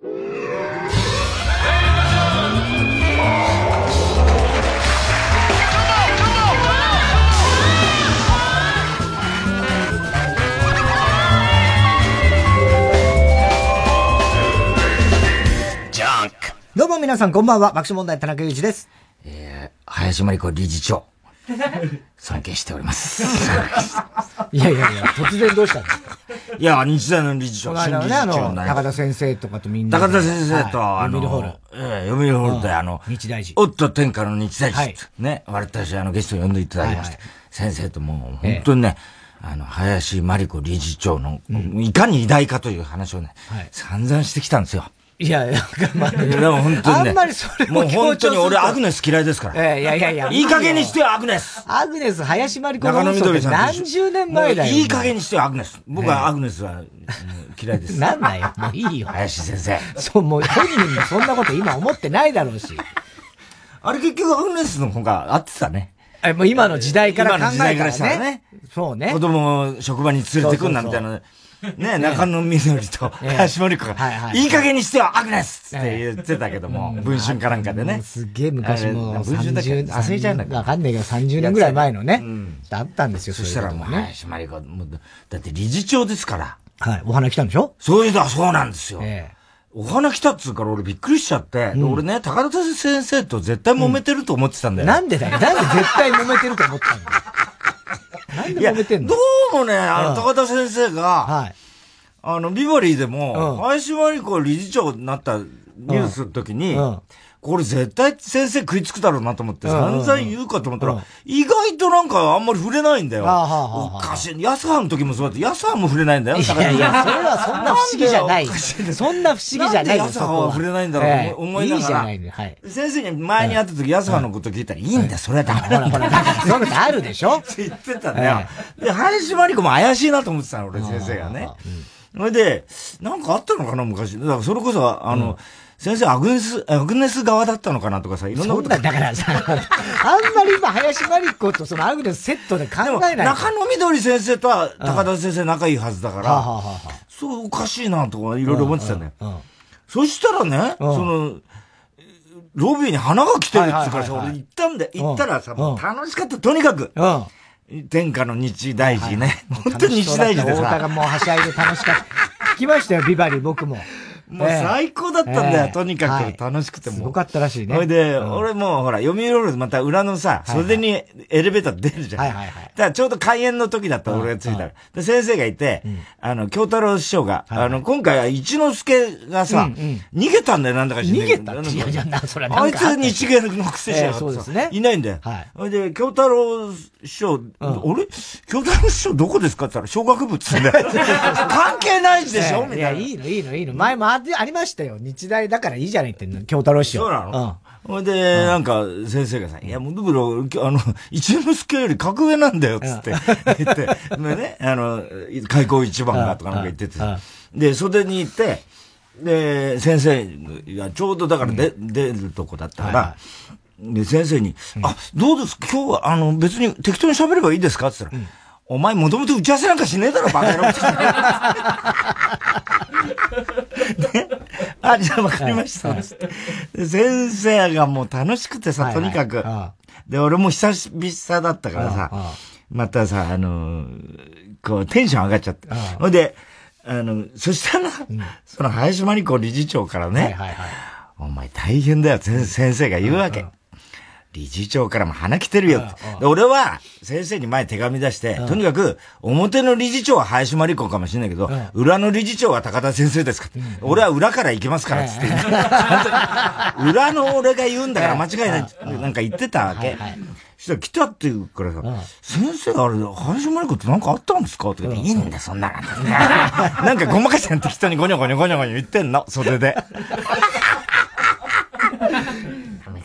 どうも皆さんこんばんは、爆笑問題田中裕二です。えー、林真理子理事長。尊敬しております。いやいやいや、突然どうしたんですかいや、日大の理事長、新理事長ね、高田先生とかとみんな。高田先生と、はい、あの、読売ホール。ええ、読売ホールで、あの、日大寺。おっと天下の日大寺。はい、ね、私、あの、ゲスト呼んでいただきまして、先生ともう、本当にね、あの、林真理子理事長の、いかに偉大かという話をね、はい、散々してきたんですよ。いや、なんかまあ、でも本当にね。あんまりそれもう本当に俺アグネス嫌いですから。いやいやいや。いい加減にしてよ、アグネス。アグネス、林真理子中野みどりさん。何十年前だよ。いい加減にしてよ、アグネス。僕はアグネスは嫌いです。なんだよ、もういいよ。林先生。そう、もう本人もそんなこと今思ってないだろうし。あれ結局アグネスの方が合ってたね。え、もう今の時代から考えたらね。ね。そうね。子供を職場に連れてくんなみたいな。ね、中野みどりと 林森子が、いい加減にしてよ、アグネスって言ってたけども、文春かなんかでね。すげえ昔も、文春だけ忘れちゃうんだわかんないけど、30年ぐらい前のね、だったんですよ、そしたらもう、林森子、だって理事長ですから。はい、お花来たんでしょ？そういうのはそうなんですよ。お花来たっつうから俺びっくりしちゃって、俺ね、高田先生と絶対揉めてると思ってたんだよ。なんでだよ。なんで絶対揉めてると思ったんだよ。なんで揉めてんの？どうもね、あの、高田先生が、はい。あの、ビバリーでも、林真理子理事長になったニュースの時に、これ絶対先生食いつくだろうなと思って散々言うかと思ったら、意外となんかあんまり触れないんだよ。おかしい。安葉の時もそうだって、安葉も触れないんだよ。いやいや、それはそんな不思議じゃない。そんな不思議じゃないよ。安葉は触れないんだろうと思いながら。いいじゃないはい。先生に前に会った時、安葉のこと聞いたら、いいんだよ、それはダメだ。ほらほら、そういうことあるでしょ？って言ってたんだよ。で、林真理子も怪しいなと思ってたの、俺先生がね。それで、なんかあったのかな、昔。だからそれこそ、あの、先生、アグネス、アグネス側だったのかなとかさ、いろんなこと。だからさ、あんまり今、林真理子とそのアグネスセットで考えない。中野みどり先生とは高田先生仲いいはずだから、そうおかしいなとかいろいろ思ってたんだよ。そしたらね、その、ロビーに花が来てるってからさ、俺行ったんだよ。行ったらさ、もう楽しかった、とにかく。天下の日大寺ね。本当に日大寺でさ。太田がもうはしゃいで楽しかった。聞きましたよ、ビバリー僕も。もう最高だったんだよ、とにかく楽しくても。すごかったらしいね。ほいで、俺もほら、読売ロールまた裏のさ、袖にエレベーター出るじゃん。はいはいはい。だからちょうど開演の時だった俺が着いたら。で、先生がいて、あの、京太郎師匠が、あの、今回は一之輔がさ、逃げたんだよ、なんだか知らない。逃げたいや、それあいつ日芸のくせしやそうですね。いないんだよ。はい。ほいで、京太郎師匠、あれ？京太郎師匠どこですか？って言ったら、小学部っつって 関係ないでしょ？みたいな。いや、いいの、いいの、いいの。前もありましたよ。日大だからいいじゃないって京太郎師匠。そうなの？ほ、うん。で、なんか、先生がさ、いや、もう、ブロ、あの、一之輔より格上なんだよ、つって言って、でね、あの、開口一番がとかなんか言ってて、で、袖に行って、で、先生がちょうどだからで、出るとこだったから、で、先生に、あ、どうです？今日は、あの、別に適当に喋ればいいですか？って言ったら、お前もともと打ち合わせなんかしねえだろ、バカ野郎。ね、あ、じゃあわかりました。先生がもう楽しくてさ、とにかく。で、俺も久々だったからさ、またさ、あの、こう、テンション上がっちゃって。ほんで、あの、そしたら、その林真理子理事長からね、お前大変だよ、先生が言うわけ。理事長からも花来てるよって。俺は、先生に前手紙出して、とにかく、表の理事長は林真理子かもしれないけど、裏の理事長は高田先生ですか、俺は裏から行きますから、つって。裏の俺が言うんだから間違いない、なんか言ってたわけ。そしたら来たって言うからさ、先生あれ、林真理子ってなんかあったんですか？って言って、いいんだ、そんなの。なんかごまかしなんて人にゴニョゴニョゴニョゴニョ言ってんの、袖で。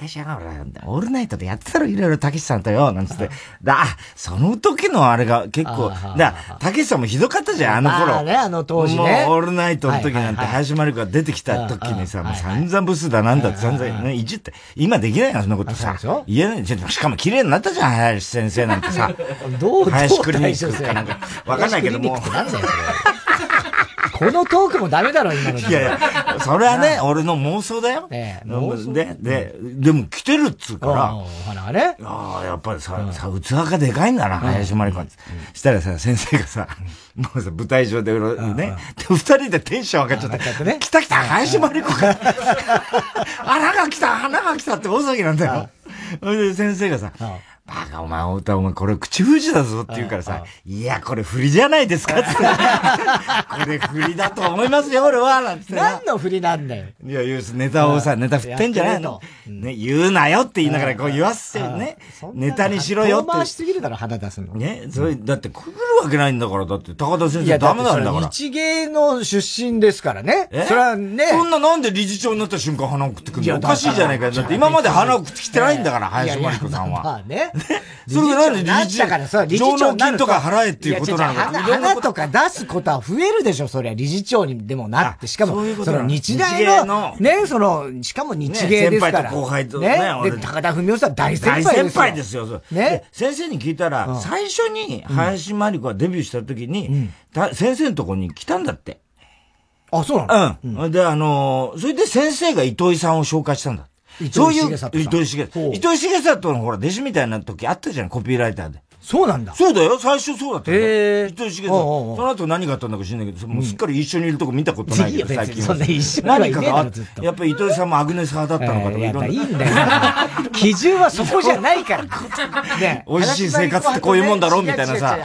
昔は俺、オールナイトでやってたろ、いろいろたけしさんとよ、なんつって。だ、その時のあれが結構、だ、たけしさんもひどかったじゃん、あの頃。あね、あの当時ね。もうオールナイトの時なんて、林真理子が出てきた時にさ、もう散々ブスだなんだって散々ね、いじって、今できないよ、そんなことさ。言えない。しかも綺麗になったじゃん、林先生なんてさ。どう林クリニックかなんか、わかんないけども。なんだよ、それ。このトークもダメだろ、今の。いやいや、それはね、俺の妄想だよ。ええ。で、で、でも来てるっつうから。あれああ、やっぱりさ、さ、器がでかいんだな、林真理子。したらさ、先生がさ、もうさ、舞台上でね、で、二人でテンション上がっちゃって、来た来た、林真理子が、花が来た、花が来たって大騒ぎなんだよ。それで先生がさ、バカお前、太田お前、これ口封じだぞって言うからさ、いや、これ振りじゃないですかって。これ振りだと思いますよ、俺は。なんて何の振りなんだよ。いや、ネタをさ、ネタ振ってんじゃないのね、言うなよって言いながらこう言わせてね、ネタにしろよって。回しすぎるだろ、鼻出すの。ね、それ、だって来るわけないんだから、だって高田先生ダメなんだから。日芸の出身ですからね。それはね。そんななんで理事長になった瞬間鼻を食ってくるの？おかしいじゃないかよ。だって今まで鼻を食ってきてないんだから、林真理子さんは。まあね。それがなんで理事長からさ、理事長金とか払えっていうことなのか。花とか出すことは増えるでしょ、そりゃ。理事長にでもなって。しかも、その日大の、ね、その、しかも日芸ですから。先輩と後輩とね。で、高田文夫さん大先輩ですよ。大先輩ですよ。ね。先生に聞いたら、最初に林真理子がデビューした時に、先生のとこに来たんだって。あ、そうなの？うん。で、あの、それで先生が糸井さんを紹介したんだ。そういう、糸井重里。糸井重里のほら、弟子みたいな時あったじゃん、コピーライターで。そうなんだ。そうだよ。最初そうだったよ。ええー。糸井重里。その後何があったんだか知んないけど、もうすっかり一緒にいるとこ見たことないけど、最近。そんな一緒に何かがあって、やっぱり糸井さんもアグネス派だったのかとか、いろんな。いいんだよ。基準はそこじゃないから。ね。美味しい生活ってこういうもんだろみたいなさ、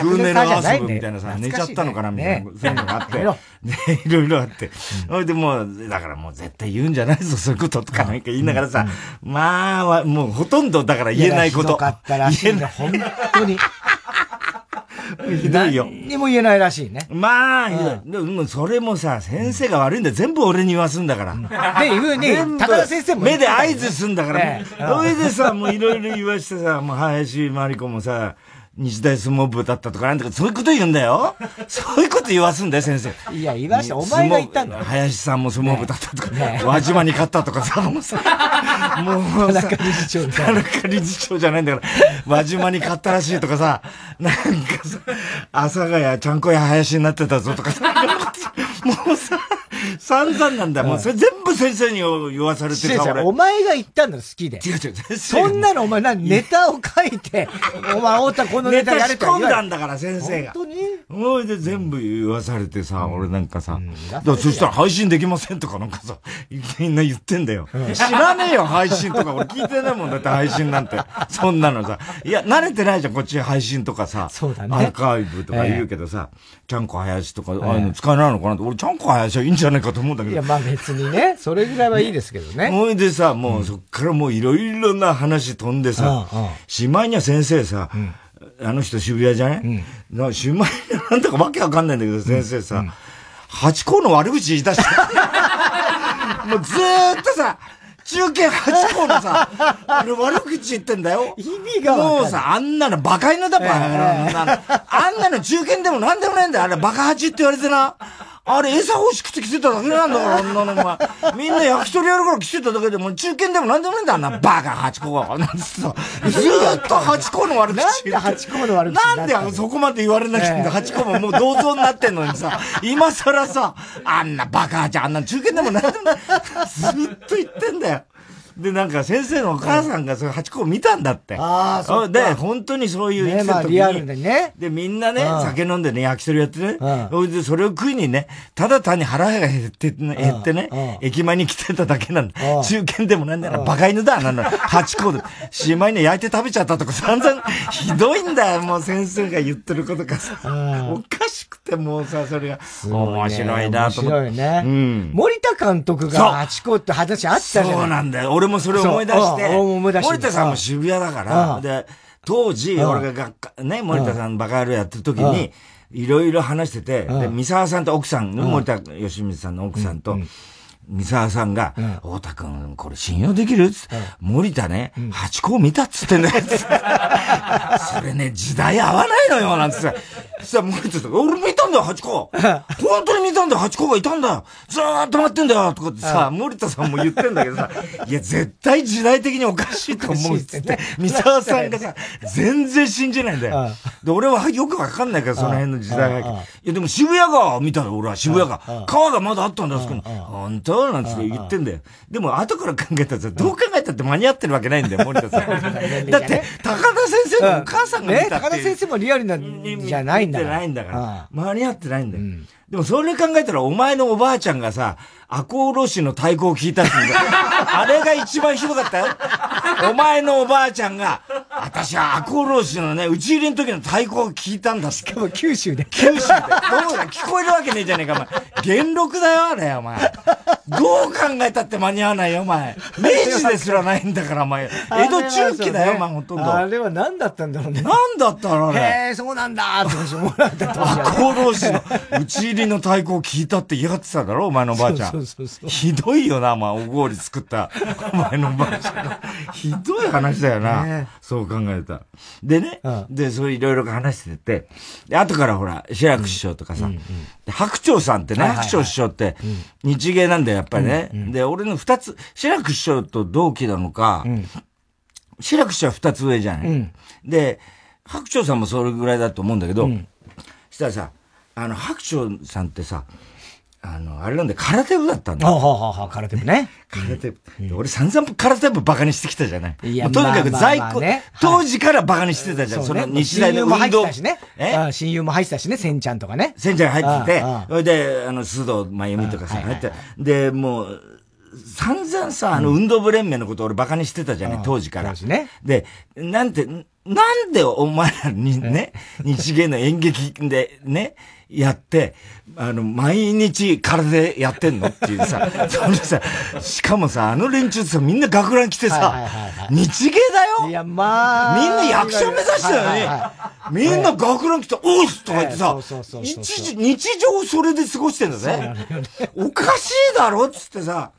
クーネルアースみたいなさ、寝ちゃったのかなみたいな、そういうのがあって。ね、いろいろあって。それでもう、だからもう絶対言うんじゃないぞ、そういうこととかなんか言いながらさ、まあ、もうほとんどだから言えないこと。かったらしいね、本当に。ひどいよ。にも言えないらしいね。まあ、でもそれもさ、先生が悪いんだよ。全部俺に言わすんだから。で、言うね、高田先生も。目で合図すんだから。それでさ、もういろいろ言わしてさ、もう林真理子もさ、日大相撲部だったとかなんとか、そういうこと言うんだよ。そういうこと言わすんだよ、先生。いや、言わして、お前が言ったんだ林さんも相撲部だったとか、ね、輪島に勝ったとかさ、もうさ、もうさ、田中理事長田中理事長じゃないんだから、輪島に勝ったらしいとかさ、なんかさ、阿佐ヶ谷ちゃんこ屋林になってたぞとかさ、もうさ、散々なんだ。もうそれ全部先生に言わされてさ、俺。お前が言ったんだ、好きで。違う違う、そんなのお前何、ネタを書いて、お前、太田このネタやれと言われ込んだんだから、先生が。本当に？それで全部言わされてさ、俺なんかさ、そしたら配信できませんとかなんかさ、みんな言ってんだよ。知らねえよ、配信とか。俺聞いてないもんだって配信なんて。そんなのさ。いや、慣れてないじゃん、こっち配信とかさ。そうだね。アーカイブとか言うけどさ、ちゃんこ林とか、ああいうの使えないのかなって。俺、ちゃんこ林はいいんじゃないかと思うんだけど。いや、まあ別にね、それぐらいはいいですけどね。ほいでさ、もうそっからもういろいろな話飛んでさ、しまいには先生さ、あの人渋谷じゃない？うん、しまいになんとかわけわかんないんだけど、先生さ、八甲の悪口言い出して。もうずーっとさ、中堅八甲のさ、あれ悪口言ってんだよ。意味がもうさ、あんなのバカ犬だ、バカ犬。あんなの中堅でもなんでもないんだよ。あれバカ八って言われてな。あれ餌欲しくて来てただけなんだから、あんなのお前。みんな焼き鳥やるから来てただけでも、中堅でもなんでもないんだ、あんなバカ八甲が。なんつってさ、ずーっと八甲の悪口なんで八甲の悪口なんでそこまで言われなきゃいけない八甲ももう銅像になってんのにさ、今更さ、あんなバカ八、あんな中堅でもなんでもない。ずっと言ってんだよ。で、なんか先生のお母さんがそのハチ公見たんだって。ああ、そうで、本当にそういう生きてた時に。リアルでね。で、みんなね、酒飲んでね、焼き鳥やってね。うん、で、それを食いにね、ただ単に腹が減って、減ってね、駅前に来てただけなんだ。中堅でもなんだよ、バカ犬だ、なんだ。ハチ公で。しまいに焼いて食べちゃったとか散々、ひどいんだよ、もう先生が言ってることがさ。おかしくて、もうさ、それが。面白いなと思って。面白いね。うん。森田監督がハチ公って話あったじゃん。そうなんだよ。俺もそれ思い出して、森田さんも渋谷だから、で、当時、俺が学科、ね、森田さんバカ野郎やってる時に、いろいろ話してて、で、三沢さんと奥さん、森田義水さんの奥さんと、三沢さんが、太田くん、これ信用できる？つって、森田ね、八甲見たっつってんだよ。それね、時代合わないのよ、なんつって。そしたら森田さん俺見たんだよ、八甲。本当に見たんだよ、八甲がいたんだよ。ずーっと待ってんだよ、とかってさ、森田さんも言ってんだけどさ、いや、絶対時代的におかしいと思うっつって、三沢さんがさ、全然信じないんだよ。で、俺はよくわかんないから、その辺の時代が。いや、でも渋谷川見たよ、俺は渋谷川。川がまだあったんだ、あそこに。本当？なんて言ってんだよ。でも、後から考えたらさ、どう考えたって間に合ってるわけないんだよ、森田さん。だって、高田先生のお母さんが見た。高田先生もリアルな、じゃないんだから。ないんだから。間に合ってないんだよ。でもそれ考えたらお前のおばあちゃんがさ、赤穂浪士の太鼓を聞いたって言うんだ あれが一番ひどかったよ。お前のおばあちゃんが、私は赤穂浪士のね、打ち入りの時の太鼓を聞いたんだしかも九州で。九州で。どうだ聞こえるわけねえじゃねえか、お前。元禄だよ、あれ、お前。どう考えたって間に合わないよ、お前。明治ですらないんだから、お前。江戸中期だよ、お前、ほとんど。あれは何だったんだろうね。何だったのあれ？へえ、そうなんだって思られた赤穂浪士の打ち入りの太鼓を聞いたって言い張ってただろ、お前のおばあちゃん。そうそうそうひどいよな、まあ、お氷作った お前のおばあちゃん。ひどい話だよな。ね、そう考えた。でね、うん、で、そういろいろ話してて、で、後からほら、志らく師匠とかさ、うんうん白鳥さんってね、白鳥師匠って、日芸なんだよ、やっぱりね。で、俺の二つ、志らく師匠と同期なのか、志らく師匠は二つ上じゃない。で、白鳥さんもそれぐらいだと思うんだけど、したらさ、あの、白鳥さんってさ、あの、あれなんで、空手部だったんだ。ははは空手部ね。空手部。俺散々空手部バカにしてきたじゃない。いや、とにかく在庫、当時からバカにしてたじゃん。その日大の運動。しね。え？親友も入ってたしね、千ちゃんとかね。千ちゃん入ってて、それで、あの、須藤真由美とかさ、入って、で、もう、散々さ、あの、運動部連盟のこと俺バカにしてたじゃない、当時から。ね。で、なんて、なんでお前らにね、日芸の演劇でね、やって、あの、毎日体やってんのっていうさ、そのさ、しかもさ、あの連中さ、みんな学ラン来てさ、日芸だよいや、まあ。みんな役者目指したよね。みんな学ラン来て、おっすとか言ってさ、日日常それで過ごしてんだぜ。おかしいだろっつってさ、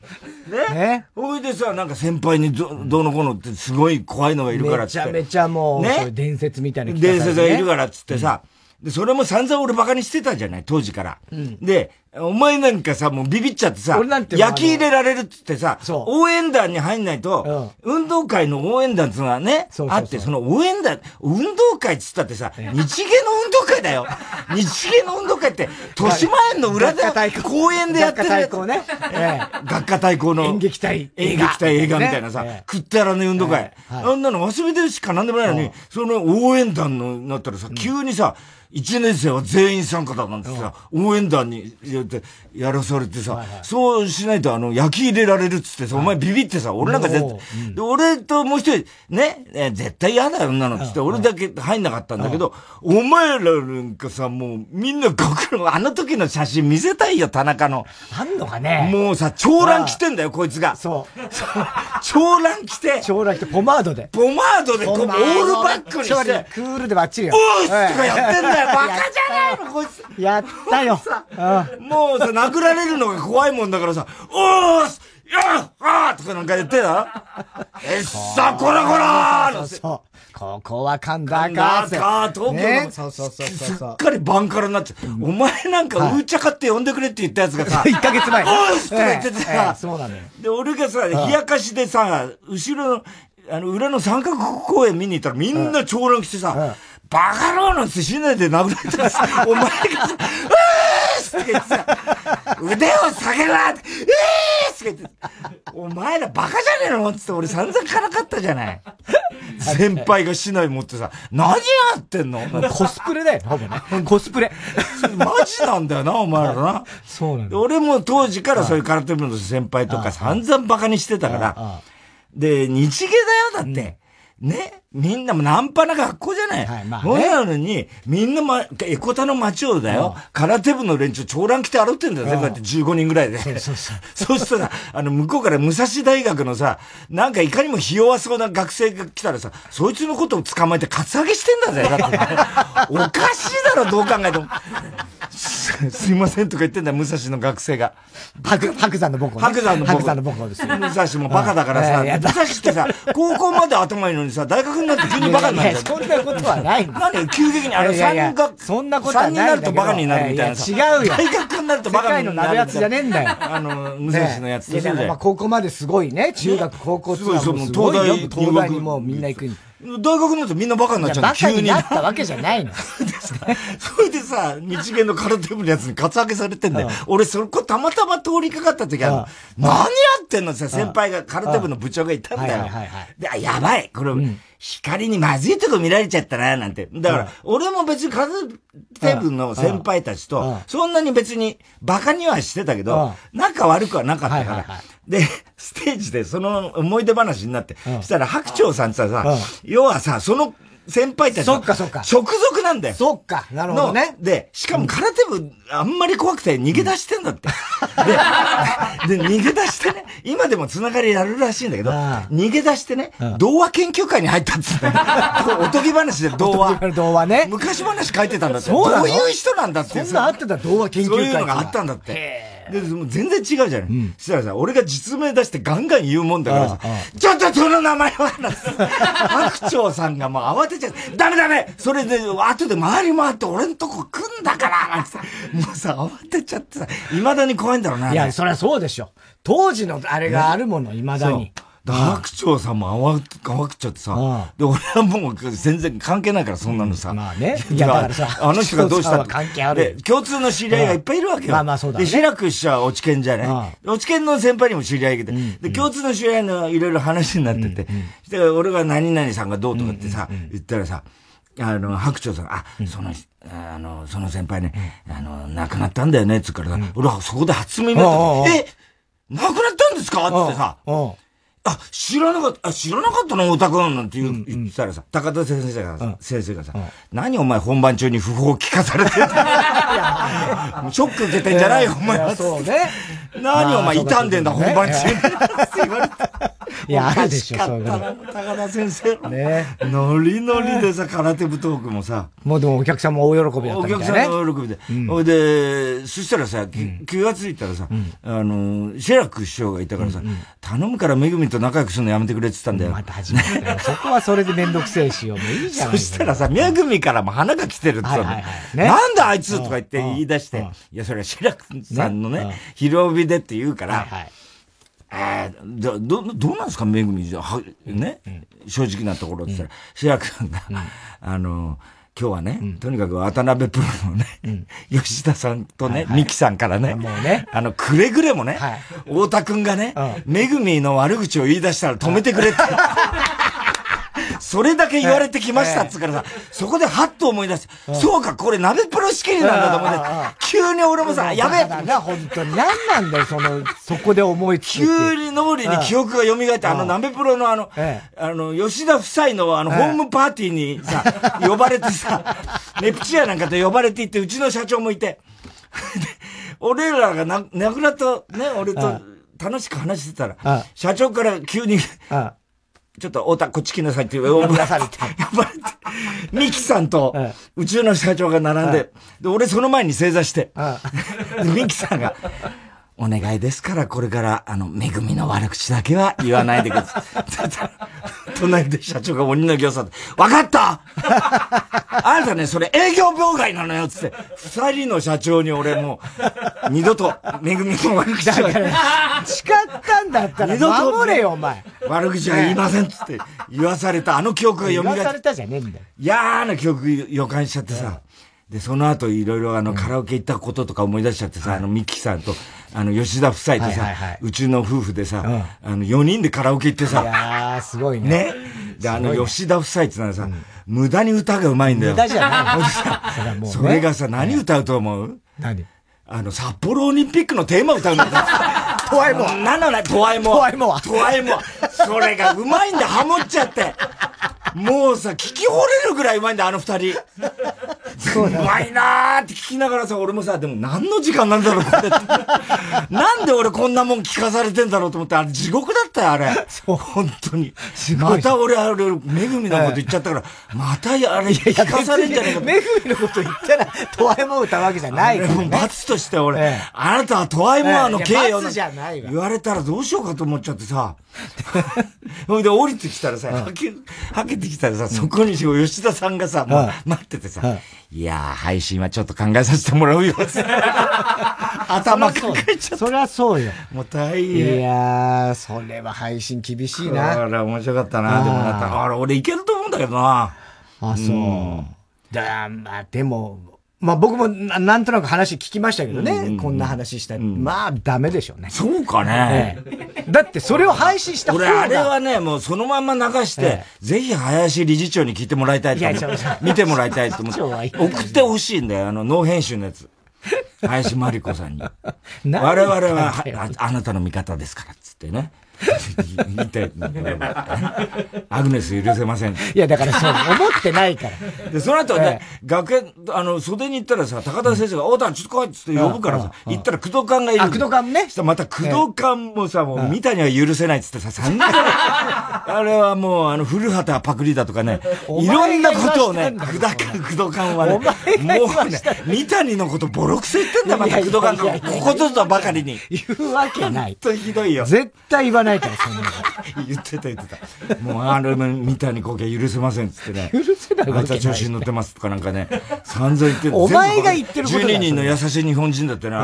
ね。ほいでさ、なんか先輩にどどうのこうのってすごい怖いのがいるからっつって。めちゃめちゃもう、ね、伝説みたいな伝説がいるからっつってさ、で、それも散々俺バカにしてたじゃない、当時から。うん、で、お前なんかさ、もうビビっちゃってさ、焼き入れられるっつってさ、応援団に入んないと、うん、運動会の応援団ってのはね、あって、その応援団、運動会っつったってさ、日芸の運動会だよ。日芸の運動会って、豊島園の裏で、公園でやってるやつ。学科対抗ね。学科対抗の。演劇隊演劇隊映画みたいなさ、食ってやらねえ運動会。あんなの忘れてるしかなんでもないのに、その応援団の、なったらさ、急にさ、一年生は全員参加だなんてさ、応援団にやらされてさ、そうしないとあの、焼き入れられるっつってさ、お前ビビってさ、俺なんか絶対、で、俺ともう一人、ね、絶対嫌だよ、女のっつって、俺だけ入んなかったんだけど、お前らなんかさ、もうみんな学の、あの時の写真見せたいよ、田中の。あんのかねもうさ、長蘭着てんだよ、こいつが。そう。長蘭着て。長蘭着て、ポマードで。ポマードで、オールバックにして。クールでバッチリよ。おーとかやってんだ よ。バカじゃないの、こいつ。やったよ。もうさ、殴られるのが怖いもんだからさ、おーすやっあーとかなんか言ってな。えっさ、こらこらーそうそう。ここは神田か神田か東京の。そうそうそうそう。すっかりバンカラになっちゃう。お前なんか、うーちゃかって呼んでくれって言ったやつがさ、1ヶ月前。おーすとか言っててさ、そうなのよ。で、俺がさ、冷やかしでさ、後ろの、あの、裏の三角公園見に行ったらみんな長乱来てさ、バカ野郎なんて死ねで殴られてさ、お前がさ、うーすって言ってさ、腕を下げろえーすって言って、お前らバカじゃねえのつって俺散々からかったじゃない。先輩が市内持ってさ、何やってんの？コスプレだよ、ほぼね。コスプレ。マジなんだよな、お前らな。そうなんだ。俺も当時からそういう空手部の先輩とか散々バカにしてたから、で、日芸だよ、だって。ねみんなもナンパな学校じゃない。はい、まあ、ね。なのに、みんなま、エコタの街をだよ、空手部の連中、長蘭来て歩ってんだよ、全部やって15人ぐらいで。そうそうそう。そうするとさ、あの、向こうから武蔵大学のさ、なんかいかにもひ弱そうな学生が来たらさ、そいつのことを捕まえてカツアゲしてんだぜ、だって、おかしいだろ、どう考えても。すいませんとか言ってんだよ、武蔵の学生が。白、白山の母校、ね。白山の母校。白山の母校です。武蔵もバカだからさ、武蔵ってさ、高校まで頭いいのにさ、大学になって急にバカになる。そんなことはない何急激に、あの、三学、そんなことはない。三になるとバカになるみたいなさ。違うよ。大学になるとバカになる。世界の鍋やつじゃねえんだよ。あの、武蔵のやつとそうだよ。高校まですごいね。中学、高校すごい、すごい、東大、東大にもうみんな行く大学になるとみんなバカになっちゃう急に。バカになったわけじゃないの。それでさ、日芸の空手部のやつにカツアゲされてんだよ。俺、そこたまたま通りかかった時は、何やってんのさ、先輩が空手部の部長がいたんだよ。で、やばい。これ、光にまずいとこ見られちゃったな、なんて。だから、俺も別に空手部の先輩たちと、そんなに別に馬鹿にはしてたけど、仲悪くはなかったから。で、ステージでその思い出話になって、そしたら白鳥さんってさ、要はさ、その先輩たちそっかそっか。直属なんだよ。そっか。なるほどね。で、しかも空手部、あんまり怖くて逃げ出してんだって。で、で、逃げ出してね、今でもつながりやるらしいんだけど、逃げ出してね、童話研究会に入ったっつって。おとぎ話で童話。童話ね。昔話書いてたんだって。そういう人なんだって。そんなあってた童話研究会。そういうのがあったんだって。で、全然違うじゃない。うん、そしたらさ、俺が実名出してガンガン言うもんだからさ、ちょっとその名前は白鳥さんがもう慌てちゃって、ダメダメそれで、後で回り回って俺んとこ来んだからなんもうさ、慌てちゃってさ、未だに怖いんだろうな。いや、そりゃそうでしょ。当時のあれがあるもの、未だに。白鳥さんも慌慌くちゃってさ、で、俺はもう全然関係ないから、そんなのさ。まあね。いや、だからさ、あの人がどうしたって。関係ある。で、共通の知り合いがいっぱいいるわけよ。まあまあそうだで、白く師匠は落ち研じゃね。落ち研の先輩にも知り合いがいて、で、共通の知り合いのいろいろ話になってて、で、俺が何々さんがどうとかってさ、言ったらさ、あの、白鳥さんが、あ、その、あの、その先輩ね、あの、亡くなったんだよね、つっからさ、俺はそこで初耳になった。え亡くなったんですか？ってさ、あ、知らなかった、あ、知らなかったの、オタクなんて言,、う言ってたらさ、高田先生がさ、先生がさ、何お前本番中に不法聞かされてる ショック受けてんじゃないよ、お前は。そうね。何お前傷んでんだ、本番中に。って言われた。いや、あるでしょ、そう高田先生。ね。ノリノリでさ、空手部トークもさ。もうでもお客さんも大喜びだったお客さんも大喜びで。ほいで、そしたらさ、気がついたらさ、あの、シェラク師匠がいたからさ、頼むからめぐみと仲良くするのやめてくれって言ったんだよ。また始めたよ。そこはそれでめんどくせえしよ。もういいじゃん。そしたらさ、めぐみからも花が来てるって言ったの。なんだあいつとか言って言い出して、いや、それはシェラクさんのね、広帯でって言うから、えー、ど、ど、どうなんですか、めぐみじゃ、は、ね、正直なところって言ったら、シェラクさんが、あの、今日はね、とにかく渡辺プロのね、吉田さんとね、三木さんからね、もうね、あの、くれぐれもね、太田くんがね、めぐみの悪口を言い出したら止めてくれって。それだけ言われてきましたっつうからさ、そこでハッと思い出して、そうか、これ鍋プロ仕切りなんだと思って、急に俺もさ、やべえ。な、本当に。何なんだよ、その、そこで思いつく。急に脳裏に記憶が蘇って、あの鍋プロのあの、あの、吉田夫妻のあの、ホームパーティーにさ、呼ばれてさ、ネプチアなんかと呼ばれていって、うちの社長もいて、俺らがな、亡くなった、ね、俺と、楽しく話してたら、社長から急に、ちょっと、太田、こっち来なさいって呼ばれて、呼ばれて、ミキさんと、宇宙の社長が並んで、で、俺その前に正座して、ミキさんが、お願いですから、これから、あの、めぐみの悪口だけは言わないでください。隣で社長が鬼の行さんわかったあなたね、それ営業妨害なのよつって、二人の社長に俺もう、二度と、めぐみの悪口は。誓ったんだったら、守れよ、お前。悪口は言いませんつって言わされた、あの記憶が蘇って。言わされたじゃねえんだよ。嫌な記憶予感しちゃってさ。で、その後いろいろあの、カラオケ行ったこととか思い出しちゃってさ、あの、ミッキーさんと、あの、吉田夫妻とさ、うちの夫婦でさ、あの、4人でカラオケ行ってさ。いやー、すごいね。ね。で、あの、吉田夫妻ってのはさ、無駄に歌がうまいんだよ。無駄じゃない。それがさ、何歌うと思う？何？あの、札幌オリンピックのテーマ歌うんだよ。トワイモア。なの？ね、トワイモア。トワイモア。トワイモア。それがうまいんだ、ハモっちゃって。もうさ、聞き惚れるぐらいうまいんだ、あの二人。うまいなーって聞きながらさ、俺もさ、でも何の時間なんだろう、これって。なんで俺こんなもん聞かされてんだろうと思って、あれ地獄だったよ、あれ。そう。本当に。また俺、あれ、めぐみのこと言っちゃったから、またあれ聞かされんじゃねえか。めぐみのこと言ったら、とわいも歌うわけじゃないから、ね。罰として俺、あなたはとわいもの刑よ。言われたらどうしようかと思っちゃってさ。ほいで降りてきたらさ、はけ、はけてきたらさ、そこに吉田さんがさ、もう待っててさ、いやー、配信はちょっと考えさせてもらうよ。頭抱えちゃった。そりゃそうよ。もう大変。いやー、それは配信厳しいな。あら、面白かったな。でもなった。あれ、俺いけると思うんだけどな。あ、そう。だまあ、でも、まあ僕もなんとなく話聞きましたけどね。うんうん、こんな話したら、うん、まあダメでしょうね。そうかね。だってそれを配信した方が俺あれはね、もうそのまんま流して、ええ、ぜひ林理事長に聞いてもらいたいと思って。見てもらいたいと思って。送ってほしいんだよ、あの、ノー編集のやつ。林真理子さんに。我々はあ、あなたの味方ですから、つってね。見て、アグネス許せません。いや、だからそう、思ってないから。で、その後ね、学園、あの、袖に行ったらさ、高田先生が、おうたちょっと来いっつって呼ぶからさ、行ったら工藤館がいる。あ、工藤館ね。また工藤館もさ、もう、見たには許せないっつってさ、散々、あれはもう、あの、古畑パクリだとかね、いろんなことをね、工藤館、工藤館はね、もうね、三谷のことボロクソ言ってんだよ、また工藤館が。ここぞとばかりに。言うわけない。本当にひどいよ。絶対言わないから、そんなの。言ってた言ってた。もうあれ三谷幸喜は許せませんっつってね。許せないあいつは調子に乗ってますとかなんかね、散々言ってる。お前が言ってることだ12人の優しい日本人だってね、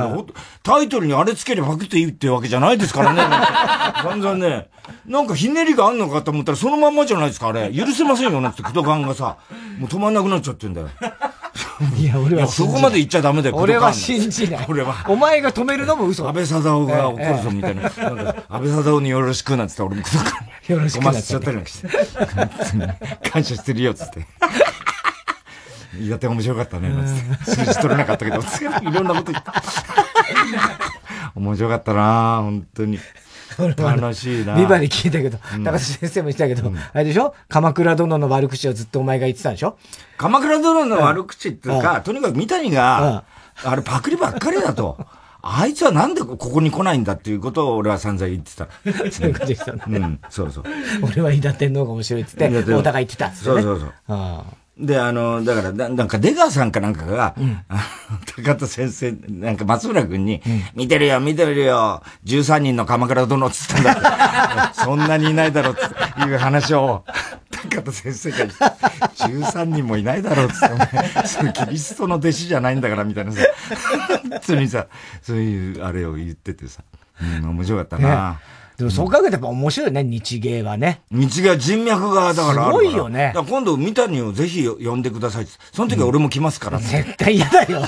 タイトルにあれつければパクっていいってわけじゃないですからね。散々ね、なんかひねりがあんのかと思ったらそのまんまじゃないですか、あれ。許せませんよねって、クドカンがさ、もう止まんなくなっちゃってんだよ。いや、俺はそこまで言っちゃダメだよ、俺は信じない。俺は。お前が止めるのも嘘。安倍貞夫が怒るぞ、みたいな。安倍貞夫によろしくなんつって俺もクドカンに。よろしく。ごましちゃったりなんかして。感謝してるよ、つって。いやって面白かったね、数字取れなかったけど、いろんなこと言った。面白かったな本当に。楽しいな。ビバに聞いたけど、高橋先生も言ってたけど、あれでしょ？鎌倉殿の悪口をずっとお前が言ってたんでしょ？鎌倉殿の悪口っていうか、とにかく三谷が、あれパクリばっかりだと。あいつはなんでここに来ないんだっていうことを俺は散々言ってた。そういうこと言ってたんだ。うん、そうそう。俺は伊田天皇が面白いって言って、お互い言ってたそうそうそう。ああで、あの、だから、なんか出川さんかなんかが、うん、高田先生、なんか松村君に、うん、見てるよ、見てるよ、13人の鎌倉殿っつったんだ そんなにいないだろうっていう話を、高田先生が、13人もいないだろうっつって、それキリストの弟子じゃないんだから、みたいなさ、普通にさ、そういうあれを言っててさ、うん、面白かったな。ねでもそう考えてやっぱ面白いね、日芸はね。日芸人脈がだからすごいよね。今度三谷をぜひ呼んでください。その時は俺も来ますから、絶対嫌だよ。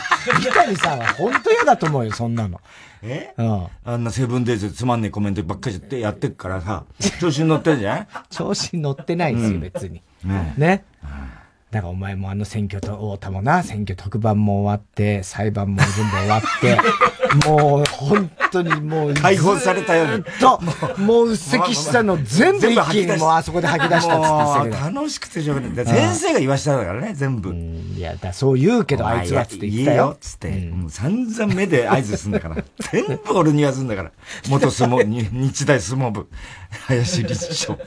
三谷さんは本当嫌だと思うよ、そんなの。え？うん。あんなセブンデイズつまんねえコメントばっかりやってやってっからさ、調子に乗ってんじゃん？調子に乗ってないんですよ、別に。ね。ね。だからお前もあの選挙と、太田もな、選挙特番も終わって、裁判も全部終わって、もう本当にもう。解放されたように。と、もううっせきしたの全部一気にもうあそこで吐き出したっつって楽しくてしょうがない。先生が言わしただからね、全部。いや、だそう言うけど、あいつはつって言ったよ。つって。もう散々目で合図すんだから。全部俺に言わすんだから。元相撲、日大相撲部、林理事長、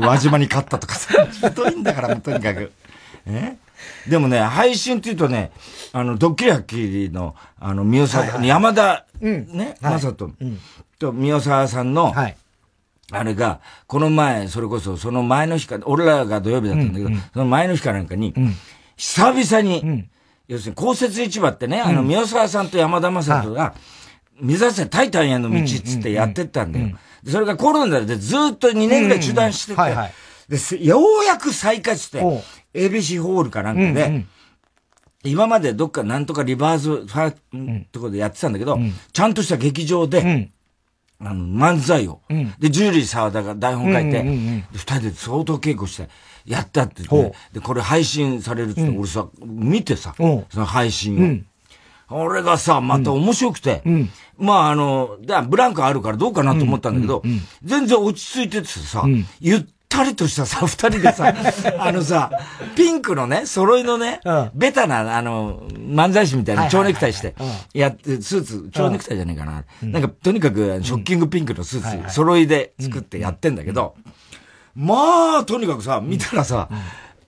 輪島に勝ったとかさ、ひどいんだから、とにかく。え？でもね、配信って言うとね、あの、ドッキリハッキリの、あの、宮沢、はいはい、山田、うん、ね、まさと、と、宮沢さんの、はい、あれが、この前、それこそ、その前の日か、俺らが土曜日だったんだけど、うんうん、その前の日かなんかに、うん、久々に、うん、要するに、公設市場ってね、あの、宮沢さんと山田正人が、目指せタイタンへの道っつってやってったんだよ。それがコロナでずっと2年ぐらい中断してて、で、ようやく再開して、ABC ホールかなんかで、うんうん、今までどっかなんとかリバーズファーとこでやってたんだけど、うん、ちゃんとした劇場で、あの、漫才を、で、ジュリー沢田が台本書いて、二人で相当稽古して、やったって言って、で、これ配信されるって、俺さ、見てさ、その配信を。俺がさ、また面白くて、まああの、ブランクあるからどうかなと思ったんだけど、全然落ち着いててさ、言っったりとしたさ、二人でさ、あのさ、ピンクのね、揃いのね、うん、ベタな、あの、漫才師みたいな蝶ネクタイして、やって、スーツ、蝶ネクタイじゃねえかな。うん、なんか、とにかく、ショッキングピンクのスーツ、揃いで作ってやってんだけど、まあ、とにかくさ、見たらさ、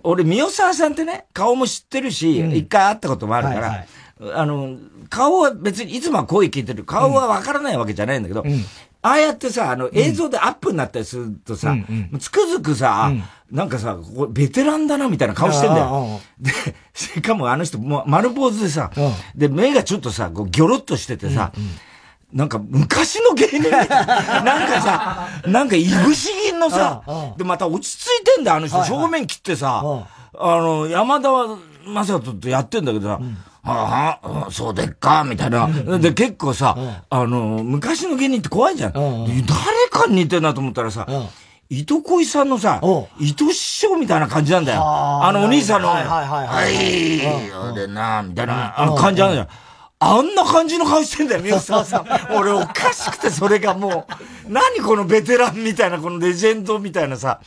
俺、三代沢さんってね、顔も知ってるし、一回会ったこともあるから、あの、顔は別にいつもは声聞いてる。顔はわからないわけじゃないんだけど、うん、ああやってさ、あの、映像でアップになったりするとさ、うんうん、つくづくさ、うん、なんかさ、ベテランだなみたいな顔してんだよ。で、しかもあの人、も丸坊主でさ、で、目がちょっとさ、こうギョロッとしててさ、うんうん。なんか昔の芸人な。なんかさ、なんかいぶし銀のさ、で、また落ち着いてんだよ、あの人。正面切ってさ、あの、山田正人とやってんだけどさ、ああ、そうでっか、みたいな。で、結構さ、あの、昔の芸人って怖いじゃん。誰かに似てんなと思ったらさ、糸恋さんのさ、糸師匠みたいな感じなんだよ。あのお兄さんの、はいはいはい。はい、そうでな、みたいな、感じなんだよ。あんな感じの顔してんだよ、宮沢さん。俺おかしくて、それがもう、何このベテランみたいな、このレジェンドみたいなさ、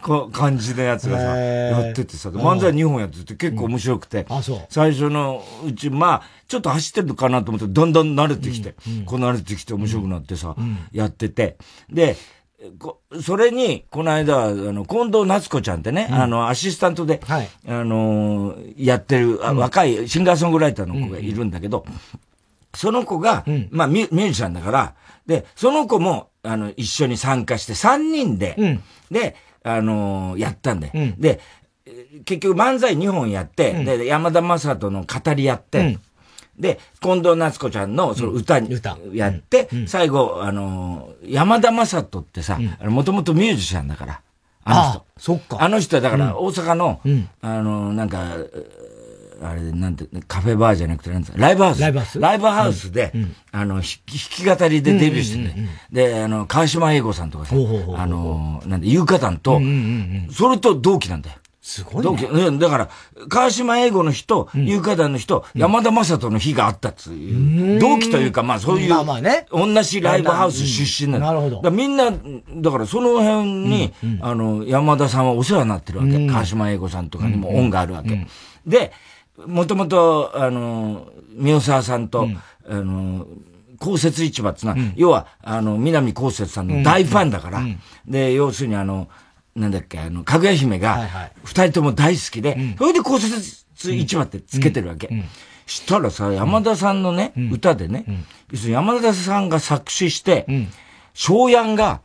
こ感じのやつがさ、やっててさ、漫才2本やってて結構面白くて、うん、最初のうち、まあ、ちょっと走ってるかなと思って、だんだん慣れてきて、うん。うん、こう慣れてきて面白くなってさ、やってて、で、それに、この間、あの、近藤夏子ちゃんってね、うん、あの、アシスタントで、はい、あのやってる、うん、若いシンガーソングライターの子がいるんだけど、うん、その子が、まあミュ、ミュージシャンだから、で、その子も、あの、一緒に参加して、三人で、で、あのやったんで、で、結局漫才2本やって、で、山田正人の語りやって、で、近藤夏子ちゃんのその歌にやって、最後、あの、山田正人ってさ、もともとミュージシャンだから、あの人。そっか。あの人はだから大阪の、あの、なんか、あれ、なんて、カフェバーじゃなくて、なんですか、ライブハウス。ライブハウス？ライブハウスで、あの、弾き語りでデビューしてて、で、あの、川島英語さんとかさ、あの、なんで、優香団と、それと同期なんだよ。すごい、ね。だから、川島英語の日と、有価団の日と、山田正人の日があったっつう。同期というか、まあそういう、まあまあね。同じライブハウス出身なの。なるほど。みんな、だからその辺に、あの、山田さんはお世話になってるわけ。川島英語さんとかにも恩があるわけ。で、もともと、あの、宮沢さんと、あの、公設市場ってのは、要は、あの、南公設さんの大ファンだから、で、要するにあの、なんだっけ、あの、かぐや姫が、二人とも大好きで、それで骨折市場ってつけてるわけ。したらさ、山田さんのね、歌でね、要するに山田さんが作詞して、昭ヤンが、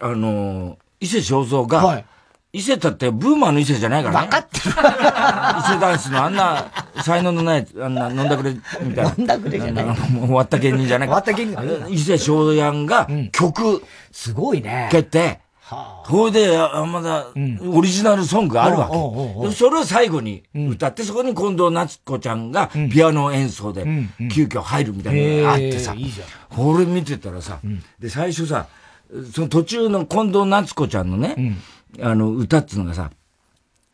あの、伊勢正蔵が、伊勢だってブーマーの伊勢じゃないからね。分かってる。伊勢ダンスのあんな才能のない、あんな飲んだくれみたいな。飲んだくれじゃない。終わった芸人じゃない終わった芸人伊勢正山が曲、すごいね。決定。それで、山田、オリジナルソングがあるわけ。それを最後に歌って、そこに近藤夏子ちゃんがピアノ演奏で急遽入るみたいなのがあってさ、これ見てたらさ、で、最初さ、その途中の近藤夏子ちゃんのね、あの、歌っていうのがさ、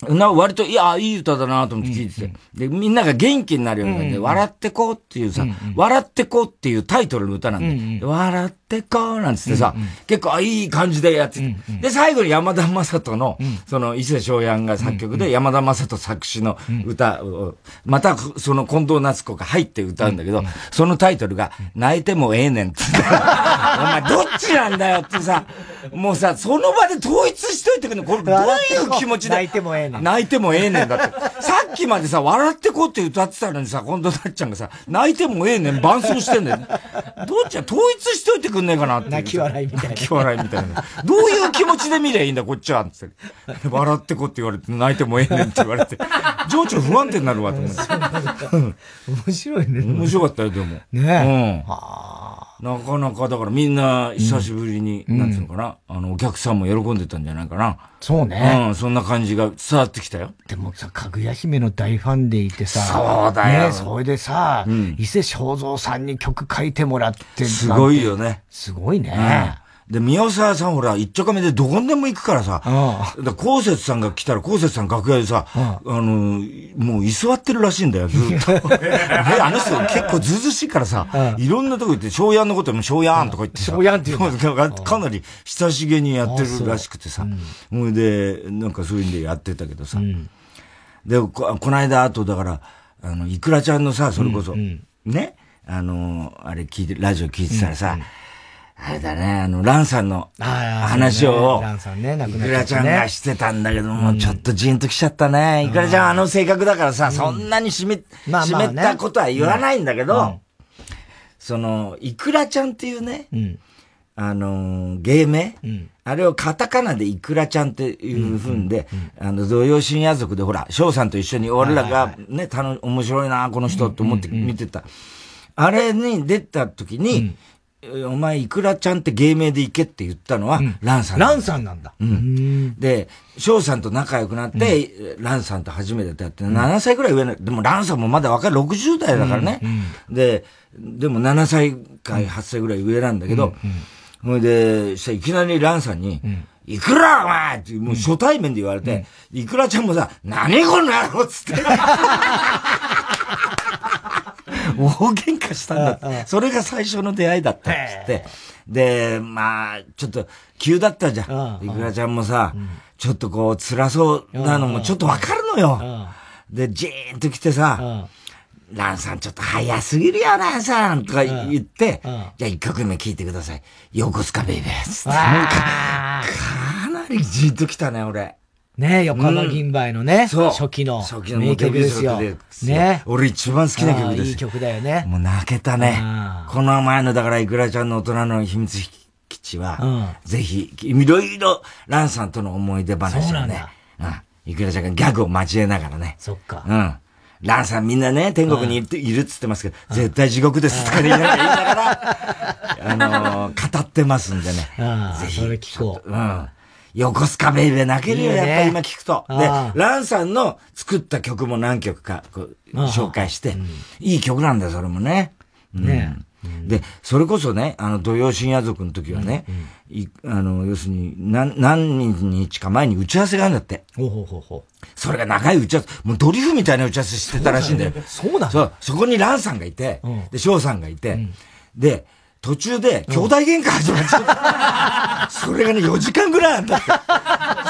な、割と、いや、いい歌だなと思って聞いてて、で、みんなが元気になるような感じで、うんうん、笑ってこうっていうさ、笑ってこうっていうタイトルの歌なん。で、笑ってこうなんつってさ、うんうん、結構、あ、いい感じでやってて、うんうん、で、最後に山田正人の、うん、その、伊勢翔也が作曲で、山田正人作詞の歌を、また、その近藤夏子が入って歌うんだけど、そのタイトルが、泣いてもええねんって。って、お前どっちなんだよってさ、もうさ、その場で統一しといてくれこれどういう気持ちで？泣いてもええねん。泣いてもええねんだって。さっきまでさ、笑ってこうって歌ってたのにさ、今度なっちゃんがさ、泣いてもええねん、伴奏してんだよ。どっちは統一しといてくんねえかなって。泣き笑いみたいな。泣き笑いみたいな。どういう気持ちで見りゃいいんだ、こっちは。って。笑ってこって言われて、泣いてもええねんって言われて。情緒不安定になるわと思って。面白いね。面白かったよ、でも。ねえ。うん。はあ。なかなか、だからみんな久しぶりに、うん、なんつうのかな、あの、お客さんも喜んでたんじゃないかな。そうね。うん、そんな感じが伝わってきたよ。でもさ、かぐや姫の大ファンでいてさ。そうだよ。ね、それでさ、うん、伊勢正蔵さんに曲書いてもらって。すごいよね。すごいね。で、宮沢さんほら、一丁目でどこにでも行くからさ、だ高節さんが来たら、高節さん楽屋でさ、あの、もう居座ってるらしいんだよ、ずっと。あの人結構ずうずしいからさ、いろんなとこ行って、庄屋のことも庄屋んとか言ってさ、庄屋んって言うかなり親しげにやってるらしくてさ、ほいで、なんかそういうんでやってたけどさ、で、こ、この間、あとだから、あの、いくらちゃんのさ、それこそ、ね、あの、あれ聞いて、ラジオ聞いてたらさ、あれだね、あの、ランさんの話を、ランさんね、亡くなっいくらちゃんがしてたんだけども、ちょっとジーンときちゃったね。いくらちゃんあの性格だからさ、そんなに湿ったことは言わないんだけど、その、いくらちゃんっていうね、あの、芸名、あれをカタカナでいくらちゃんっていうふうんで、あの、土曜深夜族でほら、翔さんと一緒に俺らがね、たの、面白いな、この人と思って見てた。あれに出た時に、お前、いくらちゃんって芸名で行けって言ったのは、ランさん。ランさんなんだ。うん。で、翔さんと仲良くなって、ランさんと初めて出会って、7歳ぐらい上の、でもランさんもまだ若い、60代だからね。で、でも7歳か8歳ぐらい上なんだけど、ほいで、いきなりランさんに、いくらお前って、もう初対面で言われて、いくらちゃんもさ、何この野郎っつって。大喧嘩したんだって。それが最初の出会いだったっつって。で、まあ、ちょっと急だったじゃん。いくらちゃんもさ、ちょっとこう辛そうなのもちょっとわかるのよ。で、じーんと来てさ、ランさんちょっと早すぎるよ、ランさんとか言って、じゃあ一曲目聴いてください。横須賀ベイベーつって。かなりじーんと来たね、俺。ね横浜銀杯のね、そう初期の名曲ですよ。ね俺一番好きな曲です。いい曲だよね。もう泣けたね。この前の、だから、いくらちゃんの大人の秘密基地は、ぜひ、いろいろ、ランさんとの思い出話をね、うん。いくらちゃんがギャグを交えながらね。そっか。うん。ランさんみんなね、天国にいるって言ってますけど、絶対地獄ですとか言いながら、あの語ってますんでね。ぜひ。それ聞こう。うん。横須賀ベイベー泣けるよ、やっぱり今聞くと。で、ランさんの作った曲も何曲かこう紹介して、いい曲なんだよ、それもね。ね。で、それこそね、あの、土曜深夜族の時はね、あの、要するに、何、何日か前に打ち合わせがあるんだって。ほうほうほうほう。それが長い打ち合わせ、もうドリフみたいな打ち合わせしてたらしいんだよ。そうだそう、そこにランさんがいて、で、翔さんがいて、で、途中で兄弟喧嘩始まっちゃった。それがね、4時間ぐらいあんだって。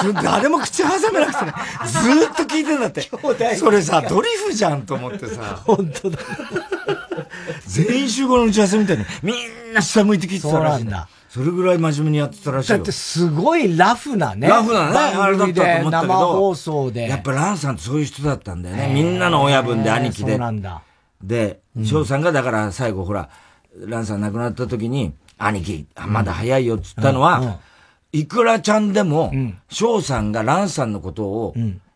それ誰も口挟めなくてね、ずーっと聞いてんだって。それさ、ドリフじゃんと思ってさ。本当だ。全員集合の打ち合わせみたいに、みんな下向いて聞いてたらしいんだ。それぐらい真面目にやってたらしいだってすごいラフなね。ラフなね、あれだったと思ったけど。生放送で。やっぱランさんってそういう人だったんだよね。みんなの親分で兄貴で。そうなんだ。で、翔さんがだから最後ほら、ランさん亡くなった時に、兄貴、まだ早いよっつったのは、いくらちゃんでも、翔さんがランさんのことを、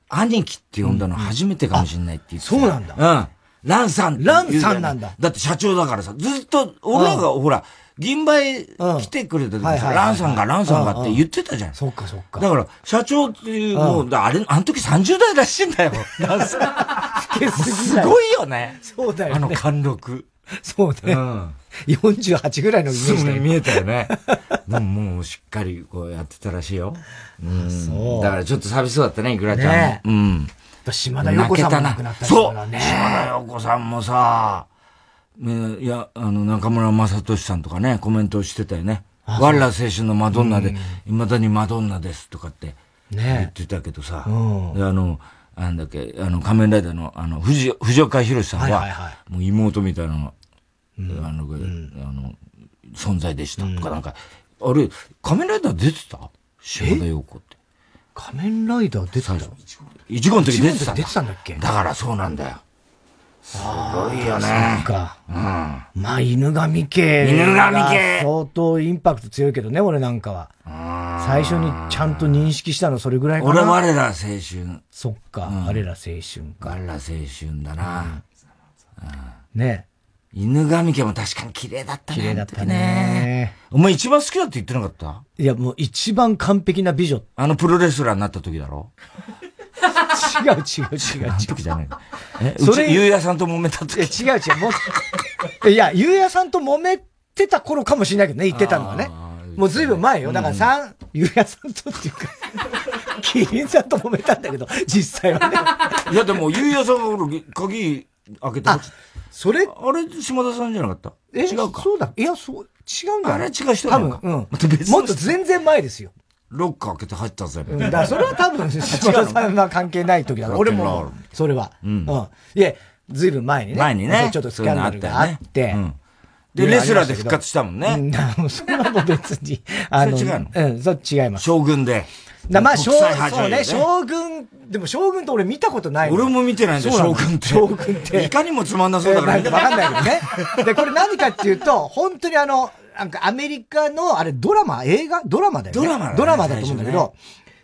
兄貴って呼んだの初めてかもしれないって言ってそうなんだ。うん。ランさんランさんなんだ。だって社長だからさ、ずっと、俺らが、ほら、銀杯来てくれた時さ、ランさんがランさんがって言ってたじゃん。そっかそっか。だから、社長っていう、もう、あれ、あの時30代らしいんだよ。ランさん。すごいよね。そうだよね。あの貫禄。そうね。うん。48ぐらいのイメージだ見えたよね。で ももうしっかりこうやってたらしいよ。うん。そう。だからちょっと寂しそうだったね、いくらちゃんね、うん。島田陽子さんも亡くなったね。そう島田陽子さんもさ、ね、いや、あの、中村正俊さんとかね、コメントしてたよね。我ら青春のマドンナで、いまだにマドンナですとかって言ってたけどさ、ね、で、あの、なんだっけ、あの、仮面ライダーの、あの、藤藤岡弘さんは、もう妹みたいなの、あの、あの、存在でしたとか、なんか、あれ、仮面ライダー出てた？島田陽子って。仮面ライダー出てた？一号の時出てた出てたんだっけ？だからそうなんだよ。すごいよね。そうか。うん。まあ、犬神系。犬神系。相当インパクト強いけどね、俺なんかは。最初にちゃんと認識したのそれぐらいかな。俺は我ら青春。そっか。我ら青春か。我ら青春だな。ね犬神家も確かに綺麗だったね。綺麗だったね。お前一番好きだって言ってなかった？いや、もう一番完璧な美女。あのプロレスラーになった時だろ？違う違う違う違う。時じゃない。え、それ、ゆうやさんと揉めた時？違う違う。もう、いや、ゆうやさんと揉めてた頃かもしれないけどね、言ってたのはね。もうずいぶん前よ。だから三、ゆうやさんとっていうか、キリンさんと揉めたんだけど、実際はね。いやでも、ゆうやさんが俺、鍵開けた。それ？あれ、島田さんじゃなかった？え違うかそうだ。いや、そう、違うんだあれ違う人だ多分、うん。もっと全然前ですよ。ロッカー開けて入ったぜ。うん、だそれは多分、島田さんは関係ない時だから、俺も、それは。うん。うん。いえ、ずいぶん前にね。前にね。ちょっとスキャンダルがあって。うん。で、レスラーで復活したもんね。うん、それはもう別に。あの、違うの？うん、そう違います。将軍で。だまあ、将そうね、将軍、でも将軍って俺見たことない俺も見てないんだよ、将軍って。将軍って。いかにもつまんなそうだからね。わかんないけどね。で、これ何かっていうと、本当にあの、なんかアメリカの、あれドラマ、映画？ドラマだよね。ドラマだ、ドラマだと思うんだけど、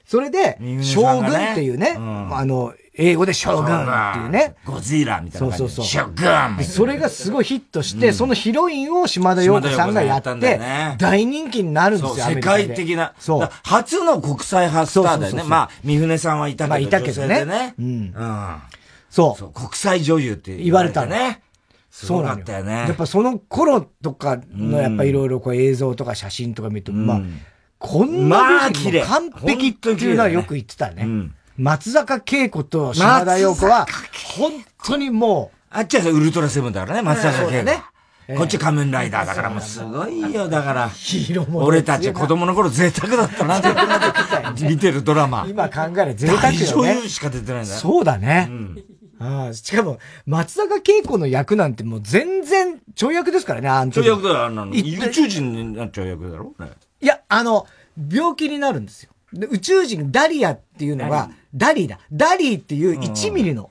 それで、将軍っていうね、あの、英語で将軍っていうね。ゴジラみたいな。そうそうそう。将軍それがすごいヒットして、そのヒロインを島田陽子さんがやって、大人気になるんですよ、世界的な。そう。初の国際派スターだよね。まあ、三船さんはいたけど。まあ、いたけどね。うん。そう。国際女優って言われたね。そうなんだよね。やっぱその頃とかのやっぱいろいろこう映像とか写真とか見ると、まあ、こんな美人完璧っていうのはよく言ってたね。松坂慶子と島田陽子は、本当にもう。あっちはウルトラセブンだからね、松坂慶子。ね。こっち仮面ライダーだからもうすごいよ、だから。ヒーローも。俺たち子供の頃贅沢だったなって見てるドラマ。今考える贅沢よね。女優しか出てないんだそうだね。ああ、しかも、松坂慶子の役なんてもう全然、跳躍ですからね、あん跳躍だよ、あんなの。宇宙人になっちゃう役だろ？いや、あの、病気になるんですよ。で宇宙人ダリアっていうのは、ダリーだ。ダリーっていう1ミリの。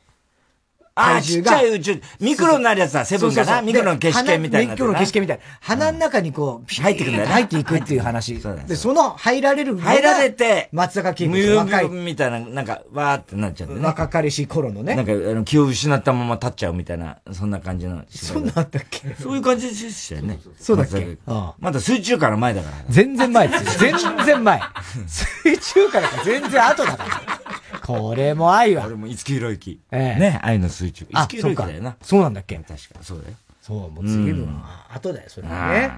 あ、ちっちゃい宇宙、ミクロになるやつだ、セブンかな？ミクロの消し剣みたいな。ミクロの消し剣みたいな。鼻の中にこう、入ってくんだよ入っていくっていう話。で、その入られる入られて、松坂慶子若い。みたいな、なんか、わーってなっちゃってね。若かりし頃のね。なんか、あの、気を失ったまま立っちゃうみたいな、そんな感じの。そんなんだっけ？そういう感じでしたよね。そうだっけ？まだ水中から前だから。全然前ですよ。全然前。水中から全然後だから。これも愛は。俺も五木ひろゆき。ええ。ね、愛の水中。五木ひろゆきだよな。そうなんだっけ確かそうだよ。そう、もう随分後だよ、それはね。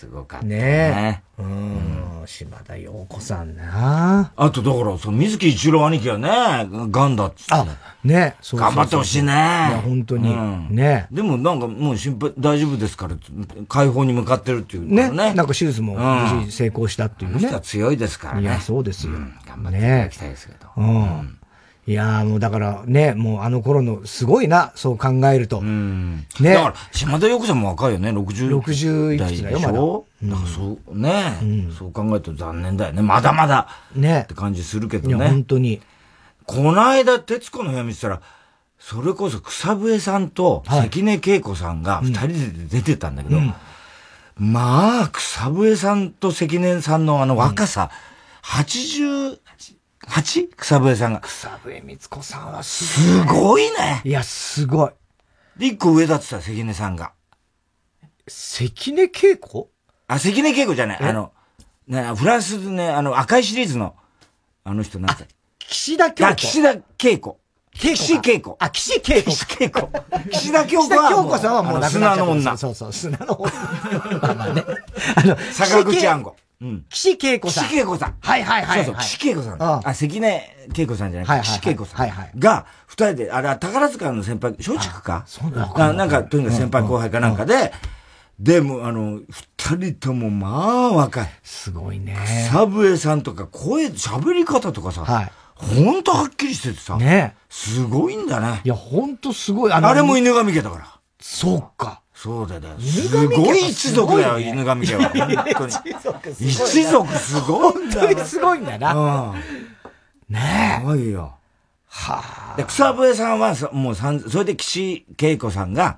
すごかったね。ねうん、島田陽子さんなあと、だから、その、水木一郎兄貴はね、ガンだっつって。あ、ねそう頑張ってほしいね。いや、本当に。ねでも、なんか、もう心配、大丈夫ですから、解放に向かってるっていうね。ね。なんか手術も無事成功したっていうね。人は強いですからね。いや、そうですよ。頑張っていただきたいですけど。うん。いやもうだからね、もうあの頃のすごいな、そう考えると。うん。ね。だから、島田陽子さんも若いよね、60。60いくつだよ、まだ。だからそう、ね、うん、そう考えると残念だよね。まだまだ。ね。って感じするけどね。本当に。この間、徹子の部屋見てたら、それこそ草笛さんと関根恵子さんが二人で出てたんだけど、うん、まあ、草笛さんと関根さんのあの若さ、うん、80、八？草笛さんが。草笛光子さんはすごいね。いや、すごい。で、一個上だってさ、関根さんが。関根恵子？あ、関根恵子じゃない。あの、ね、フランスでね、あの、赤いシリーズの、あの人なんて。岸田京子。あ、岸田恵子。岸恵子。あ、岸恵子。岸恵子。岸田京子は。京子さんはもう砂の女。そうそう、砂の女。まあまあね。あの、坂口安吾。うん。岸恵子さん。岸恵子さん。はいはいはい。そうそう、岸恵子さん。あ、関根恵子さんじゃない岸恵子さん。はいはい。が、二人で、あれは宝塚の先輩、松竹か？そうだあなんか、とにかく先輩後輩かなんかで、でも、あの、二人とも、まあ、若い。すごいね。草笛さんとか、声、喋り方とかさ、はい。ほんとはっきりしててさ。ねすごいんだね。いや、ほんとすごい。ああれも犬神家だから。そうか。そうだよ。すごい一族だよ、犬神家は。本当に。一族すごいんだ本当にすごいんだな。ねえ。すごいよ。はあ。で、草笛さんは、もうそれで岸恵子さんが、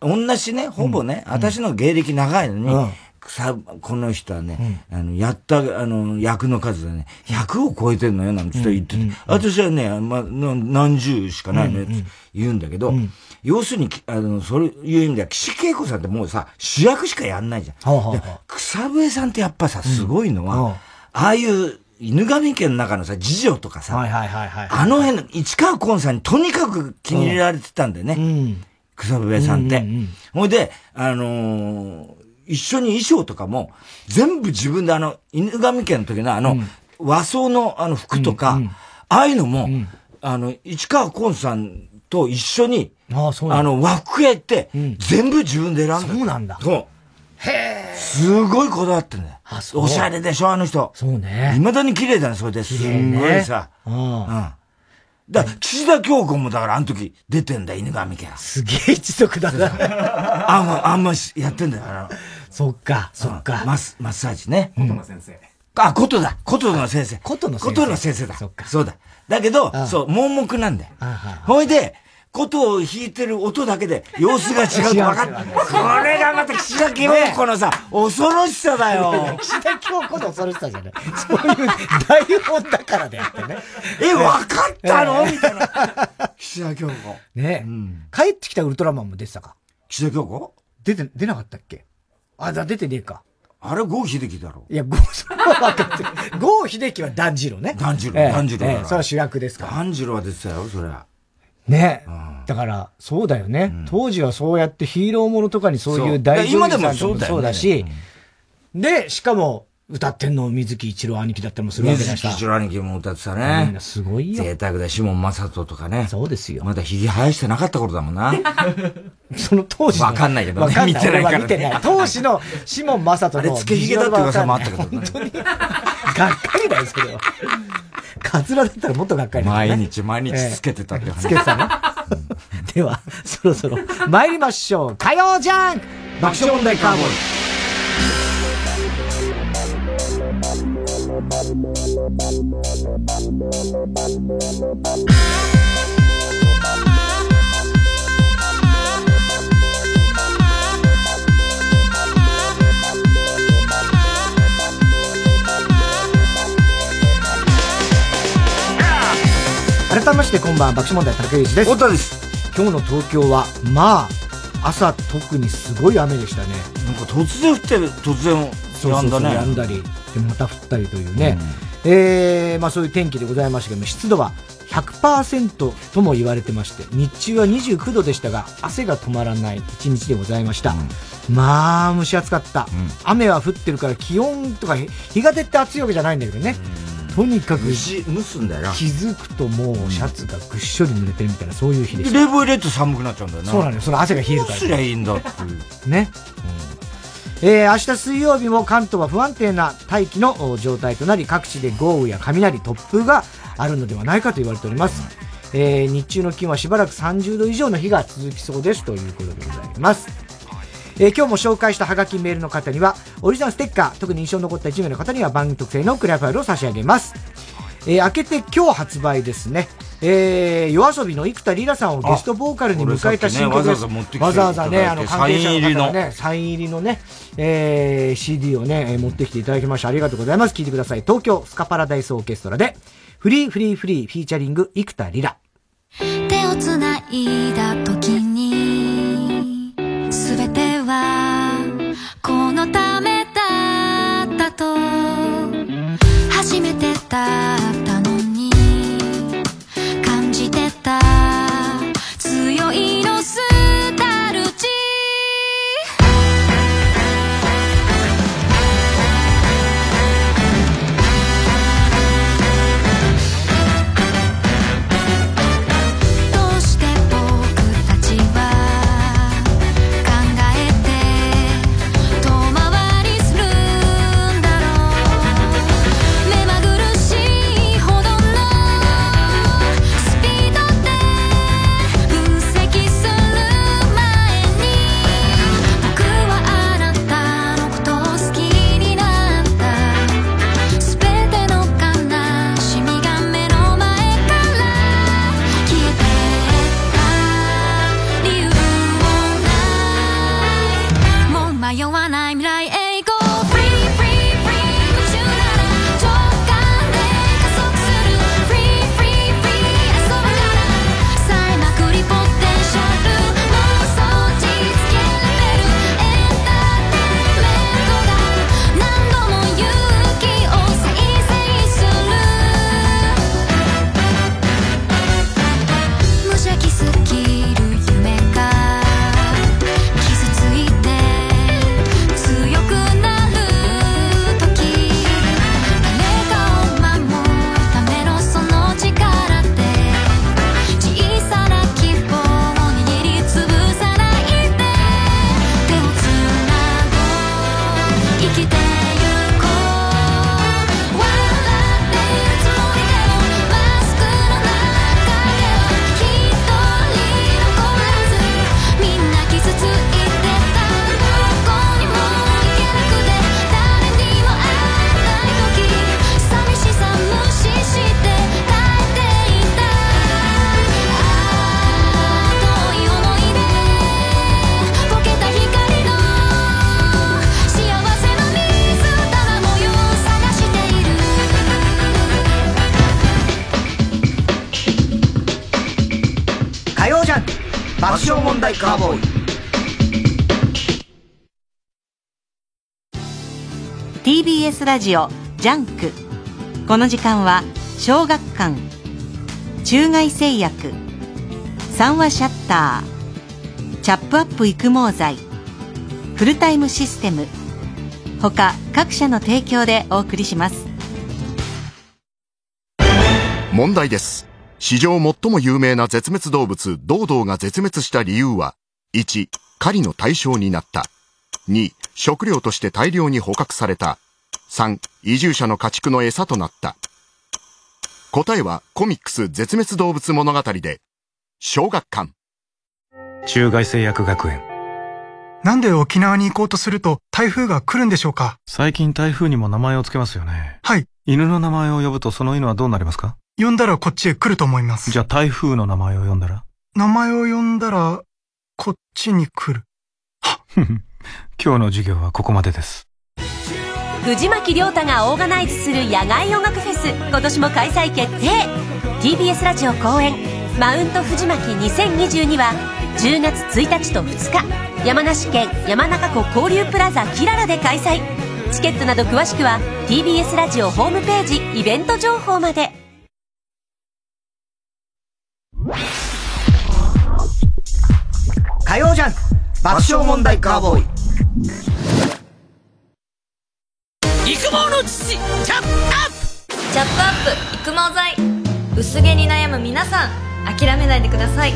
同じね、ほぼね、私の芸歴長いのに、さ、この人はね、うん、あの、やった、あの、役の数でね、100を超えてるのよ、なんて言ってて、うんうん、私はね、まあ、何十しかないのよ、って言うんだけど、要するに、あの、そういう意味では、岸恵子さんってもうさ、主役しかやんないじゃん。はあはあ、草笛さんってやっぱさ、すごいのは、ああいう犬神家の中のさ、次女とかさ、はいはいはいはい、あの辺の市川崑さんにとにかく気に入られてたんだよね。草笛さんって。ほ、うん、いで、あのー一緒に衣装とかも、全部自分であの、犬神家の時のあの、和装のあの服とか、ああいうのも、あの、市川コンさんと一緒に、あの、和服屋行って、全部自分で選んだ。そうなんだ。そう。へえ。すごいこだわってんだよ。あ、そう。おしゃれでしょ、あの人。そうね。未だに綺麗だね、それで。すんごいさ。うん。うん。だ岸田京子もだからあの時出てんだ、犬神家。すげえ一族だな。あんま、あんまやってんだよ。あのそっか、そっか。マス、マッサージね。琴の先生。あ、琴だ。琴の先生。琴の先生。琴の先生だ。そっか。そうだ。だけど、そう、盲目なんだよ。ほいで、琴を弾いてる音だけで様子が違うと分 かる。これがまた岸田京子のさ、恐ろしさだよ。岸田京子の恐ろしさじゃない。そういう台本だからであってね。え、分かったの？みたいな。岸田京子。ね、帰ってきたウルトラマンも出てたか。岸田京子？出て、出なかったっけ？あ、だ、出てねえか。あれ、郷秀樹だろ。いや、郷、分かってる。郷秀樹は団次郎ね。団次郎、団次郎。ええ、それは主役ですから。団次郎は出てたよ、それは。ね、うん、だから、そうだよね、うん、当時はそうやってヒーローものとかにそういう大女優さんともそうだし、で、しかも、歌ってんの水木一郎兄貴だったりもするわけだし水木一郎兄貴も歌ってたね。みんなすごいよ。贅沢で、シモン正人とかね。そうですよ。まだ髭生やしてなかった頃だもんな。その当時わかんないけどね。見てないから、ね。見てない。当時のシモン正人の。あれ、つけ髭だって噂もあったけどね。本当に。がっかりだよ、それは。カツラだったらもっとがっかりだ、ね、毎日毎日つけてたって話。つけてたね。では、そろそろ参りましょう。火曜ジャンク爆笑問題カーボーイ。改めましてこんばんは爆笑問題竹内です。太田です。今日の東京はまあ朝特にすごい雨でしたね。なんか突然降って突然やんだね。やんだりでまた降ったりというね、うん、えー、まあそういう天気でございましたけども湿度は100%とも言われてまして日中は29度でしたが汗が止まらない一日でございました、うん、まあ蒸し暑かった、うん、雨は降ってるから気温とか日が出て暑いわけじゃないんだけどね、とにかく蒸すんだよな。気づくともうシャツがぐっしょり濡れてるみたいなそういう日でした。冷房入れると寒くなっちゃうんだよな。そうなのよ。その汗が冷えるから。どうすりゃいいんだっていう。ね、うん、えー、明日水曜日も関東は不安定な大気の状態となり各地で豪雨や雷突風があるのではないかと言われております、えー、日中の気温はしばらく30度以上の日が続きそうですということでございますえー、今日も紹介したハガキメールの方には、オリジナルステッカー、特に印象に残った1名の方には番組特製のクリアファイルを差し上げます。えー、明けて今日発売ですね。えー、夜遊びの生田リラさんをゲストボーカルに迎えた新曲です。ね、わざわざね、あの、関係者の方がね、サイン入りのね、えー、CD をね、持ってきていただきましてありがとうございます。聴いてください。東京スカパラダイスオーケストラで、フリーフリーフリーフィーチャリング生田リラ。手をつないだ時に、すべてはこのためだったと初めてだ爆笑問題カーボーイ TBS ラジオジャンク。この時間は小学館。中外製薬。三和シャッター。チャップアップ育毛剤。フルタイムシステム。他各社の提供でお送りします。問題です史上最も有名な絶滅動物ドードーが絶滅した理由は1狩りの対象になった。2食料として大量に捕獲された。3移住者の家畜の餌となった。答えはコミックス絶滅動物物語で小学館。中外製薬学園。なんで沖縄に行こうとすると台風が来るんでしょうか？最近台風にも名前を付けますよね。はい。犬の名前を呼ぶとその犬はどうなりますか？呼んだらこっちへ来ると思います。じゃあ台風の名前を呼んだら？名前を呼んだら、こっちに来る。今日の授業はここまでです。藤巻亮太がオーガナイズする野外音楽フェス今年も開催決定 TBS ラジオ公演「マウント藤巻2022」は10月1日と2日山梨県山中湖交流プラザキララで開催チケットなど詳しくは TBS ラジオホームページイベント情報まで火曜ジャンク爆笑問題カーボーイ。育毛の父チャップアップ。チャップアップ育毛剤。薄毛に悩む皆さん諦めないでください。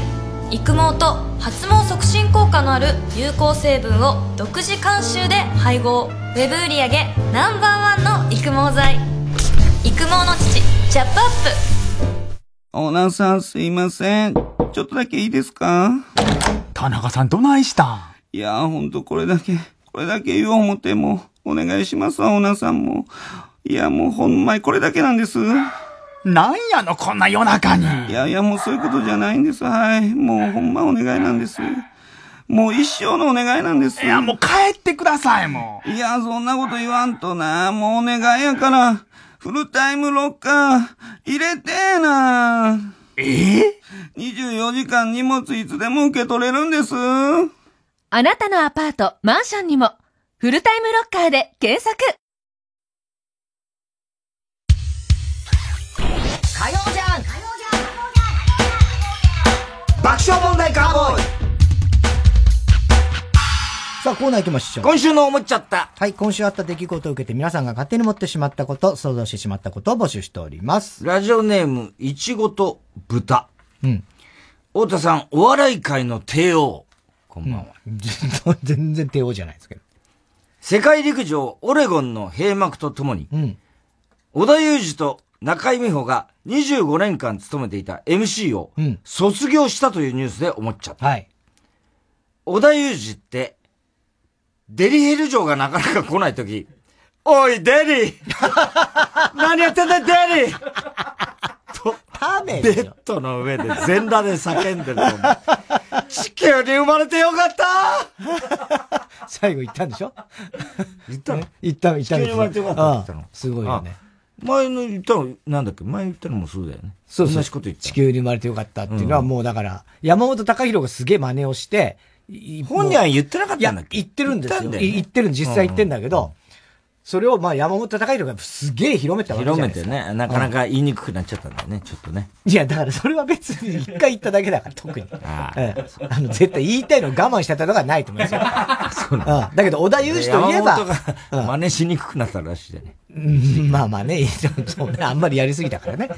育毛と発毛促進効果のある有効成分を独自監修で配合。ウェブ売上ナンバーワンの育毛剤。育毛の父チャップアッオーナーさんすいません。ちょっとだけいいですか？田中さんどないしたん？いやーほんとこれだけ、これだけ言おう思っても、お願いしますわ、オーナーさんも。いやもうほんまにこれだけなんです。なんやの、こんな夜中に。いやいやもうそういうことじゃないんです。はい。もうほんまお願いなんです。もう一生のお願いなんです。いやもう帰ってください、もう。いや、そんなこと言わんとな。もうお願いやから。フルタイムロッカー、入れてーな。え？え ?24 時間荷物いつでも受け取れるんです。あなたのアパートマンションにも。フルタイムロッカーで検索。火曜じゃん。爆笑問題カーボーイさあ、コーナー行きましょう。今週の思っちゃった。はい、今週あった出来事を受けて皆さんが勝手に持ってしまったこと、想像してしまったことを募集しております。ラジオネーム、いちごと豚。うん。太田さん、お笑い界の帝王。こんばんは。うん、全然 帝王じゃないですけど。世界陸上オレゴンの閉幕とともに、うん。織田裕二と中井美穂が25年間務めていた MC を卒業したというニュースで思っちゃった。はい。織田裕二って、デリヘル嬢がなかなか来ないとき、おい、デリー！何やってんだ、デリー！と、ベッドの上で全裸で叫んでると思う。地球に生まれてよかった！最後言ったんでしょ？言ったの？言った、言った地球に生まれてよかったって言ったの？すごいよね。前の言ったの、なんだっけ？前言ったのもそうだよね。そうそう。同じこと言った。地球に生まれてよかったっていうのはもうだから、山本隆弘がすげえ真似をして、本人は言ってなかったんだっけ？言ってるんですよ。言っよね言ってる実際言ってんだけど、それをまあ山本隆弘がすげえ広めたわけじゃないですか。広めてね、なかなか言いにくくなっちゃったんだよね、ちょっとね。いや、だからそれは別に一回言っただけだから、特に。ああの、絶対言いたいの我慢してたのがないと思いますよ。そうだけど、小田裕二といえば。山本が真似しにくくなったらしいじゃね。うん、まあまあね、そうね、あんまりやりすぎたからね。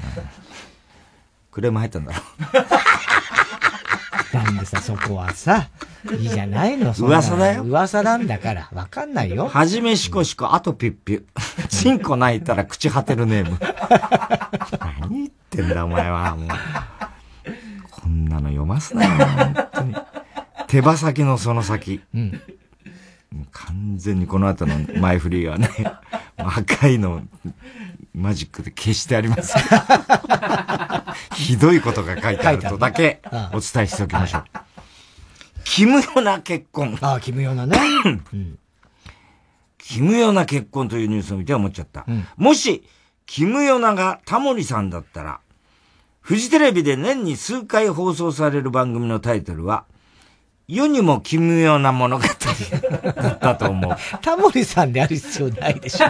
クレーム入ったんだろう。なんでさ、そこはさ、いいじゃないの、噂だよ。噂なんだから、わかんないよ。はじめしこしこ、あとピュッピュ。チンコ泣いたら口果てるネーム。何言ってんだ、お前は。もう。こんなの読ますなよ、本当に。手羽先のその先。うん。完全にこの後の前振りはね、赤いの、マジックで消してあります。ひどいことが書いてあるとだけお伝えしておきましょう。キムヨな結婚。ああ、キムヨなね。うん、キムヨな結婚というニュースを見て思っちゃった。うん、もし、キムヨナがタモリさんだったら、フジテレビで年に数回放送される番組のタイトルは、世にも奇妙な物語だったと思う。タモリさんである必要ないでしょ。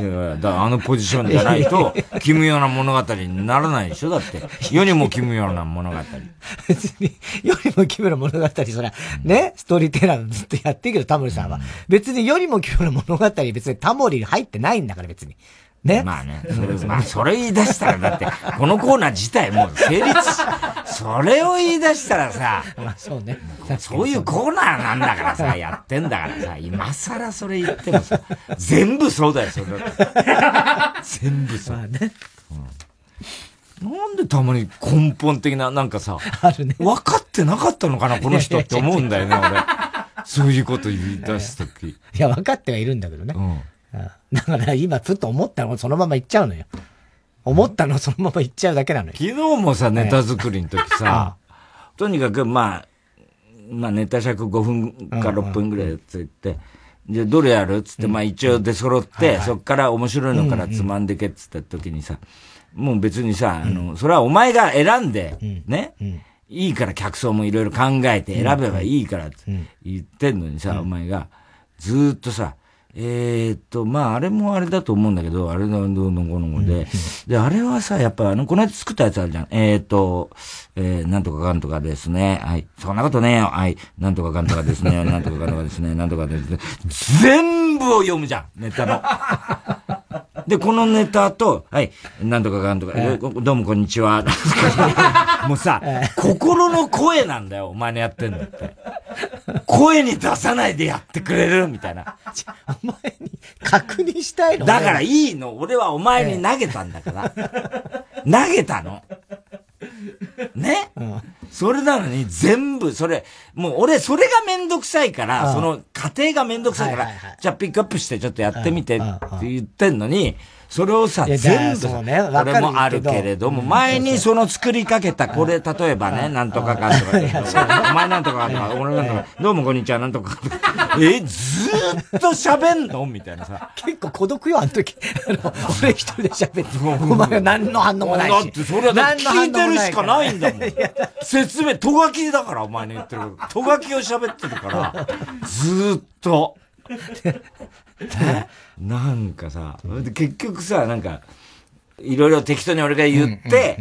いやいや、だあのポジションじゃないと、奇妙な物語にならないでしょ？だって。世にも奇妙な物語。別に、世にも奇妙な物語、そりゃね、ストーリーテラーずっとやってるけど、タモリさんは。別に世にも奇妙な物語、別にタモリ入ってないんだから、別に。ね。まあね。まあ、それ言い出したら、だって、このコーナー自体もう成立し、それを言い出したらさ、まあそうね。そういうコーナーなんだからさ、やってんだからさ、今更それ言ってもさ、全部そうだよ、それ。全部そう。まあね。うん、なんでたまに根本的な、なんかさ、あるね。分かってなかったのかな、この人って思うんだよね、俺。そういうこと言い出すとき。いや、分かってはいるんだけどね。うんだから今、ふっと思ったのそのまま行っちゃうのよ。思ったのそのまま行っちゃうだけなのよ。昨日もさ、ネタ作りの時さ、とにかく、まあ、まあ、ネタ尺5分か6分ぐらいやってて、じゃどれやるつって、まあ一応出揃って、そっから面白いのからつまんでけっつった時にさ、もう別にさ、あの、それはお前が選んで、ね、いいから客層もいろいろ考えて選べばいいからって言ってんのにさ、お前が、ずっとさ、えー、っと、まあ、あれもあれだと思うんだけど、あれのどうのこので、で、あれはさ、やっぱあの、この間作ったやつあるじゃん。えー、っと、えー、なんとかかんとかですね。はい。そんなことねえよ。はい。なんとかかんとかですね。なんとかかんとかですね。なんとかですね。全部を読むじゃん。ネタの。で、このネタと、はい、なんとかかんとか、えー、どうもこんにちは。もうさ、心の声なんだよ、お前のやってんのって。声に出さないでやってくれるみたいな。お前に確認したいの？だからいいの。俺はお前に投げたんだから。投げたの。ね、うん、それなのに全部、それ、もう俺それがめんどくさいから、その過程がめんどくさいから、じゃあピックアップしてちょっとやってみてって言ってんのに、それをさ、全部、ね、俺もあるけれども、前にその作りかけた、これ、例えばね、なんとかかんとか、お前なんとかとか、俺なんとか、どうもこんにちは、なんとか。え、ずーっと喋んの？みたいなさ。結構孤独よ、あの時。俺一人で喋って、お前は何の反応もないし。だってそれは聞いてるしかないんだもん。説明、とがきだから、お前の言ってるとがきを喋ってるから、ずーっと。なんかさ、結局さ、なんか、いろいろ適当に俺が言って、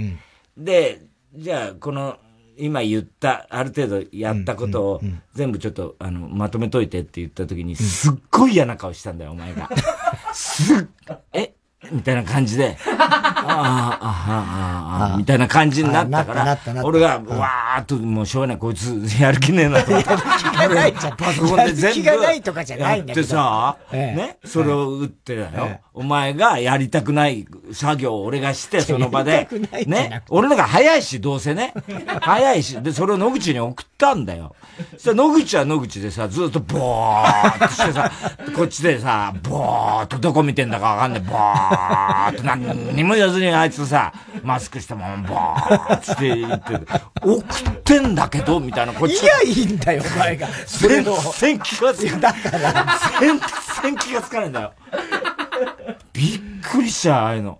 で、じゃあ、この、今言った、ある程度やったことを、全部ちょっと、あの、まとめといてって言った時に、すっごい嫌な顔したんだよ、お前が。すっ、えみたいな感じで、ああ、ああ、ああ、みたいな感じになったから、俺が、わーっと、もうしょうがない、こいつ、やる気ねえなと思って。気がないじゃん。パソコンで全部。気がないとかじゃないんだけど。さ、ね、それを打ってだよ。お前がやりたくない作業を俺がして、その場で。ね？俺のが早いし、どうせね。早いし、で、それを野口に送ったんだよ。そしたら野口は野口でさ、ずっとボーっとしてさ、こっちでさ、ボーっとどこ見てんだかわかんない、ボーっと何にも言わずにあいつさ、マスクしたままボーっとして言ってる。送ってんだけど、みたいな、こっち。いや、いいんだよ、お前が。全然気がつかない。だから。全然気がつかないんだよ。びっくりしちゃう、ああいうの。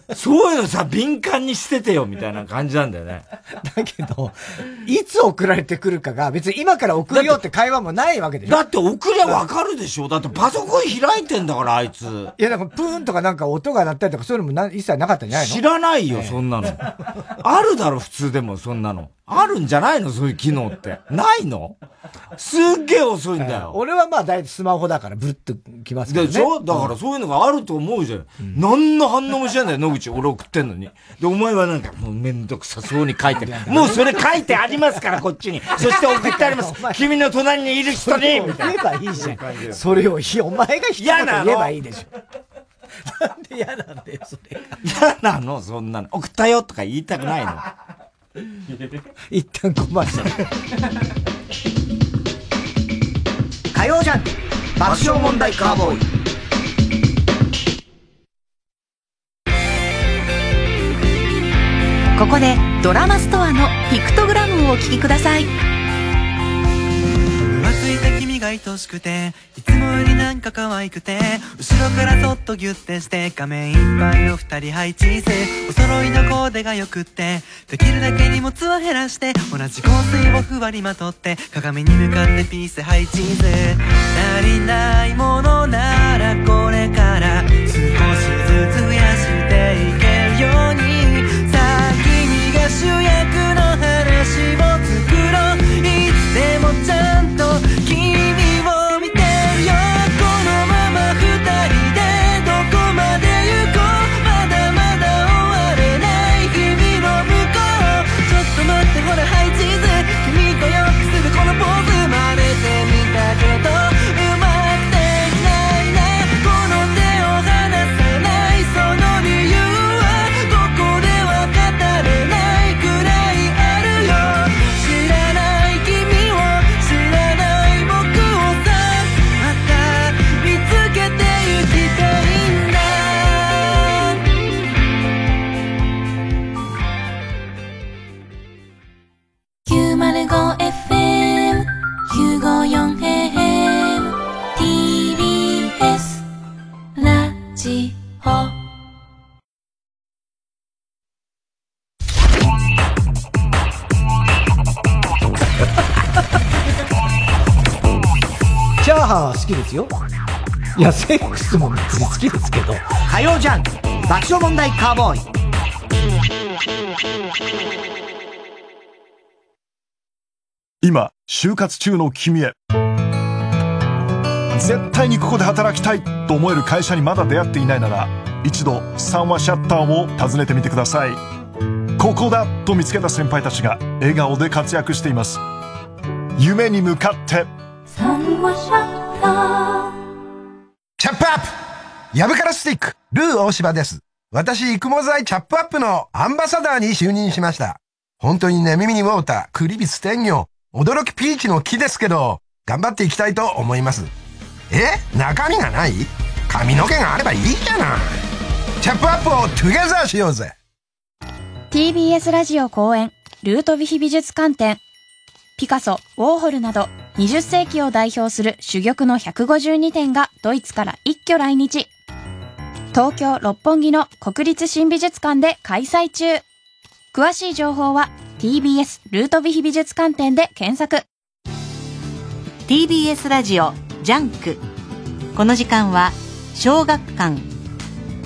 そういうのさ、敏感にしててよ、みたいな感じなんだよね。だけど、いつ送られてくるかが、別に今から送るよって会話もないわけでしょだって送りゃわかるでしょだってパソコン開いてんだから、あいつ。いや、なんかプーンとかなんか音が鳴ったりとかそういうのもな一切なかったんじゃないの？知らないよ、そんなの。あるだろ、普通でも、そんなの。あるんじゃないのそういう機能って。ないの？すっげえ遅いんだよ。俺はまあ大体スマホだからブルッときますけどね。でしょ？だからそういうのがあると思うじゃん。うん、何の反応もしないんだよ、野口。俺送ってんのに。で、お前はなんかもうめんどくさそうに書いてる。もうそれ書いてありますから、こっちに。そして送ってあります。君の隣にいる人にみたいな。言えばいいじゃん。それを、お前が一言言えばいいでしょ。なんで嫌なんだよ、それ嫌なのそんなの。送ったよとか言いたくないの。一旦コマーシャル。火曜ジャン爆笑問題カーボーイ。ここでドラマストアのピクトグラムをお聴きください。が愛しくていつもよりなんか可愛くて後ろからそっとギュッてして画面いっぱいの二人配置せお揃いのコーデがよくってできるだけ荷物を減らして同じ香水をふわりまとって鏡に向かってピース配置せ足りないものならこれからャーハンは好きですよ。いや、セックスも別に好きですけど。火曜ジャンク爆笑問題カーボーイ。今就活中の君へ。絶対にここで働きたいと思える会社にまだ出会っていないなら一度三話シャッターを訪ねてみてください。ここだと見つけた先輩たちが笑顔で活躍しています。夢に向かって。三話シャッターチャップアップヤブカラスティック、ルー大柴です。私、育毛剤チャップアップのアンバサダーに就任しました。本当にね、耳にウォーター、クリビス天魚、驚きピーチの木ですけど、頑張っていきたいと思います。え？中身がない？髪の毛があればいいじゃない。チャップアップをトゥゲザーしようぜ。TBS ラジオ後援、ルートヴィヒ美術館展。ピカソ、ウォーホルなど、20世紀を代表する珠玉の152点がドイツから一挙来日。東京六本木の国立新美術館で開催中。詳しい情報は TBS ルートヴィヒ美術館展で検索。TBS ラジオジャンクこの時間は小学館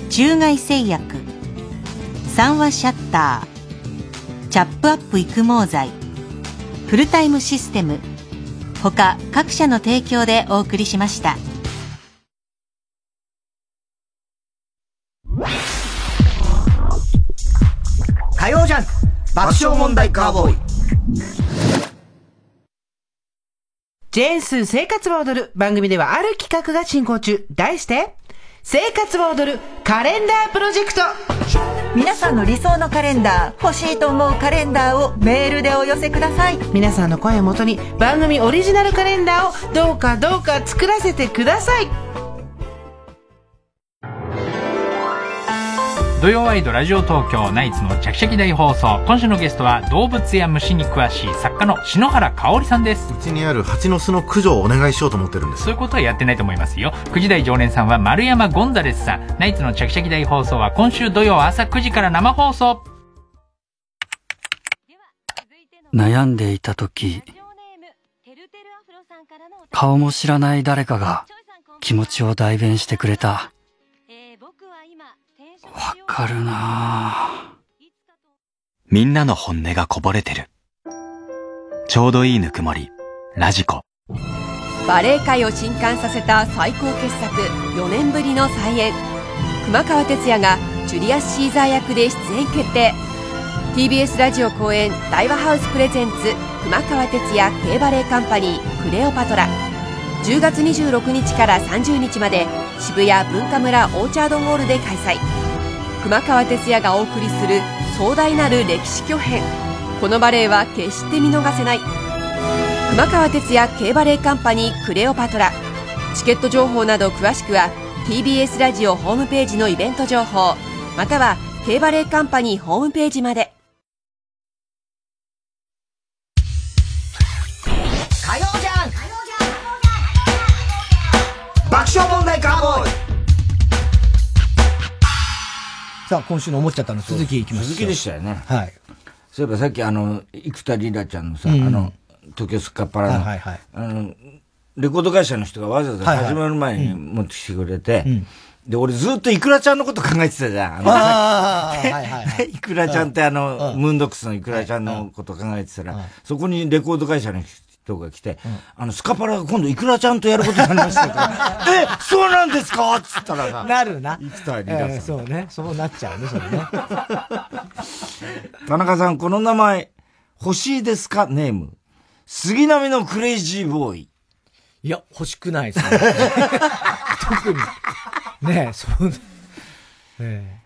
中外製薬三話シャッターチャップアップ育毛剤フルタイムシステム他各社の提供でお送りしました火曜ジャンク爆笑問題カーボーイジェーンスー生活を踊る番組ではある企画が進行中。題して、生活を踊るカレンダープロジェクト。皆さんの理想のカレンダー欲しいと思うカレンダーをメールでお寄せください。皆さんの声をもとに番組オリジナルカレンダーをどうかどうか作らせてください土曜ワイドラジオ東京ナイツのチャキチャキ大放送。今週のゲストは動物や虫に詳しい作家の篠原香織さんです。うちにある蜂の巣の駆除をお願いしようと思ってるんです。そういうことはやってないと思いますよ。9時台常連さんは丸山ゴンザレスさん。ナイツのチャキチャキ大放送は今週土曜朝9時から生放送。悩んでいた時顔も知らない誰かが気持ちを代弁してくれたわかるなみんなの本音がこぼれてる。ちょうどいいぬくもり。ラジコ。バレエ界を震撼させた最高傑作4年ぶりの再演熊川哲也がジュリアス・シーザー役で出演決定 TBS ラジオ公演大和ハウスプレゼンツ熊川哲也 K バレエカンパニークレオパトラ10月26日から30日まで渋谷文化村オーチャードホールで開催熊川哲也がお送りする壮大なる歴史巨編。このバレエは決して見逃せない。熊川哲也 K バレエカンパニークレオパトラ。チケット情報など詳しくは TBS ラジオホームページのイベント情報。または K バレエカンパニーホームページまで。火曜ジャンク爆笑問題カーボーイ。さあ、今週の思っちゃったの続きいきます。続きでしたよね。はい。そういえばさっきあの、生田リラちゃんのさ、うんあの、東京スカパラの、はいはいはい。あの、レコード会社の人がわざわざ始まる前に持ってきてくれて、うん。で、俺ずっとイクラちゃんのこと考えてたじゃん。あのあーはいはいはい。イクラちゃんってあの、ムーンドックスのイクラちゃんのこと考えてたら、そこにレコード会社の人が来て、あの、スカパラが今度イクラちゃんとやることになりましたから、え、そうなんですか？っつったらさ、なるな。生田リラさんえーそうね。そうなっちゃうね、それね。田中さん、この名前、欲しいですか？ネーム。杉並のクレイジーボーイ。いや、欲しくないですね。特に。ねえ、そう。え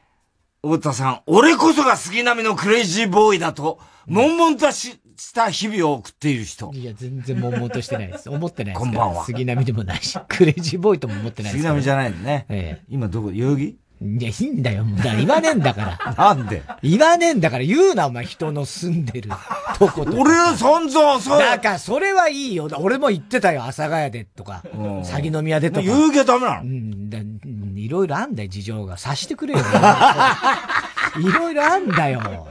太田さん、俺こそが杉並のクレイジーボーイだと、悶々としした日々を送っている人。えいや、全然悶々としてないです。思ってないです。こんばんは杉並でもないし、クレイジーボーイとも思ってないです。杉並じゃないのね。ええ今どこ、代々木？いや、いいんだよ。もうだから言わねえんだから。なんで？言わねえんだから言うな、お前、人の住んでるとことか。俺は散々そうだから、それはいいよ。俺も言ってたよ、阿佐ヶ谷でとか、詐欺飲み屋でとか。言うけどダメなの？うん、だうんいろいろあんだよ、事情が。察してくれよ。いろいろあんだよ。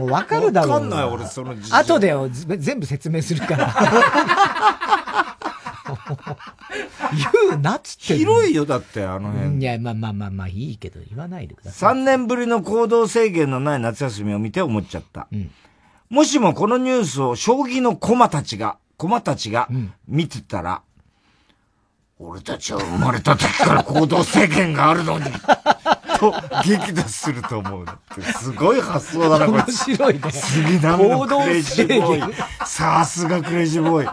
もうわかるだろう。わかんない俺その事情後で全部説明するから。言うなっつって広いよ、だって、あの辺。いや、まあまあまあまあいいけど、言わないでください。3年ぶりの行動制限のない夏休みを見て思っちゃった。もしもこのニュースを将棋の駒たちが、駒たちが見てたら、俺たちは生まれた時から行動制限があるのに、と激怒すると思う。だってすごい発想だな、これ。面白いね杉並のクレイジーボーイ。さすがクレイジーボーイ。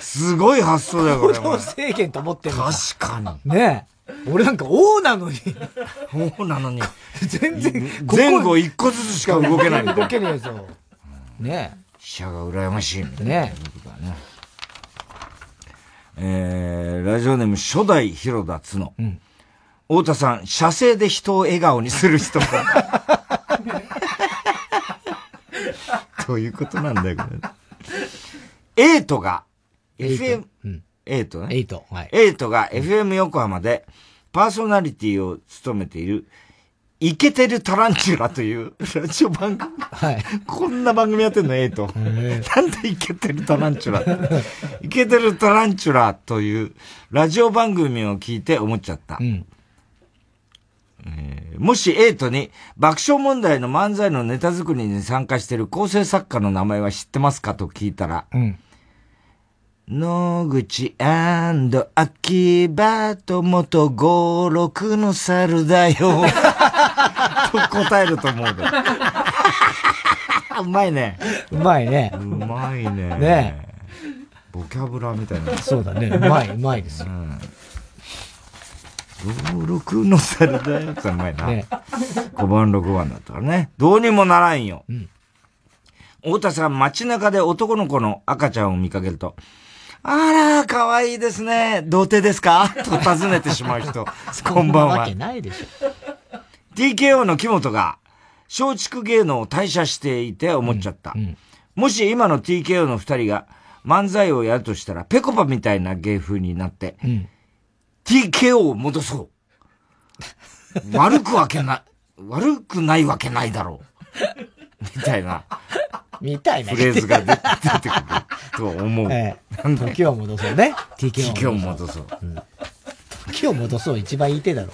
すごい発想だよ、これ。行動制限と思ってるの確かに。ねえ。俺なんか王なのに。王なのに。全然、前後一個ずつしか動けないみたいな動けねえぞ。ね飛車が羨ましいみたいな。ねねえー、ラジオネーム初代広田角。太田さん、射精で人を笑顔にする人か。どういうことなんだよ、これ。エイトが、FM、エイトね。エイト、はい。エイトが FM 横浜でパーソナリティを務めているイケてるタランチュラというラジオ番組。はい。こんな番組やってんの、エイト。なんでイケてるタランチュライケてるタランチュラというラジオ番組を聞いて思っちゃった。えーもしエイトに爆笑問題の漫才のネタ作りに参加している構成作家の名前は知ってますかと聞いたら、うん。野口秋葉と元五六の猿だよ。と答えると思うよ。うまいね。うまいね。うまいね。ねボキャブラみたいな。そうだね。うまい、うまいですよ。五六の猿だよってうまいな。ね5番6番だったからね。どうにもならんよ。うん太田さん、街中で男の子の赤ちゃんを見かけると、あら、可愛いですね。童貞ですかと尋ねてしまう人。こんばんはそなわけ。ないでしょ。TKO の木本が、松竹芸能を退社していて思っちゃった。もし今の TKO の二人が漫才をやるとしたら、ペコパみたいな芸風になって、TKO を戻そう。悪くわけな、悪くないわけないだろう。みたいなみたいな。フレーズが出出てくると思う。ええ。時を戻そうね。TK TKO を戻そう。時を戻そう一番言いてえだろ。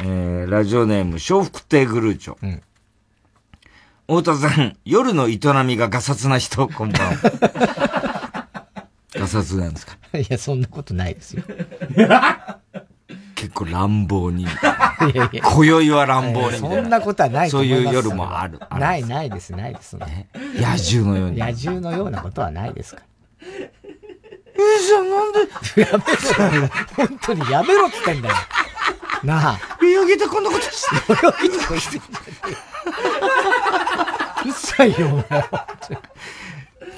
えー、ラジオネーム、笑福亭グルーチョ。太田さん、夜の営みがガサツな人、こんばんは。ガサツなんですか？いや、そんなことないですよ。結構乱暴に。いやいや今宵は乱暴に。そんなことはないとそう思いますいう夜もある。ない、ないです、ないですね。野獣のように。野獣のようなことはないですか？ら。えー、じゃあなんで？やめろよ。本当にやめろって言ってんだよ。なあ。泳ぎでこんなことして。泳ぎとかしてんじゃねえようっさいよ、お前。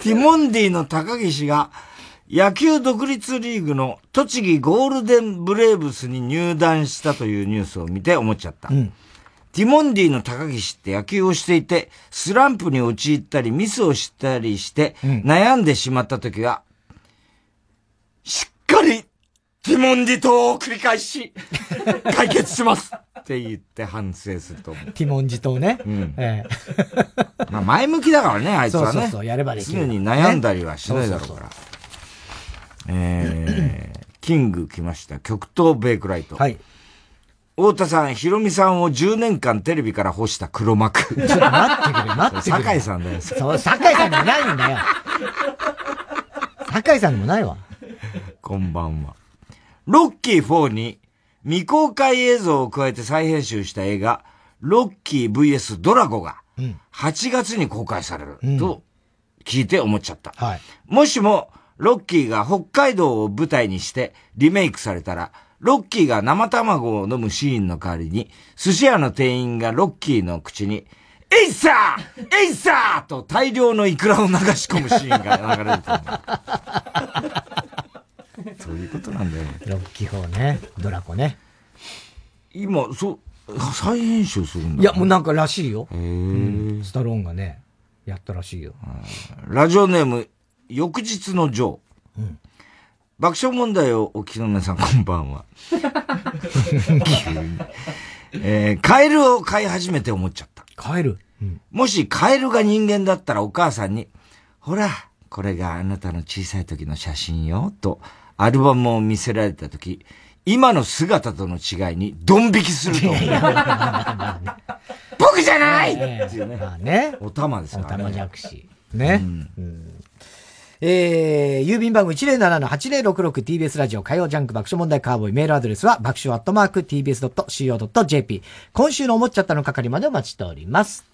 ティモンディの高岸が野球独立リーグの栃木ゴールデンブレーブスに入団したというニュースを見て思っちゃった。ティモンディの高岸って野球をしていて、スランプに陥ったりミスをしたりして、悩んでしまった時は、しっかり、ティモンディ島を繰り返し、解決しますって言って反省すると思う。ティモンジ島ね。うん。ええ。まあ前向きだからね、あいつはね。そうそうそう、やればできる。常に悩んだりはしないだろうから。えー、キング来ました。極東ベイクライト。はい。太田さん、ヒロミさんを10年間テレビから干した黒幕。ちょっと待ってくれ、待ってくれ。酒井さんだよ。そう、酒井さんでもないんだよ。酒井さんでもないわ。こんばんは。ロッキー4に未公開映像を加えて再編集した映画、ロッキー VS ドラゴが、8月に公開される、と聞いて思っちゃった。はい。もしも、ロッキーが北海道を舞台にしてリメイクされたら、ロッキーが生卵を飲むシーンの代わりに、寿司屋の店員がロッキーの口に、エイサーエイサーと大量のイクラを流し込むシーンが流れると思う。そういうことなんだよね。ロッキー4ね。ドラゴね。今、そう、再編集するんだ、いや、もうなんからしいよ。へうんスタローンがね、やったらしいよ。ラジオネーム、翌日のジョー。うん爆笑問題をお聞きの皆さん、こんばんは。えーカエルを飼い始めて思っちゃった。カエル、もしカエルが人間だったらお母さんに、ほら、これがあなたの小さい時の写真よ、と、アルバムを見せられた時、今の姿との違いにドン引きすると思う。僕じゃないっていうね。まあね。お玉ですからね。お玉弱視。ね。うんえー、郵便番号 107-8066TBS ラジオ火曜ジャンク爆笑問題カーボーイメールアドレスは爆笑アットマーク TBS.CO.JP 今週の思っちゃったの係までお待ちしております。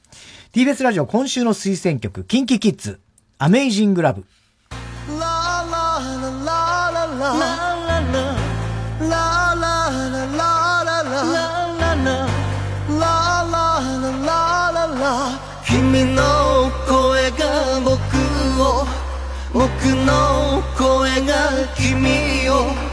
TBS ラジオ今週の推薦曲、キンキキッズ、アメイジングラブ。君の僕の声が君を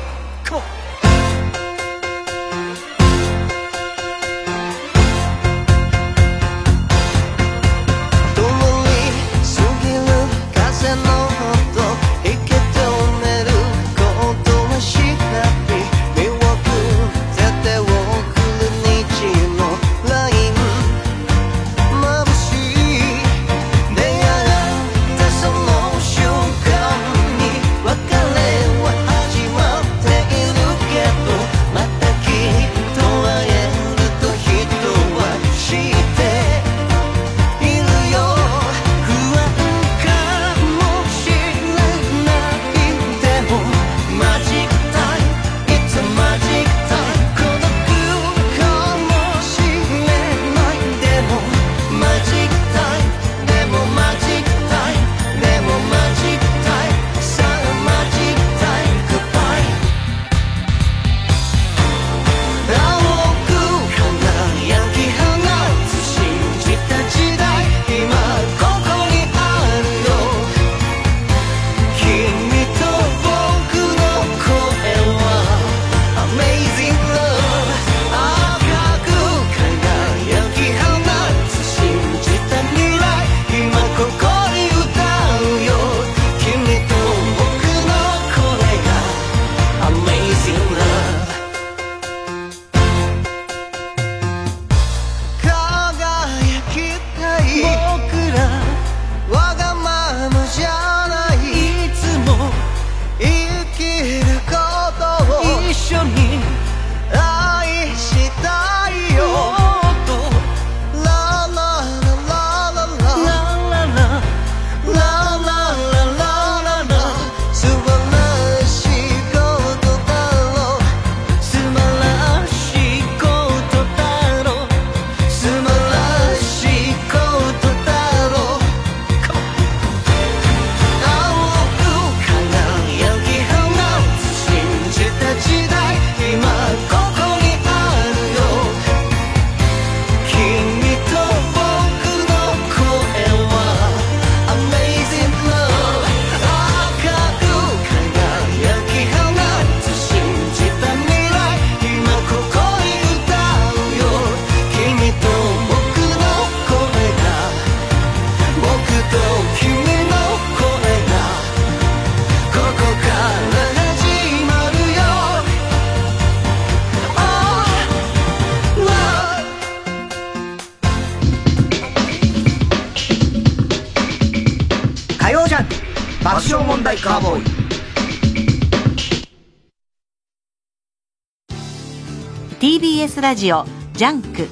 ラジオジャンク。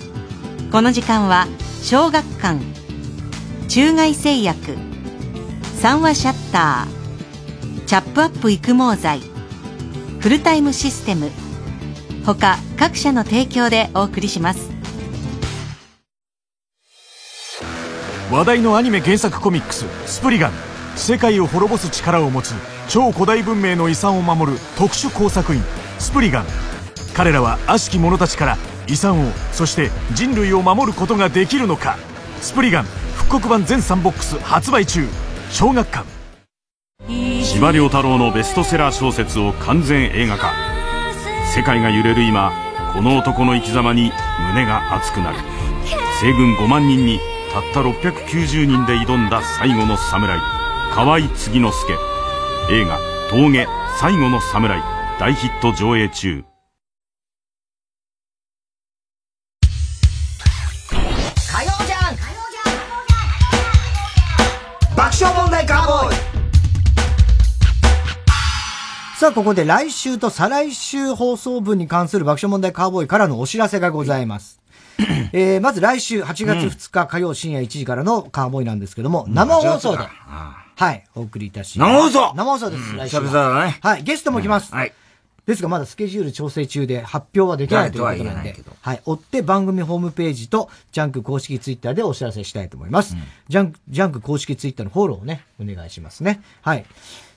この時間は小学館中外製薬三和シャッターチャップアップ育毛剤フルタイムシステム他各社の提供でお送りします。話題のアニメ原作コミックス「スプリガン」世界を滅ぼす力を持つ超古代文明の遺産を守る特殊工作員スプリガン。彼らは悪しき者たちから遺産をそして人類を守ることができるのか。スプリガン復刻版全3ボックス発売中。小学館。司馬太郎のベストセラー小説を完全映画化。世界が揺れる今この男の生き様に胸が熱くなる。西軍5万人にたった690人で挑んだ最後の侍。河合継之助。映画「峠最後の侍」大ヒット上映中。さあ、ここで来週と再来週放送分に関する爆笑問題カーボーイからのお知らせがございます。えー、まず来週8月2日火曜深夜1時からのカーボーイなんですけども、生放送で、はい、お送りいたします。生放送？生放送です、来週は。久々だね。はい、ゲストも来ます。はい。ですが、まだスケジュール調整中で発表はできないということなんで、はい、追って番組ホームページとジャンク公式ツイッターでお知らせしたいと思います。ジャンク、ジャンク公式ツイッターのフォローをね、お願いしますね。はい。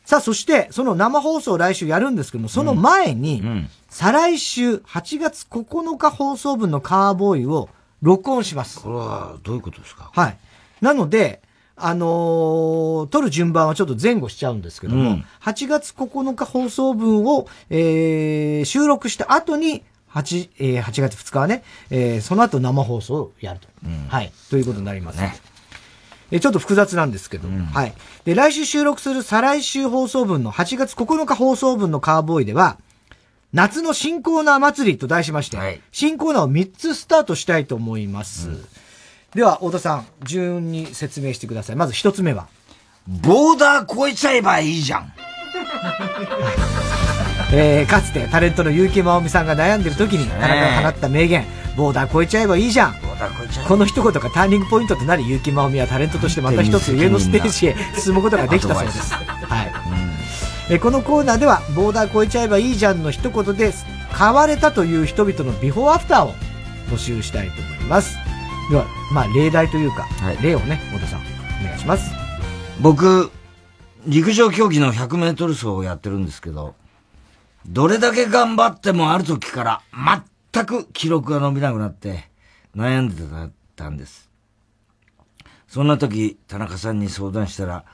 さあ、そして、その生放送を来週やるんですけども、その前に、再来週8月9日放送分のカーボーイを録音します。これはどういうことですか？はい。なので、あのー撮る順番はちょっと前後しちゃうんですけども、うん8月9日放送分を、えー収録した後に、8, えー8月2日はね、えーその後生放送をやると。はい。ということになります。えーちょっと複雑なんですけど、はい。で、来週収録する再来週放送分の8月9日放送分のカーボーイでは、夏の新コーナー祭りと題しまして、新コーナーを3つスタートしたいと思います。では、太田さん、順に説明してください。まず1つ目は。ボーダー超えちゃえばいいじゃん。えー、かつてタレントの結城まおみさんが悩んでる時に田中が放った名言、ボーダー超えちゃえばいいじゃん。この一言がターニングポイントとなり、結城まおみはタレントとしてまた一つ上のステージへ進むことができたそうです。はい。えーこのコーナーでは、ボーダー超えちゃえばいいじゃんの一言で、変われたという人々のビフォーアフターを募集したいと思います。では、まあ、例題というか、例をね、太田さん、お願いします。僕、陸上競技の100メートル走をやってるんですけど、どれだけ頑張ってもある時から全く記録が伸びなくなって悩んでたんです。そんな時、田中さんに相談したら、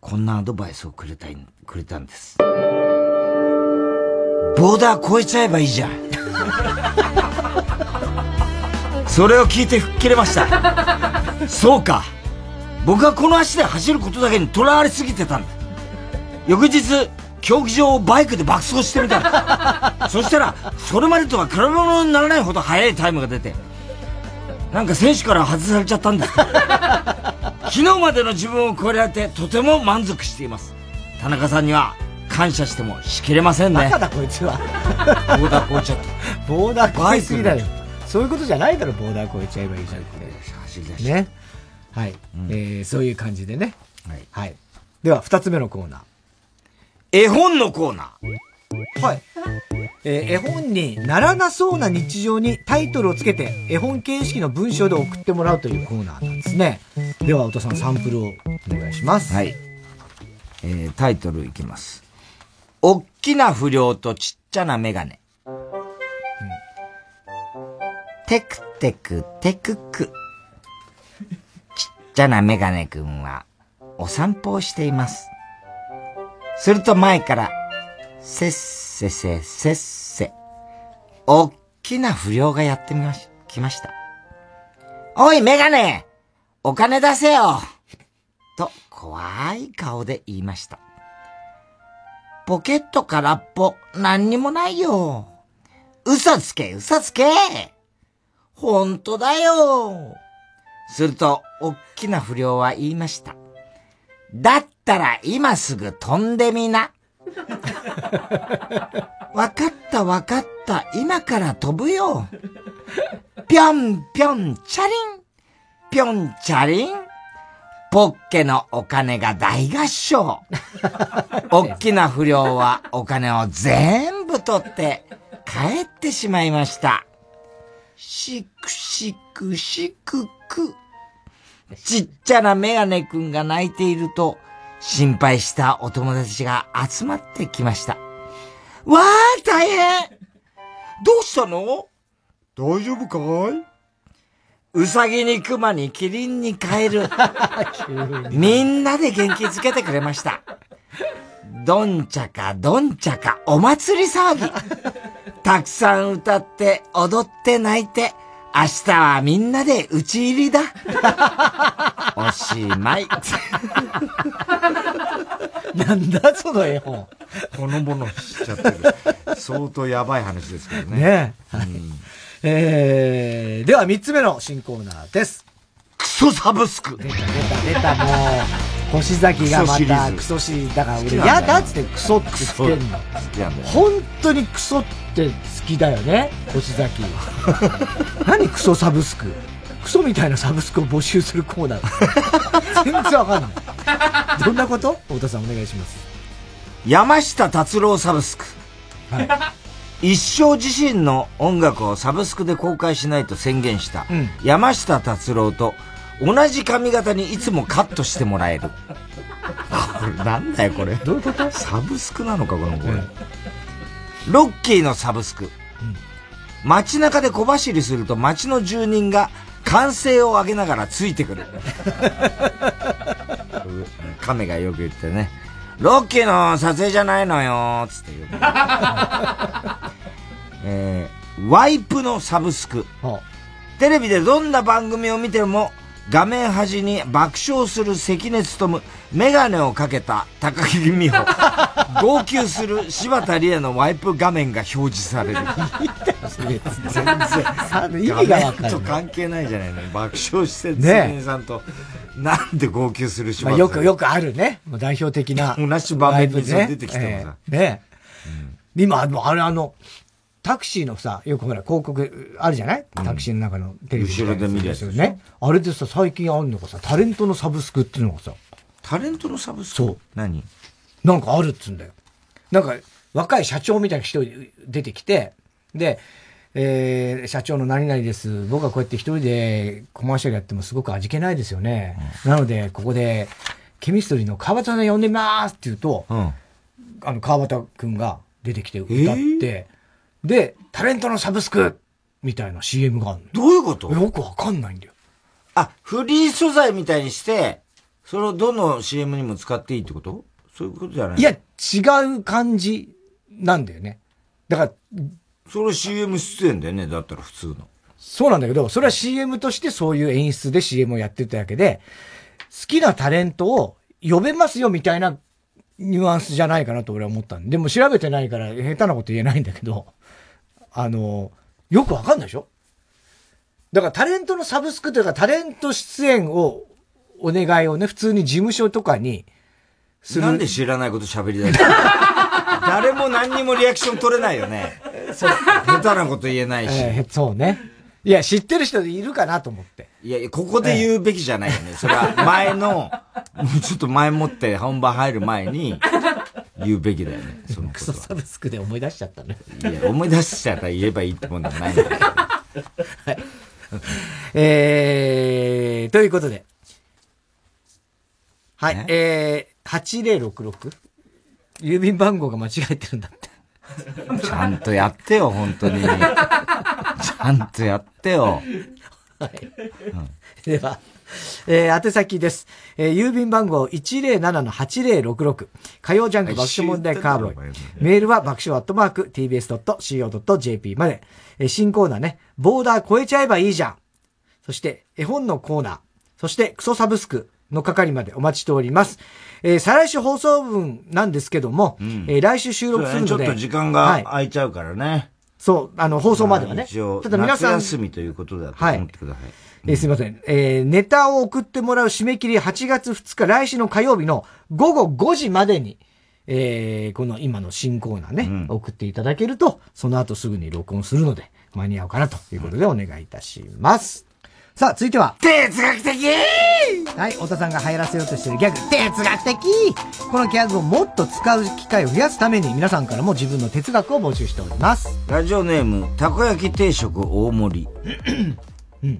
こんなアドバイスをくれたい、くれたんです。ボーダー超えちゃえばいいじゃん。それを聞いて吹っ切れました。そうか。僕はこの足で走ることだけにとらわれすぎてたんだ。翌日、競技場をバイクで爆走してみたの。そしたら、それまでとは比べ物にならないほど速いタイムが出て、なんか選手から外されちゃったんです。昨日までの自分を超えられてとても満足しています。田中さんには感謝してもしきれませんね。バカだこいつは。ボーダー超えちゃった。ボーダー超えすぎだよ。そういうことじゃないだろ、ボーダー超えちゃえばいいじゃんって。ね。はい、えー、そういう感じでね。はい。では、二つ目のコーナー。絵本のコーナー。はい。えー絵本にならなそうな日常にタイトルをつけて絵本形式の文章で送ってもらうというコーナーなんですね。では、太田さんサンプルをお願いします。はい。えー、タイトルいきます。おっきな不良とちっちゃなメガネ。テクテクテクク。ちっちゃなメガネくんはお散歩をしています。すると前から、せっせせせっせ。おっきな不良がやってみまし、来ました。おいメガネお金出せよと怖い顔で言いました。ポケット空っぽ何にもないよ。嘘つけ嘘つけほんとだよ。すると、おっきな不良は言いました。だったら今すぐ飛んでみな。わかったわかった。今から飛ぶよ。ぴょんぴょんチャリン。ぴょんチャリン。ポッケのお金が大合唱。おっきな不良はお金を全部取って帰ってしまいました。しくしくしくく。ちっちゃなメガネくんが泣いていると、心配したお友達が集まってきました。わー、大変どうしたの？大丈夫かい？うさぎに熊にキリンにカエル。みんなで元気づけてくれました。どんちゃかどんちゃかお祭り騒ぎ。たくさん歌って踊って泣いて、明日はみんなで打ち入りだ。おしまい。なんだその絵本。ほのぼのしちゃってる。相当やばい話ですけどね。ねえ。はい。えー、では三つ目の新コーナーです。クソサブスク出た出た出たもう、星崎がまたクソシリーズだから俺嫌だっつってクソってつけんの。好きなんだよ。本当にクソって好きだよね、星崎。何クソサブスク？クソみたいなサブスクを募集するコーナー。全然わかんない。どんなこと？太田さんお願いします。山下達郎サブスク。一生自身の音楽をサブスクで公開しないと宣言した、うん山下達郎と同じ髪型にいつもカットしてもらえる。これなんだよこれ。どういうこと？サブスクなのかこのこれ。ロッキーのサブスク。街中で小走りすると街の住人が歓声を上げながらついてくる。亀がよく言ってね。ロッキーの撮影じゃないのよ、つって言う。えー、ワイプのサブスク。テレビでどんな番組を見ても、画面端に爆笑する関根勤、メガネをかけた高木美穂、号泣する柴田理恵のワイプ画面が表示される。全然。意味がわかんと関係ないじゃないの。爆笑してるね関根さんと、なんで号泣する柴まあ、田よくよくあるね。代表的な。同じ場面にライブね出てきてもさええね今、あのあれあの、タクシーのさ、よくほら、広告あるじゃない、タクシーの中のテレビ後ろで見るやつね。あれでさ、最近あるのがさ、タレントのサブスクっていうのがさ、タレントのサブスク？そう。何？なんかあるっつうんだよ。なんか、若い社長みたいな人出てきて、で、えー、社長の何々です。僕はこうやって一人でコマーシャルやってもすごく味気ないですよね。なので、ここで、ケミストリーの川端さん呼んでみますって言うと、うん。あの、川端くんが出てきて歌って、で、タレントのサブスクみたいな CM があるどういうこと？よくわかんないんだよ。あ、フリー素材みたいにして、それをどの CM にも使っていいってこと？そういうことじゃない？いや、違う感じなんだよね。だから、それ CM 出演だよね、だったら普通の。そうなんだけど、それは CM としてそういう演出で CM をやってただけで、好きなタレントを呼べますよみたいなニュアンスじゃないかなと俺は思ったんで、でも調べてないから下手なこと言えないんだけど、あの、よくわかんないでしょ？だからタレントのサブスクというかタレント出演をお願いをね、普通に事務所とかにする。なんで知らないこと喋りだよ。誰も何にもリアクション取れないよね。下手なこと言えないし。えーそうね。いや、知ってる人いるかなと思って。いやここで言うべきじゃないよね。それは前の、もうちょっと前もって本番入る前に言うべきだよね。そのクソサブスクで思い出しちゃったね。いや、思い出しちゃったら言えばいいってもんでもないんだけど。えー、ということで。はい、えー、8066? 郵便番号が間違えてるんだって。ちゃんとやってよ、本当に。ちゃんとやってよ。では、えー、宛先です。えー、郵便番号107-8066。火曜ジャンク爆笑問題カーボーイ。メールは爆笑アットマーク tbs.co.jp まで。えー、新コーナーね、ボーダー超えちゃえばいいじゃん。そして、絵本のコーナー。そして、クソサブスクの係までお待ちしております。えー、再来週放送分なんですけども、えー来週収録するので。ちょっと時間はいが空いちゃうからね。そう、あの、放送まではね。一応、ただ皆さん、夏休みということだと思ってください。えーすいません。えーネタを送ってもらう締め切り8月2日、来週の火曜日の午後5時までに、えーこの今の新コーナーね、送っていただけると、その後すぐに録音するので、間に合うかなということでお願いいたします。さあ、続いては、哲学的はい、太田さんが流行らせようとしているギャグ、哲学的このギャグをもっと使う機会を増やすために、皆さんからも自分の哲学を募集しております。ラジオネーム、たこ焼き定食大盛り。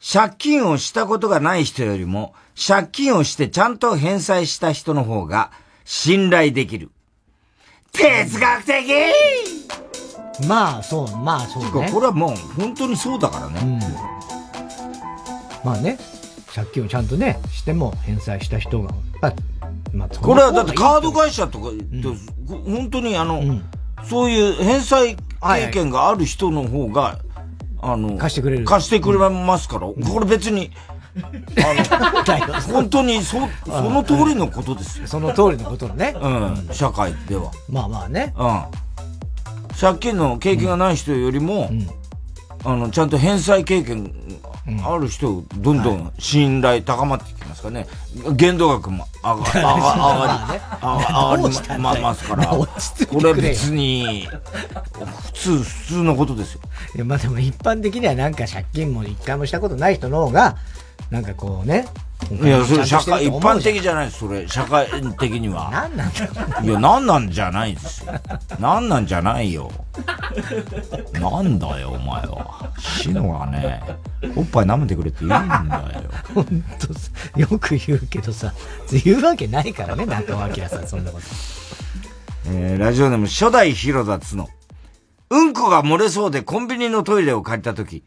借金をしたことがない人よりも、借金をしてちゃんと返済した人の方が信頼できる。哲学的まあ、そう、まあ、そうね。これはもう本当にそうだからね。まあね、借金をちゃんとね、しても返済した人が、あまあ、これはだってカード会社とか、本当にあの、そういう返済経験がある人の方が、あの、貸してくれる。貸してくれますから、これ別に、あの、本当にそ、その通りのことですよ。その通りのことね。うん、社会では。まあまあね。うん。借金の経験がない人よりも、あの、ちゃんと返済経験ある人、どんどん信頼高まってきますからね。限度額も上が、上が、上がり、上がりまますから。これ別に、普通、普通のことですよ。いや、まあでも一般的にはなんか借金も一回もしたことない人の方が、なんかこうね。いや、それ社会、一般的じゃないです、それ。社会的には。なんなんだよ。いや、なんなんじゃないですよ。なんなんじゃないよ。なんだよ、お前は。シノがね、おっぱい舐めてくれって言うんだよ。ほんとさ、よく言うけどさ、言うわけないからね、中尾明さん、そんなこと。えーラジオネーム初代広田つの。うんこが漏れそうでコンビニのトイレを借りたとき、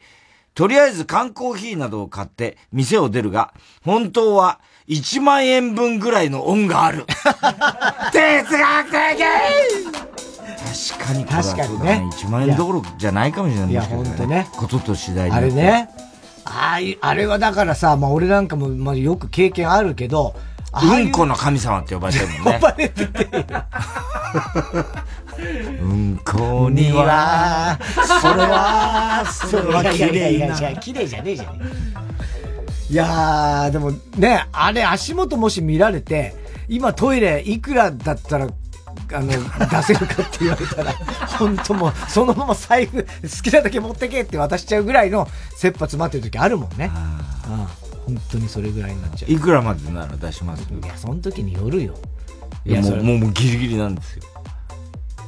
とりあえず缶コーヒーなどを買って店を出るが、本当は1万円分ぐらいの恩がある。哲学的確かにこれは確かにそうだね1万円どころじゃないかもしれないいやですけどほんとねことと次第にあれね。ああいう、あれはだからさ、まあ俺なんかも、まあよく経験あるけど、うんこの神様って呼ばれてるもんね。呼ばれてて。うんこには、それは、それは綺麗な。や綺麗じゃねえじゃねえ。いやー、でもね、あれ足元もし見られて、今トイレいくらだったら、あの、出せるかって言われたら、本当もう、そのまま財布、好きなだけ持ってけって渡しちゃうぐらいの切羽詰まってる時あるもんね。うん本当にそれぐらいになっちゃう。いくらまでなら出します？いや、その時によるよ。いや、もうもうギリギリなんですよ。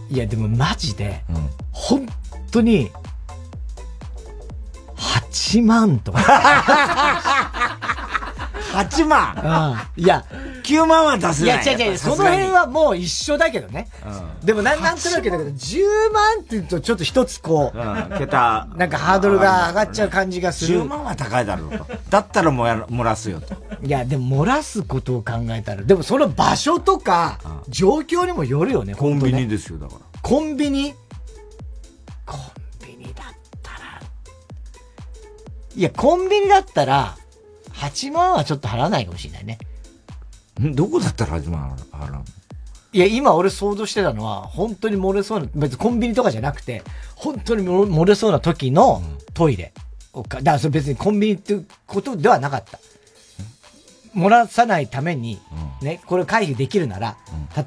いや、でもマジで、本当に、8万とか。8万？うん。いや、9万は出せいや、ない。違う違う、その辺はもう一緒だけどね。でもな、なんとなくだけど、10万って言うとちょっと一つこう、うん、桁。なんかハードルが上がっちゃう感じがする。10万は高いだろうと。だったらもや漏らすよと。いや、でも漏らすことを考えたら、でもその場所とか、状況にもよるよね、コンビニで。ですよ、だから。コンビニ？コンビニだったら。いや、コンビニだったら、8万はちょっと払わないかもしれないね。ん？どこだったら8万払うの？いや、今俺想像してたのは、本当に漏れそうな、別にコンビニとかじゃなくて、本当に漏漏れそうな時のトイレ。だからそれ別にコンビニっていうことではなかった。漏らさないために、ね、これ回避できるなら、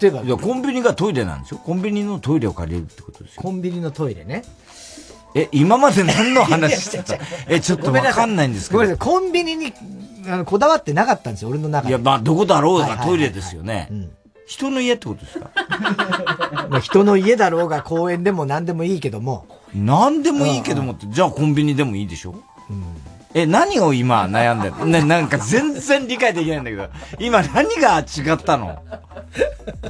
例えば、いや、コンビニがトイレなんですよ。コンビニのトイレを借りるってことですよ。コンビニのトイレね。え、今まで何の話？してたえ、ちょっとわかんないんですけど。ごめんなさい、コンビニにあのこだわってなかったんですよ、俺の中で。いや、まあ、どこだろうがトイレですよね。人の家ってことですか？まあ人の家だろうが公園でも何でもいいけども。何でもいいけどもって、じゃあコンビニでもいいでしょ？え、何を今悩んでるね、なんか全然理解できないんだけど、今何が違ったの？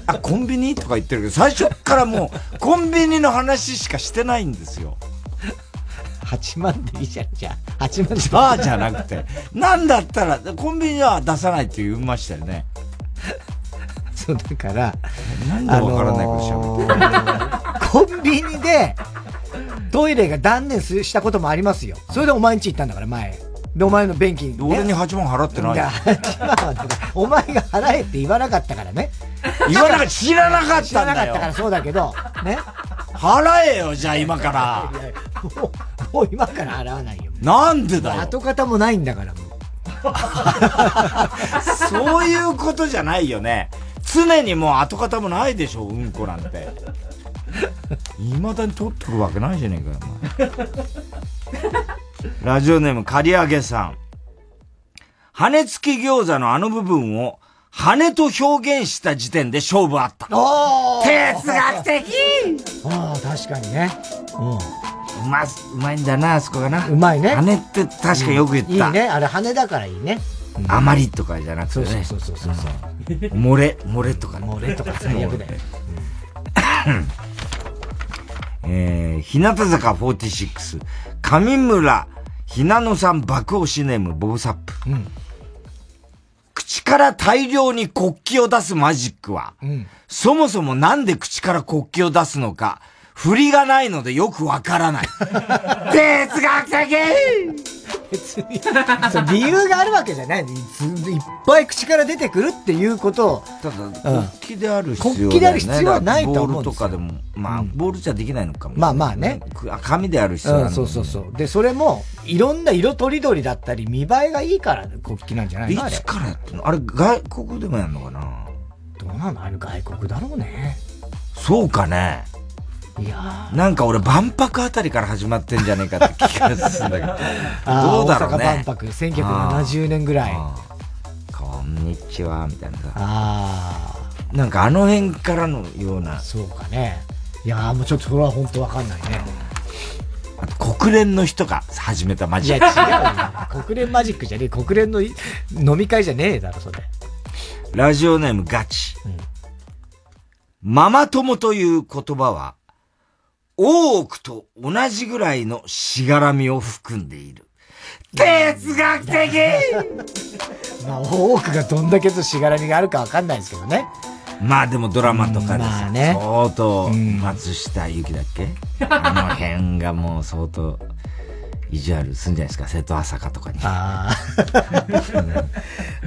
あ、コンビニ？とか言ってるけど、最初からもう、コンビニの話しかしてないんですよ。8万でいいじゃん、じゃあ。8万で。バーじゃなくて。なんだったら、コンビニは出さないって言いましたよね。そう、だから、なんでわからないことしゃべってるあのーコンビニで、トイレが断念すしたこともありますよ。それでお前んち行ったんだから、前。で、お前の便器、ね。俺に8万払ってない？いや、8万はだから、お前が払えって言わなかったからね。言わなかった知らなかったんだよ知らなかったからそうだけど、ね。払えよ、じゃあ今から。もう、もう今から払わないよ、もなんでだよ？跡形もないんだから、もう。そういうことじゃないよね。常にもう跡形もないでしょ、うんこなんて。未だに取ってくわけないじゃねえかよ、お前。ラジオネーム、刈り上げさん。羽付き餃子のあの部分を羽と表現した時点で勝負あった。哲学的ああ、確かにね。うん。うま、うまいんだな、あそこがな。うまいね。羽って確かよく言った。いいね。あれ羽だからいいね。あまりとかじゃなくてね。そうそうそうそう。漏れ、漏れとかね。漏れとか最悪だよ。えー、日向坂46、上村ひなのさん爆押しネームボブサップ。うん、口から大量に国旗を出すマジックは、うん、そもそもなんで口から国旗を出すのか、振りがないのでよくわからない。哲学的別に、理由があるわけじゃない。いっぱい口から出てくるっていうことを。ただ、国旗である必要、ね、国旗である必要はないと思うボールとかでも、まあ、ボールじゃできないのかも、まあまあね。紙である必要は、うん、そうそうそう。で、それも、いろんな色とりどりだったり、見栄えがいいから国旗なんじゃないの？いつからやってんの？あれ、外国でもやんのかな？どうなの？あれ、外国だろうね。そうかね。いやなんか俺、万博あたりから始まってんじゃねえかって気がするんだけど。どうだろうね。大阪万博、1970年ぐらい。こんにちは、みたいなさ。ああ。なんかあの辺からのような。そうかね。いやもうちょっとそれは本当わかんないね。あと国連の人が始めたマジック。いや違うよ。国連マジックじゃねえ。国連の飲み会じゃねえだろ、それ。ラジオネームガチ。うん、ママ友という言葉は、多くと同じぐらいのしがらみを含んでいる。哲学的 まあ、多くがどんだけとしがらみがあるかわかんないですけどね。まあでもドラマとかでさ、まあね、相当、松下由紀だっけ、あの辺がもう相当、意地悪すんじゃないですか、瀬戸朝香とかに。ああ。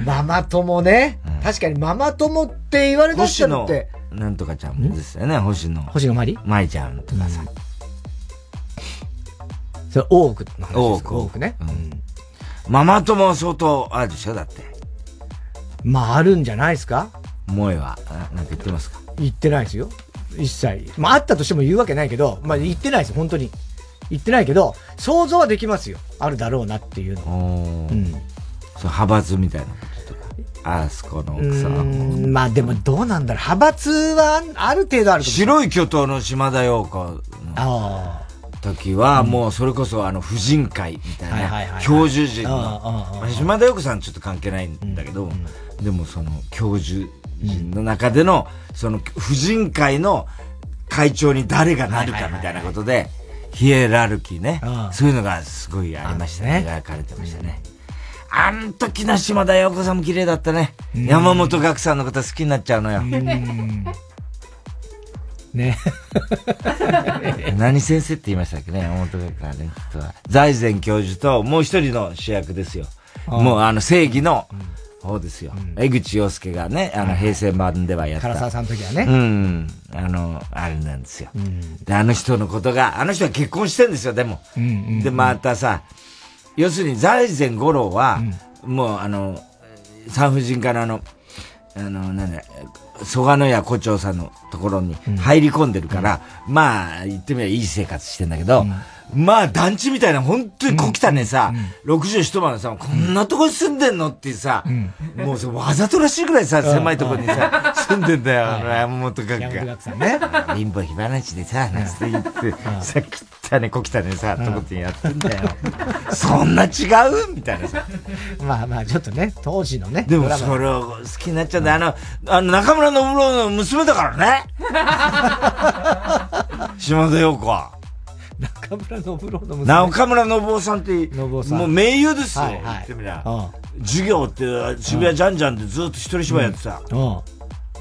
ママ友ね、うん、確かにママ友って言われだしたのって。なんとかちゃんですよね、星野。星野まりまいちゃんとかさ。それ、多くの話多く。多くね。うん。ママ友相当あるでしょ？だって。まあ、あるんじゃないですか？萌えは、なんか言ってますか？言ってないですよ。一切。まあ、あったとしても言うわけないけど、まあ、言ってないです本当に。言ってないけど、想像はできますよ。あるだろうなっていうの。うん。派閥みたいな。あそこの奥さんまあでもどうなんだろう。派閥はある程度ある白い巨頭の島田陽子の時は、もうそれこそあの婦人会みたいな、教授陣の、島田陽子さんちょっと関係ないんだけど、でもその教授陣の中での、その婦人会の会長に誰がなるかみたいなことで、ヒエラルキーね。そういうのがすごいありましたね。描かれてましたね。あん時の島田陽子さんも綺麗だったね。山本学さんのこと好きになっちゃうのよ。ね。何先生って言いましたっけね、山本学さんね。財前教授ともう一人の主役ですよ。もうあの正義の方ですよ。江口洋介がね、あの平成版ではやった。唐沢さんの時はね。うん。あの、あれなんですよ。で、あの人のことが、あの人は結婚してんですよ、でも。で、またさ、要するに財前五郎は、もうあの、産婦人科のあの、あの、なんだ、蘇我屋胡蝶さんのところに入り込んでるから、まあ、言ってみればいい生活してんだけど、まあ、団地みたいな、本当に小汚ねさ、六十一晩さ、こんなとこに住んでんのってさ、もうわざとらしいぐらいさ、狭いとこにさ、住んでんだよ、山本学が。ね。貧乏暇なちでさ、なんて言って、さ、汚ね、小汚ねさ、とこにやってんだよ。そんな違う？みたいなさ。まあまあ、ちょっとね、当時のね。でもそれを好きになっちゃうんだ。あの、あの、中村信郎の娘だからね。島田陽子は。中村信郎の娘。中村信夫さんって、さんもう名優ですよ。言ってみりゃ。授業って渋谷ジャンジャンでずっと一人芝居やってた。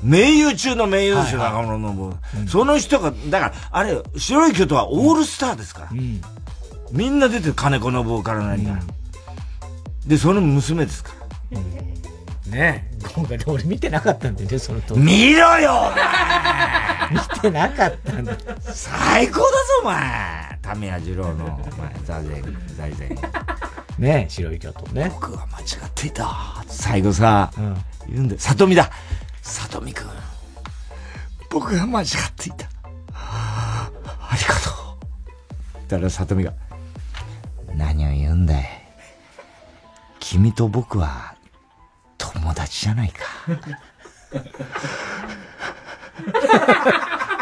名優中の名優ですよ、中村信夫。その人が、だから、あれ、白い巨頭はオールスターですから。みんな出てる、金子信夫から何から。で、その娘ですから。ねえ。今回俺見てなかったんでね、その当見ろよ見てなかったんだ。最高だぞ、お前タミヤ二郎の、まあ、座禅、財前。ね白い巨頭ね。僕は間違っていた。最後さ、言うんだよ。里見だ。里見くん。僕が間違っていた。ありがとう。だから里見が、何を言うんだい。君と僕は、友達じゃないか。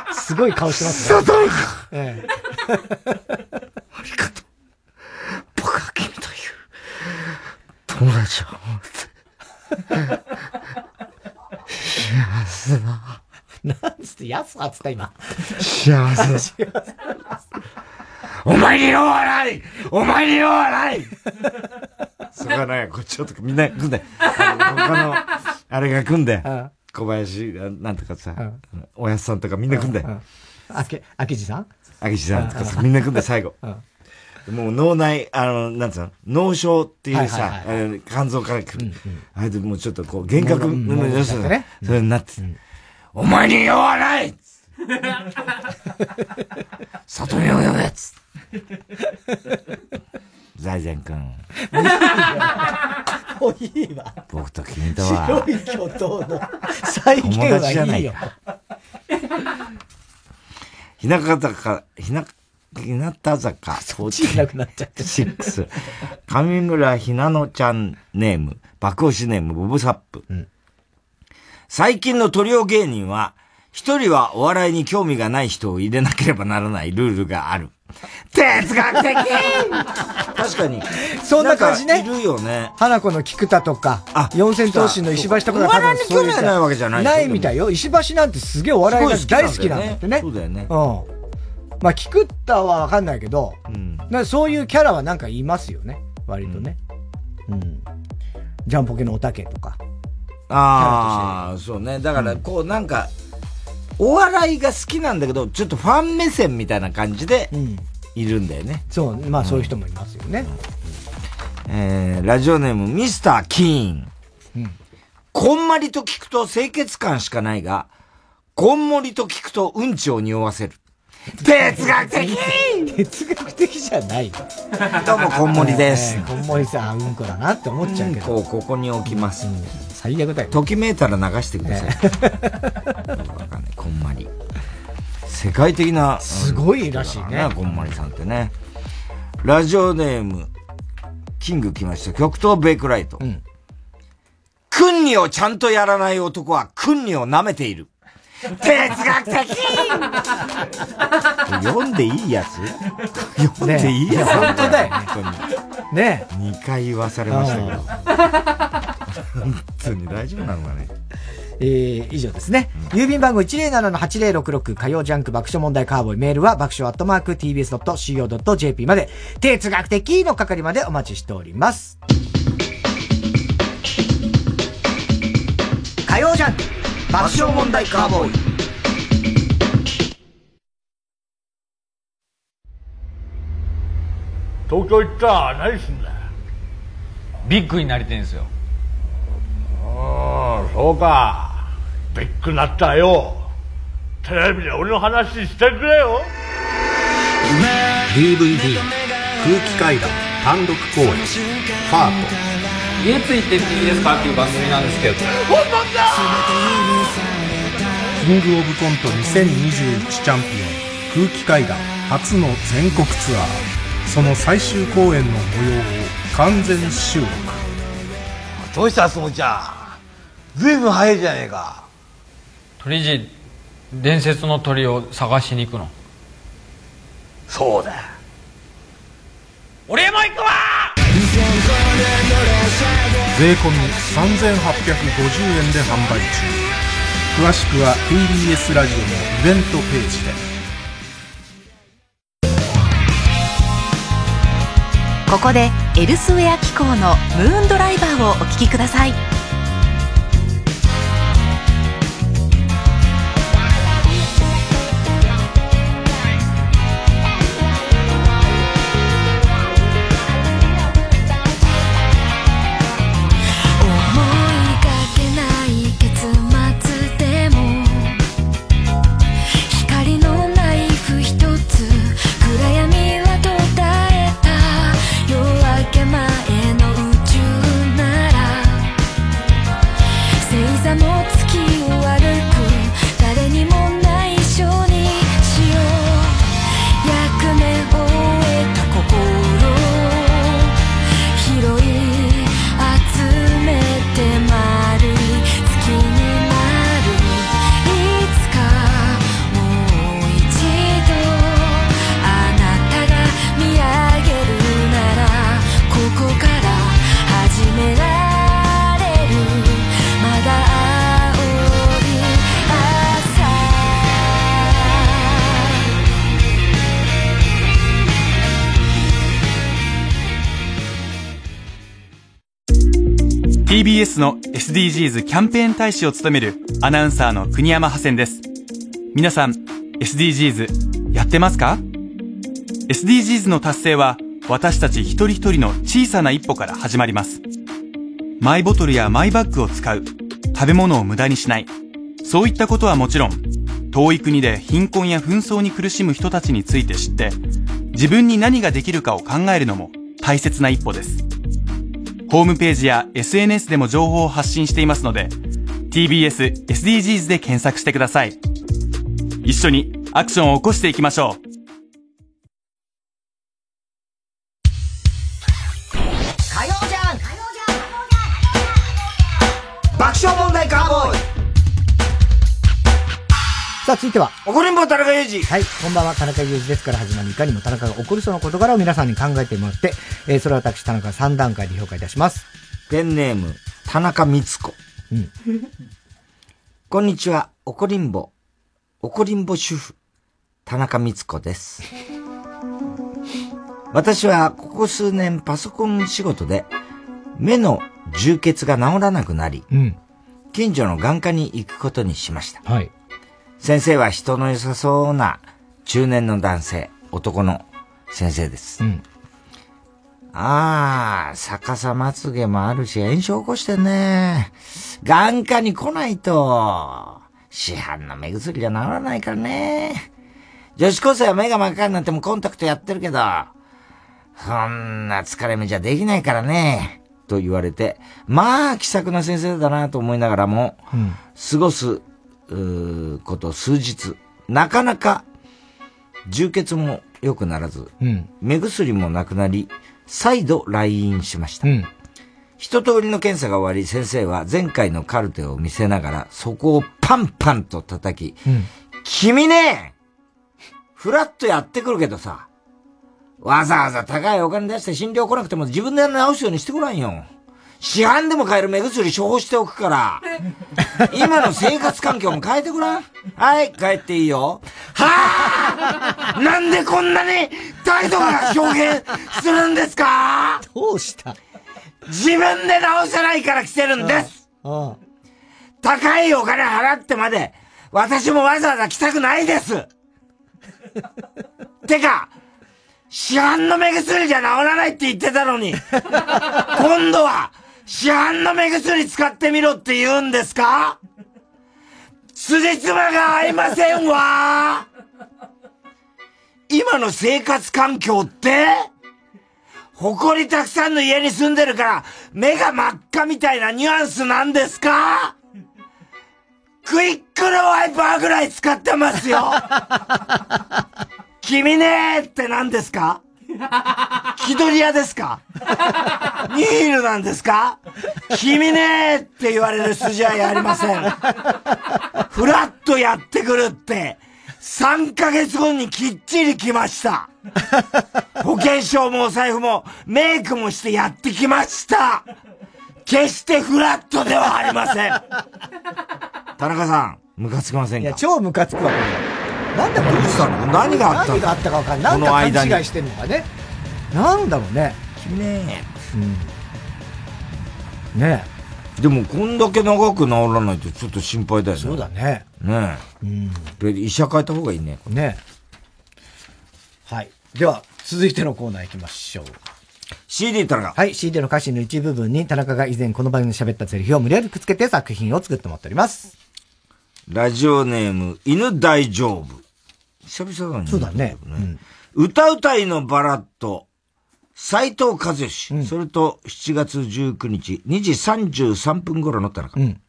すごい顔してますね。里見ええありがとう。僕は君という、友達を思って。幸せだ。なんつって、やすはっつった今。幸せだ幸せお前に用はないお前に用はないそれがね、こっちちょっとみんな来んで。あの他の、あれが来んで。小林が、なんとかさ、おやすさんとかみんな来んで。あけ、あきじさん？あきじさんとかさ、みんな来んで最後。もう脳内、あの、なんつうの？脳症っていうはいさ肝臓から来る。あれでもうちょっとこう、幻覚、うんうんうん要するにねそれになって、お前に用はない 里見を呼べっつって財前くん。もういいわ。僕と君とは白い巨頭の再現はいいよ。ひなか坂、ひな、ひなた坂、そっちなくなっちゃって6。上村ひなのちゃんネーム、爆押しネーム、ボブサップ。最近のトリオ芸人は、一人はお笑いに興味がない人を入れなければならないルールがある。哲学的確かに。そんな感じね。いるよね。花子の菊田とか、四千頭身の石橋とかが多分そうお笑いに興味がないわけじゃないないみたいよ。石橋なんてすげえお笑いが大好きなんだってね。そうだよね。うん。まあ、菊田はわかんないけど、なんかそういうキャラはなんかいますよね。割とね。うん。ジャンポケのおたけとか。ああ、そうね。だから、こう、なんか、お笑いが好きなんだけど、ちょっとファン目線みたいな感じで、いるんだよね。そう、まあそういう人もいますよね。えー、ラジオネーム、ミスター・キーン。こんまりと聞くと清潔感しかないが、こんもりと聞くとうんちを匂わせる。哲学的哲学的じゃないどうも、こんもりです。えーこんもりさん、うんこだなって思っちゃうけど。こう、ここに置きます。最悪だよ。ときめいたら流してください。わかんない、こんまり。世界的な。すごいらしいね。こんまりさんってね。ラジオネーム、キング来ました。極東ベイクライト。クンニをちゃんとやらない男はクンニを舐めている。哲学的読んでいいやつ？読んでいいやつ、ね本当だよ本当に。ね2回言わされましたけど。本当に大丈夫なのかね。えー、以上ですね。郵便番号107-8066火曜ジャンク爆笑問題カーボーイメールは爆笑アットマーク tbs.co.jp まで哲学的の係までお待ちしております。火曜ジャンク爆笑問題カーボーイ。東京行ったら何すんだよ？ビッグになりてんすよ。ああそうか。ビッグになったらよ。テレビで俺の話してくれよ。DVD 空気階段単独公演ファート。家ついてっていいですか？っていう番組なんですけど。本物だキングオブコント2021チャンピオン空気階段初の全国ツアー。その最終公演の模様を完全収録どうしたすもちゃん。ずいぶん早いじゃねえか。鳥人伝説の鳥を探しに行くの。そうだ。俺も行くわ！税込み3850円で販売中詳しくは TBS ラジオのイベントページで。ここでエルスウェア機構のムーンドライバーをお聴きください。SDGs キャンペーン大使を務めるアナウンサーの国山ハセンです。皆さん、SDGs やってますか ?SDGs の達成は私たち一人一人の小さな一歩から始まります。マイボトルやマイバッグを使う、食べ物を無駄にしない、そういったことはもちろん、遠い国で貧困や紛争に苦しむ人たちについて知って、自分に何ができるかを考えるのも大切な一歩です。ホームページや SNS でも情報を発信していますので、TBS SDGs で検索してください。一緒にアクションを起こしていきましょう。さあ、続いては。怒りんぼ田中裕二。はい、こんばんは、田中裕二ですから始まるいかにも田中が起こりそうな事柄を皆さんに考えてもらって、えー、それは私、田中3段階で評価いたします。ペンネーム、田中光子。うん。こんにちは、怒りんぼ、怒りんぼ主婦、田中光子です。私はここ数年パソコン仕事で目の充血が治らなくなり、うん。近所の眼科に行くことにしました。はい。先生は人の良さそうな中年の男性、男の先生です。うん。ああ、逆さまつげもあるし炎症起こしてんね。眼科に来ないと、市販の目薬じゃ治らないからね。女子高生は目が真っ赤になってもコンタクトやってるけど、そんな疲れ目じゃできないからね。と言われて、まあ気さくな先生だなと思いながらも、うん。過ごす、こと数日、なかなか充血も良くならず、うん。目薬もなくなり、再度来院しました。うん。一通りの検査が終わり、先生は前回のカルテを見せながら、そこをパンパンと叩き、うん。君ねフラッとやってくるけどさ、わざわざ高いお金出して診療来なくても自分で治すようにしてごらんよ。市販でも買える目薬処方しておくから、今の生活環境も変えてごらん。はい、帰っていいよ。はぁ！なんでこんなに態度が表現するんですか？どうした？自分で直せないから来てるんです。あ高いお金払ってまで、私もわざわざ来たくないです。てか、市販の目薬じゃ治らないって言ってたのに、今度は市販の目薬使ってみろって言うんですか？辻褄が合いませんわ。今の生活環境って？埃たくさんの家に住んでるから、目が真っ赤みたいなニュアンスなんですか？クイックのワイパーぐらい使ってますよ。君ねーって何ですか？気取り屋ですか？ニールなんですか？君ねーって言われる筋合いありません。フラッとやってくるって、3ヶ月後にきっちり来ました。保険証もお財布もメイクもしてやってきました。決してフラットではありません。田中さん、ムカつきませんか？いや、超ムカつくわ、これ。なんだこれ。何があったの？何があったかわかんない。なんこか勘の間に違いしてんのかね。なんだろうね。君ねうん。ねでも、こんだけ長く治らないとちょっと心配だよね。そうだね。ねえ。うん。で医者変えた方がいいね。ねはい。では、続いてのコーナー行きましょう。CD 田中。はい、CD の歌詞の一部分に田中が以前この番組で喋ったセリフを無理やりくっつけて作品を作ってもらっております。ラジオネーム、犬大丈夫。久々だね。そうだね。歌うたいのバラッド、斎藤和義、それと7月19日、2時33分頃の田中。うん。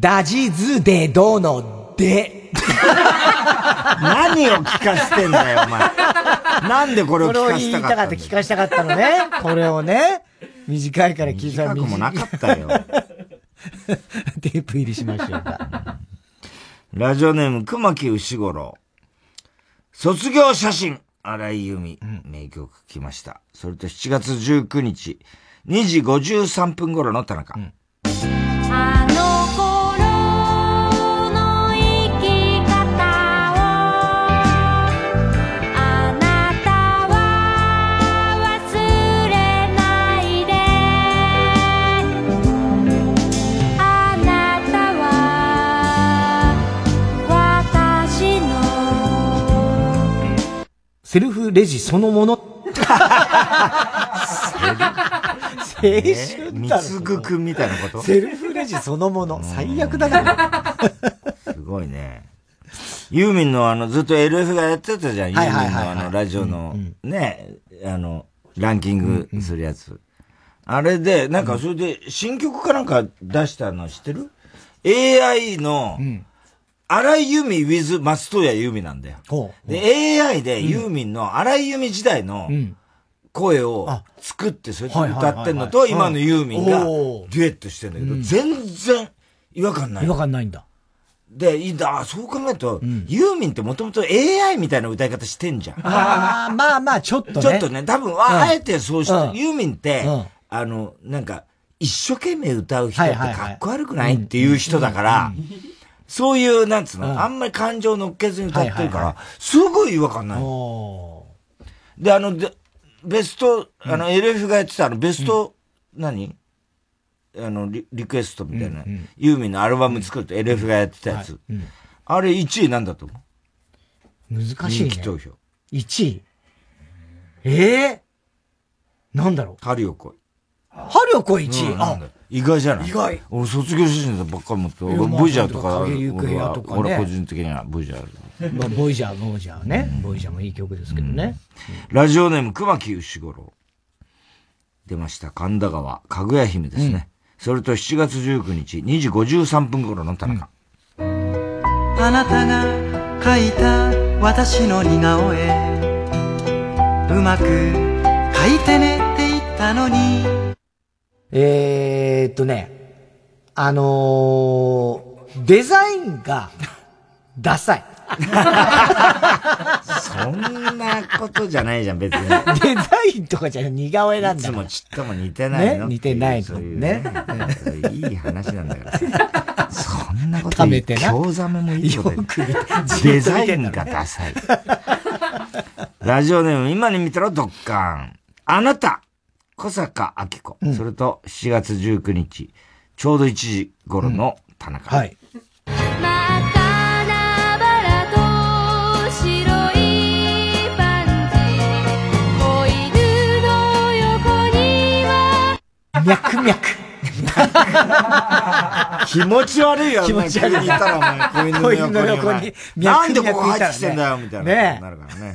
ダジズデドのデ。何を聞かせてんだよ、お前。なんでこれを聞かせこれを言いたかった聞かしたかったのね。これをね。短いから聞いたら短くもなかったよ。テープ入りしましょうか。ラジオネーム、熊木牛五郎。卒業写真、荒井由実、名曲来ました。それと7月19日、2時53分頃の田中。あセルフレジそのもの。青春だろ。つぐくんみたいなこと？セルフレジそのもの。最悪だな。すごいね。ユーミンのあの、ずっと LF がやってたじゃん。ユーミンのあの、ラジオの、ね、あの、ランキングするやつ。あれで、なんかそれで、新曲かなんか出したの知ってる ?AI の、荒井由実 with 松任谷由実なんだよ。で、AI でユーミンの荒井由実時代の声を作って、それで歌ってんのと、今のユーミンがデュエットしてんだけど、うん。全然違和感ない。違和感ないんだ。で、いいんだ、あそう考えると、ユーミンってもともと AI みたいな歌い方してんじゃん。ああ、まあまあ、ちょっとね。ちょっとね、多分、ああえてそうして、うん。ユーミンって、うん。あの、なんか、一生懸命歌う人ってかっこ悪くないっていう人だから、そういう、なんつうの、うんあんまり感情乗っけずに歌ってるからはいはいは、すごい違和感ない。で、あの、でベスト、あの、LF がやってたあの、ベスト、何？あのリ、リクエストみたいな、ユーミンのアルバム作って LF がやってたやつ。あれ1位なんだと思う難しいね。人気投票。1位？ええなんだろう。春よ来い。春よ来い1位？あ意外じゃない？意外。俺卒業写真ばっかり持って、俺ボイジャーとか、とかね俺は個人的にはボイジャー。まあ、ボイジャー、ボイジャーね。ボイジャーもいい曲ですけどね。ラジオネーム熊木牛五郎。出ました。神田川、かぐや姫ですね。それと7月19日、2時53分頃の田中。あなたが描いた私の似顔絵うまく描いてねって言ったのにえーっとね、あのー、デザインが、ダサい。そんなことじゃないじゃん、別に。デザインとかじゃ似顔絵なんだいつもちっとも似てないのね似てないのね。いい話なんだから。そんなこと貯めてな興ざめもいいよデザインがダサい。ラジオネーム、今に見たらドッカン。あなた小坂明子。それと7月19日、ちょうど1時頃の田中。はい。花バラと白いパンツ子犬の横には脈脈。気持ち悪いよ、気持ち悪い子犬の横に。なんでここ入ってきてんだよ、みたいな。ねなるからね。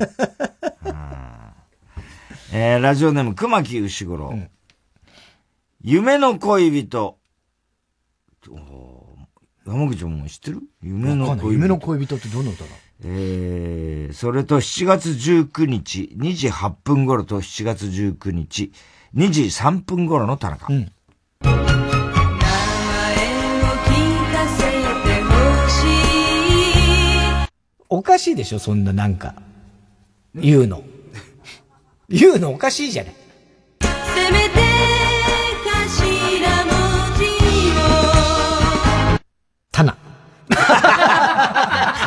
えー、ラジオネーム、熊木牛五郎。夢の恋人。山口も知ってる？夢の恋人。夢の恋人ってどの歌だ？えー、それと7月19日、2時8分頃と7月19日、2時3分頃の田中。聞かせてほしいおかしいでしょ、そんななんか。言うの。言うのおかしいじゃない。せめて頭文字をタナ。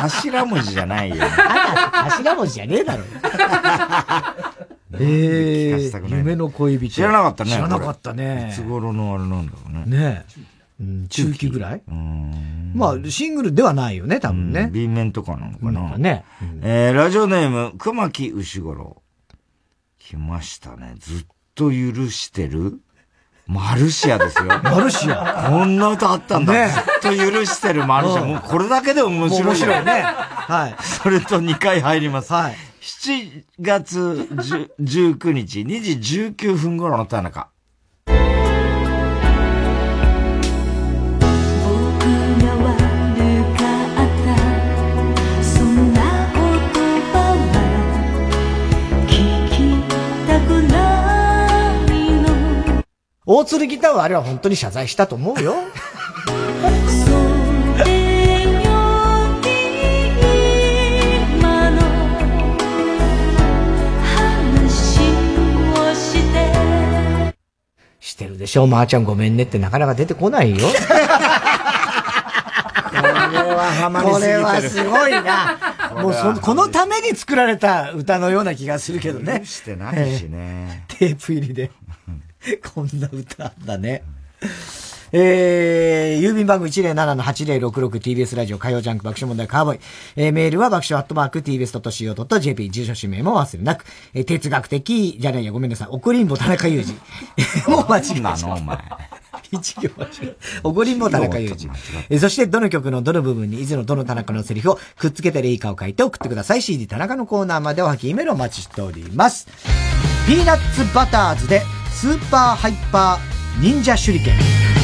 頭文字じゃないよ。頭文字じゃねえだろ。ええ夢の恋人。知らなかったね。知らなかったね。いつ頃のあれなんだろうね。ねえ。うん中期ぐらい？まあ、シングルではないよね、多分ね。B 面とかなのかな。ね。えー、ラジオネーム、熊木牛五郎。来ましたね。ずっと許してる？マルシアですよ。マルシア？こんな歌あったんだ。ねずっと許してるマルシア。うんもうこれだけで面白い。面白いね。はい。それと2回入ります。はい。7月10 19日、2時19分頃の田中。大鶴ギターはあれは本当に謝罪したと思うよ。してるでしょまー、あ、ちゃんごめんねってなかなか出てこないよ。これはハマりすぎてる。これはすごいな。もうそ、このために作られた歌のような気がするけどね。してないしね。テープ入りで。こんな歌だね。えー、郵便番号 107-8066TBS ラジオ火曜ジャンク爆笑問題カーボーイ。えー、メールは爆笑アットマーク TBS.CO.JP 住所氏名も忘れなく。えー、哲学的、じゃないや、ごめんなさい。怒りんぼ田中裕二。もう間違えた。のお前。一行間違えおごりんぼ田中裕二。えそして、どの曲のどの部分に、いずのどの田中のセリフをくっつけてレイカを書いて送ってください。CD 田中のコーナーまでおはきメールお待ちしております。ピーナッツバターズで、スーパーハイパー忍者手裏剣。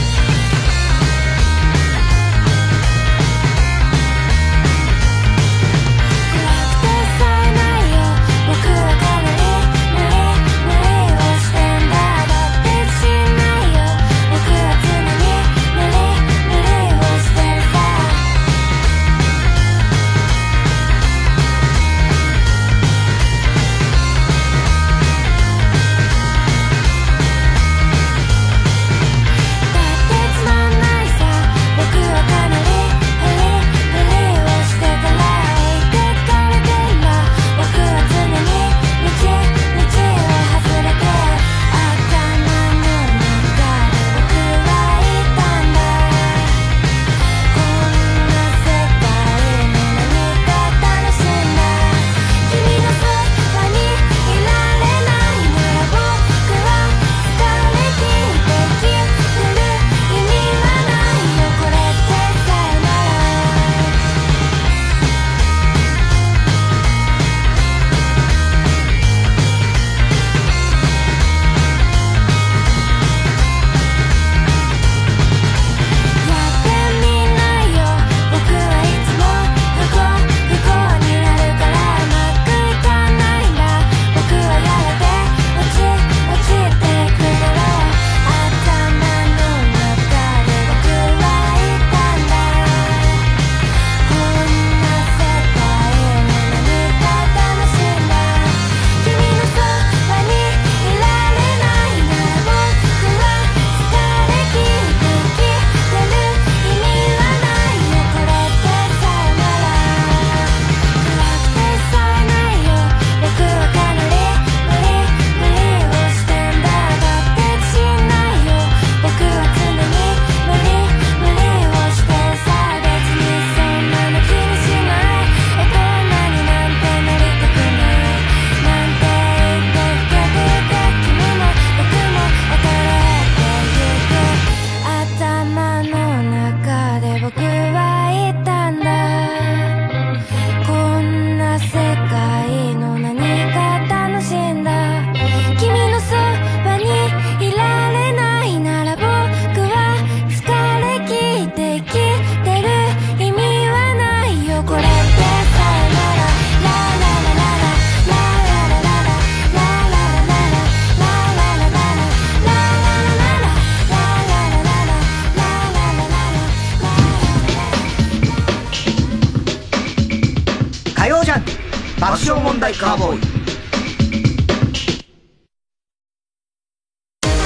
カーボーイ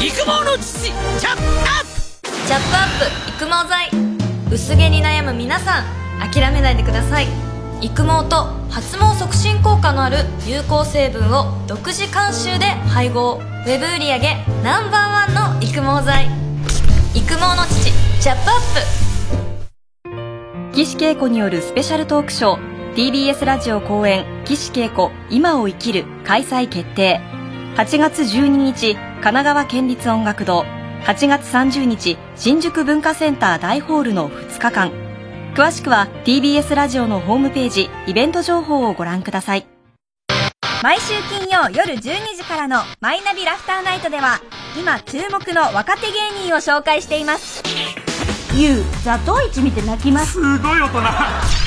育毛の父チャップアップ。チャップアップ育毛剤。薄毛に悩む皆さん諦めないでください。育毛と発毛促進効果のある有効成分を独自監修で配合。ウェブ売上ナンバーワンの育毛剤。育毛の父チャップアップ。岸恵子によるスペシャルトークショー TBS ラジオ公演岸恵子今を生きる開催決定。8月12日神奈川県立音楽堂。8月30日新宿文化センター大ホールの2日間。詳しくは TBS ラジオのホームページイベント情報をご覧ください。毎週金曜夜12時からの「マイナビラフターナイト」では今注目の若手芸人を紹介しています。ゆうザトウイチ見て泣きます。すごい大人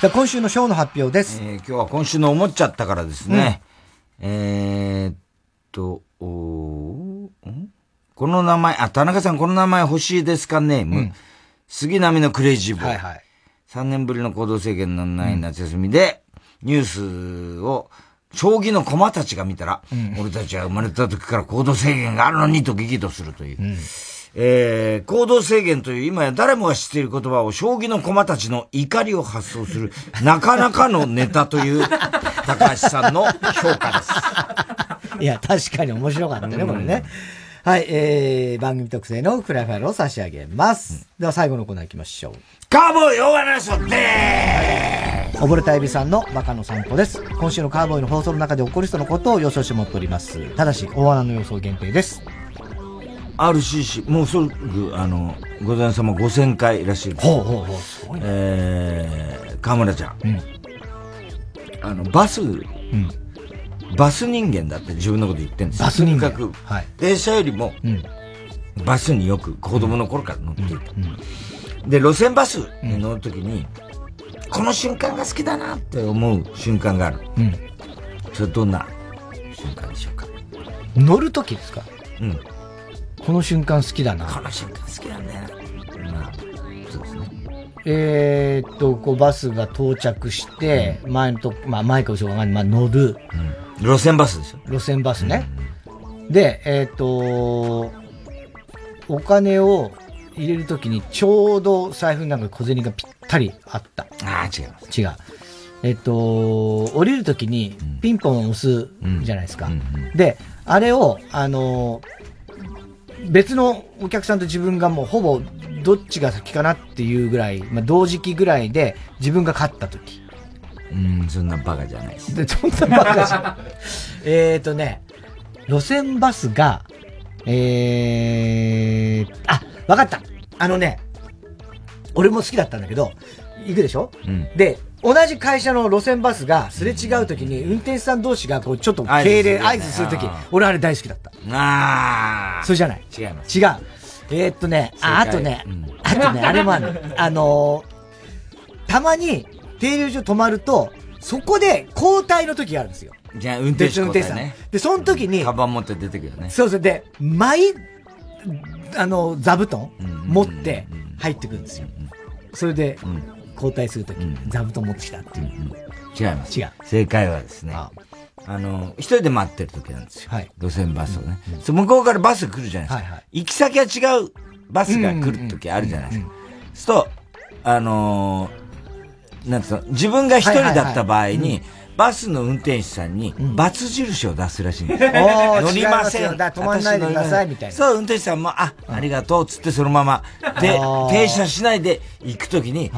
さあ今週のショーの発表です。えー今日は今週の思っちゃったからですね。えーっと、この名前、あ、田中さんこの名前欲しいですかネーム。杉並のクレイジーボーイ。はいはい3年ぶりの行動制限のない夏休みで、ニュースを、将棋の駒たちが見たら、俺たちは生まれた時から行動制限があるのにと激怒するという。えー行動制限という今や誰もが知っている言葉を将棋の駒たちの怒りを発想する、なかなかのネタという、高橋さんの評価です。いや、確かに面白かったね、これね。はい、えー、番組特製のフライファイルを差し上げます。では最後のコーナー行きましょう。カーボーイ大穴ショで溺れたエビさんのバカの散歩です。今週のカーボーイの放送の中で起こりそうなことを予想して持っております。ただし、大穴の予想限定です。RCC、もうすぐ、あの、ござん様5000回らしいです。ほうほうほうすごいねえー、河村ちゃん。あの、バス、バス人間だって自分のこと言ってるんですよ。バス人間とにかく、はい電車よりも、バスによく子供の頃から乗っていた。で、路線バスに乗るときに、この瞬間が好きだなって思う瞬間がある。うん。それどんな瞬間でしょうか？乗るときですか？うん。この瞬間好きだな。この瞬間好きなんだよな。まあ、そうですね。えーっと、こうバスが到着して、前のと、まあ前か後ろか、まあ乗る。路線バスですよ。路線バスね。で、えーっと、お金を入れるときにちょうど財布の中に小銭がぴったりあった。ああ、違います。違う。えっと、降りるときにピンポンを押すじゃないですか。で、あれを、あの、別のお客さんと自分がもうほぼどっちが先かなっていうぐらい、まあ、同時期ぐらいで自分が勝ったとき。うん、そんなバカじゃないです。で、そんなバカじゃん。えっとね、路線バスが、えー、あ、わかった。あのね、俺も好きだったんだけど、行くでしょ？うん。で、同じ会社の路線バスがすれ違うときに運転手さん同士がこうちょっと敬礼合合図するとき俺あれ大好きだった。ああ。それじゃない。違います。違う。えーっとね、あ、あとね、あとね、あれもあるの。あのーたまに停留所止まると、そこで交代の時があるんですよ。じゃあ、運転手運転手さんね。で、その時に、カバン持って出てくるよね。そうそう。で、マイ、あの、座布団持って入ってくるんですよ。それで、交代するとき、座布団持ってきたっていう。違います。違う。正解はですね、あの、一人で待ってる時なんですよ。路線バスをね。そう向こうからバス来るじゃないですか。行き先は違うバスが来る時あるじゃないですか。そうすると、あのーなんつうの、自分が一人だった場合に、バスの運転手さんに、罰印を出すらしいんですよ。おー乗りません。止まんないでくださいみたいなそう、運転手さんも、あ、ありがとう、つってそのまま、で停車しないで行くときに、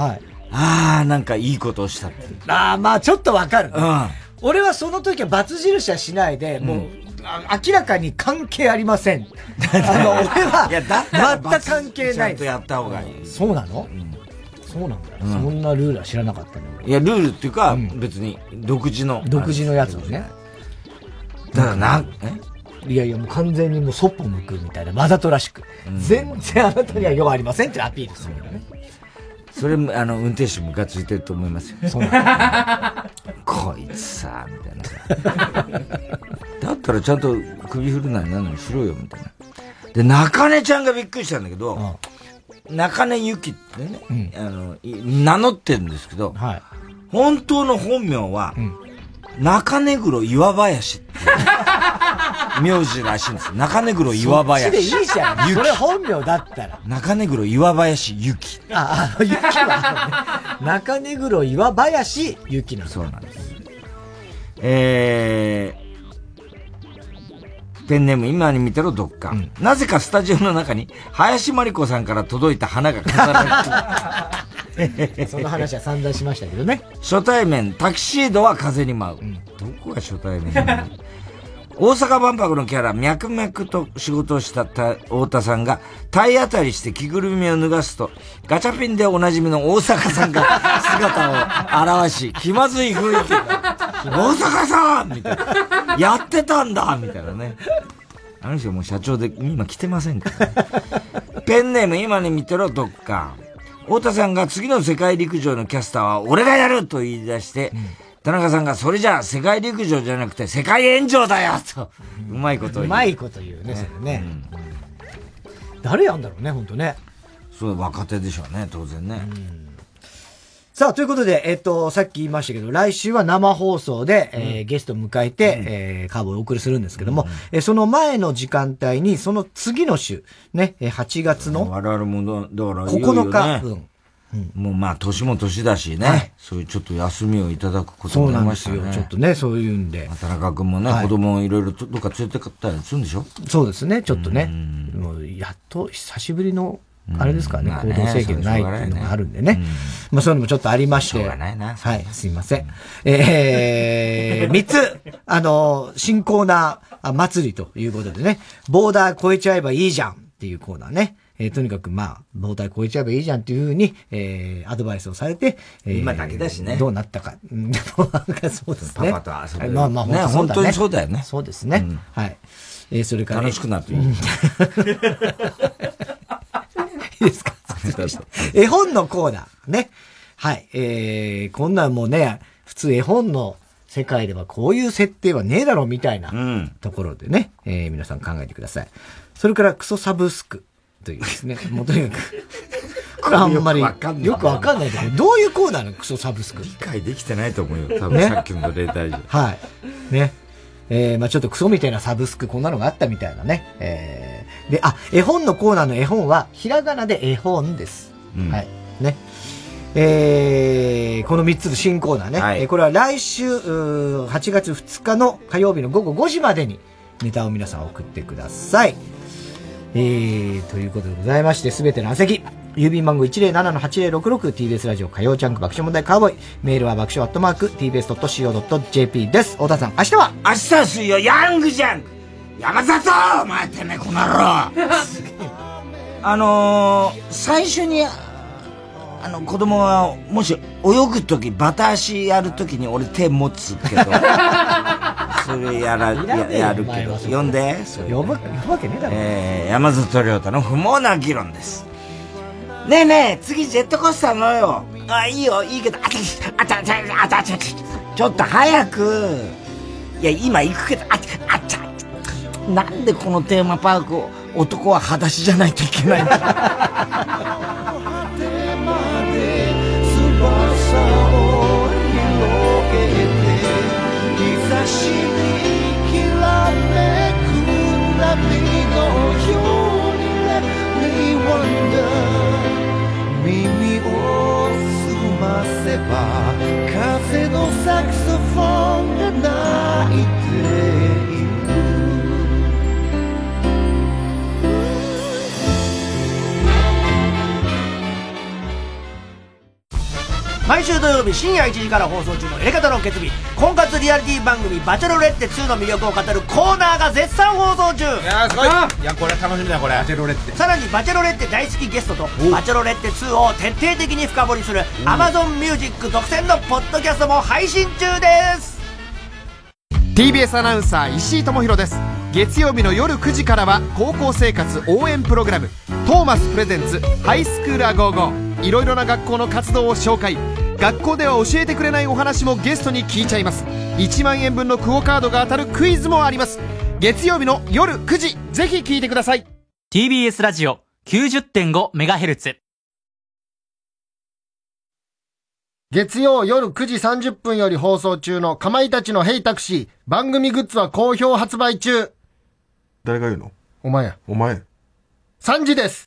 ああ、なんかいいことをしたって。ああ、まあちょっとわかるね、うん俺はその時は罰印はしないで、もう、あ明らかに関係ありません。あの、俺は、いや、だ全く関係ないちゃんとやった方がいい。そうなの、そうなんだ、うんそんなルールは知らなかったね。いや、ルールっていうか、別に、独自の。独自のやつをね。だからなん、いやいや、もう完全にもうそっぽ向くみたいな、わざとらしく。全然あなたには用ありませんってアピールするよね。それ、あの、運転手ムカついてると思いますよ。こいつさ、みたいなさ。だったらちゃんと首振るなりなんなりしろよ、みたいな。で、中根ちゃんがびっくりしたんだけど、中根ゆきってね、あの、い名乗ってるんですけど、本当の本名は、中根黒岩林っていう名字らしいんですよ。中根黒岩林。そっちでいいじゃん。それ本名だったら。中根黒岩林ゆき。あ、あ、ゆきは、ね、中根黒岩林ゆきなの。そうなんです。えー、ペンネーム今に見てろどっか、なぜかスタジオの中に林真理子さんから届いた花が飾られてる。その話は散々しましたけどね。初対面、タキシードは風に舞う。どこが初対面大阪万博のキャラ、脈々と仕事をした太田さんが、体当たりして着ぐるみを脱がすと、ガチャピンでおなじみの大阪さんが 姿を現し、気まずい雰囲気大阪さんみたいな。やってたんだみたいなね。あの人もう社長で、今来てませんから、ね、ペンネーム今に見てろ、どっか。太田さんが次の世界陸上のキャスターは俺がやると言い出して、うん田中さんが、それじゃあ世界陸上じゃなくて世界炎上だよと、うまいこと言う。うまいこと言うね、それね。誰やんだろうね、本当ね。そう、若手でしょうね、当然ね。さあ、ということで、えっと、さっき言いましたけど、来週は生放送で、えー、ゲストを迎えて、うん、えー、カーボをお送りするんですけども、うん、えー、その前の時間帯に、その次の週、ね、8月の、我々もだ、だから、9日分、もうまあ、年も年だしね、はい、そういうちょっと休みをいただくことになりましたね。そうなんですよ。ちょっとね、そういうんで。田中君もね、はい、子供いろいろどっか連れてかったりするんでしょ？そうですね、ちょっとね。もう、やっと久しぶりの、あれですからね、行動制限ないっていうのがあるんでね。まあ、そういうのもちょっとありまして。しょうがないな。はい、すいません。えー、三つ、あの、新コーナー祭りということでね、ボーダー超えちゃえばいいじゃんっていうコーナーね。えー、とにかくまあ、胴体超えちゃえばいいじゃんっていうふうに、えー、アドバイスをされて、えー、今だけだしね。どうなったか。そうですね。パパと遊べる。まあまあ、本当、ね、本当にそうだよね。そうですね。うん、はい。えー、それから、楽しくなっていい。いいですか？絵本のコーナー。ね。はい。えー、こんなんもうね、普通絵本の世界ではこういう設定はねえだろみたいなところでね、うん、えー、皆さん考えてください。それからクソサブスク。というですね。もうとにかく。あんまり、よくわかんないけど、どういうコーナーの？クソサブスク理解できてないと思うよ。多分さっきの例題じゃ。はい。ね。えー、まあちょっとクソみたいなサブスク、こんなのがあったみたいなね。えー、で、あ、絵本のコーナーの絵本は、ひらがなで絵本です。うん、はい。ね。えー、この3つの新コーナーね。はい、えー、これは来週、8月2日の火曜日の午後5時までにネタを皆さん送ってください。えー、ということでございまして、すべての案席、郵便番号 107-8066TBS ラジオ火曜ジャンク爆笑問題カーボーイ。メールは爆笑アットマーク TBS.CO.JP です。太田さん、明日は？明日は水曜、ヤングジャンク。山里お前てめえこの野郎。あのー、最初に、あの、子供が、もし泳ぐとき、バタ足やるときに俺手持つけど、それやら、ややるけど、呼んで、それ、呼ぶ、呼ぶわけねえだろ。えー、山里亮太の不毛な議論です。ねえねえ、次ジェットコースター乗よ。あ、いいよ、いいけど、あちあちゃ、あちゃ、あちゃ、あちゃ、ちょっと早く。いや、今行くけど、あちゃ、あちゃ、なんでこのテーマパークを男は裸足じゃないといけないんだせ風のサクソフォンが泣いて。毎週土曜日深夜1時から放送中の「エレカタの決意」婚活リアリティ番組「バチェロレッテ2」の魅力を語るコーナーが絶賛放送中。いやすごい。いやこれ楽しみだこれ。バチェロレッテ。さらにバチェロレッテ大好きゲストと「バチェロレッテ2」を徹底的に深掘りする AmazonMusic 特選のポッドキャストも配信中です。TBS アナウンサー石井智弘です。月曜日の夜9時からは高校生活応援プログラム「トーマスプレゼンツハイスクールーゴー」いろいろな学校の活動を紹介学校では教えてくれないお話もゲストに聞いちゃいます。1万円分のクオカードが当たるクイズもあります。月曜日の夜9時ぜひ聞いてください。TBS ラジオ 90.5MHz 月曜夜9時30分より放送中のかまいたちのヘイタクシー番組グッズは好評発売中。誰が言うの？お前や。お前。3時です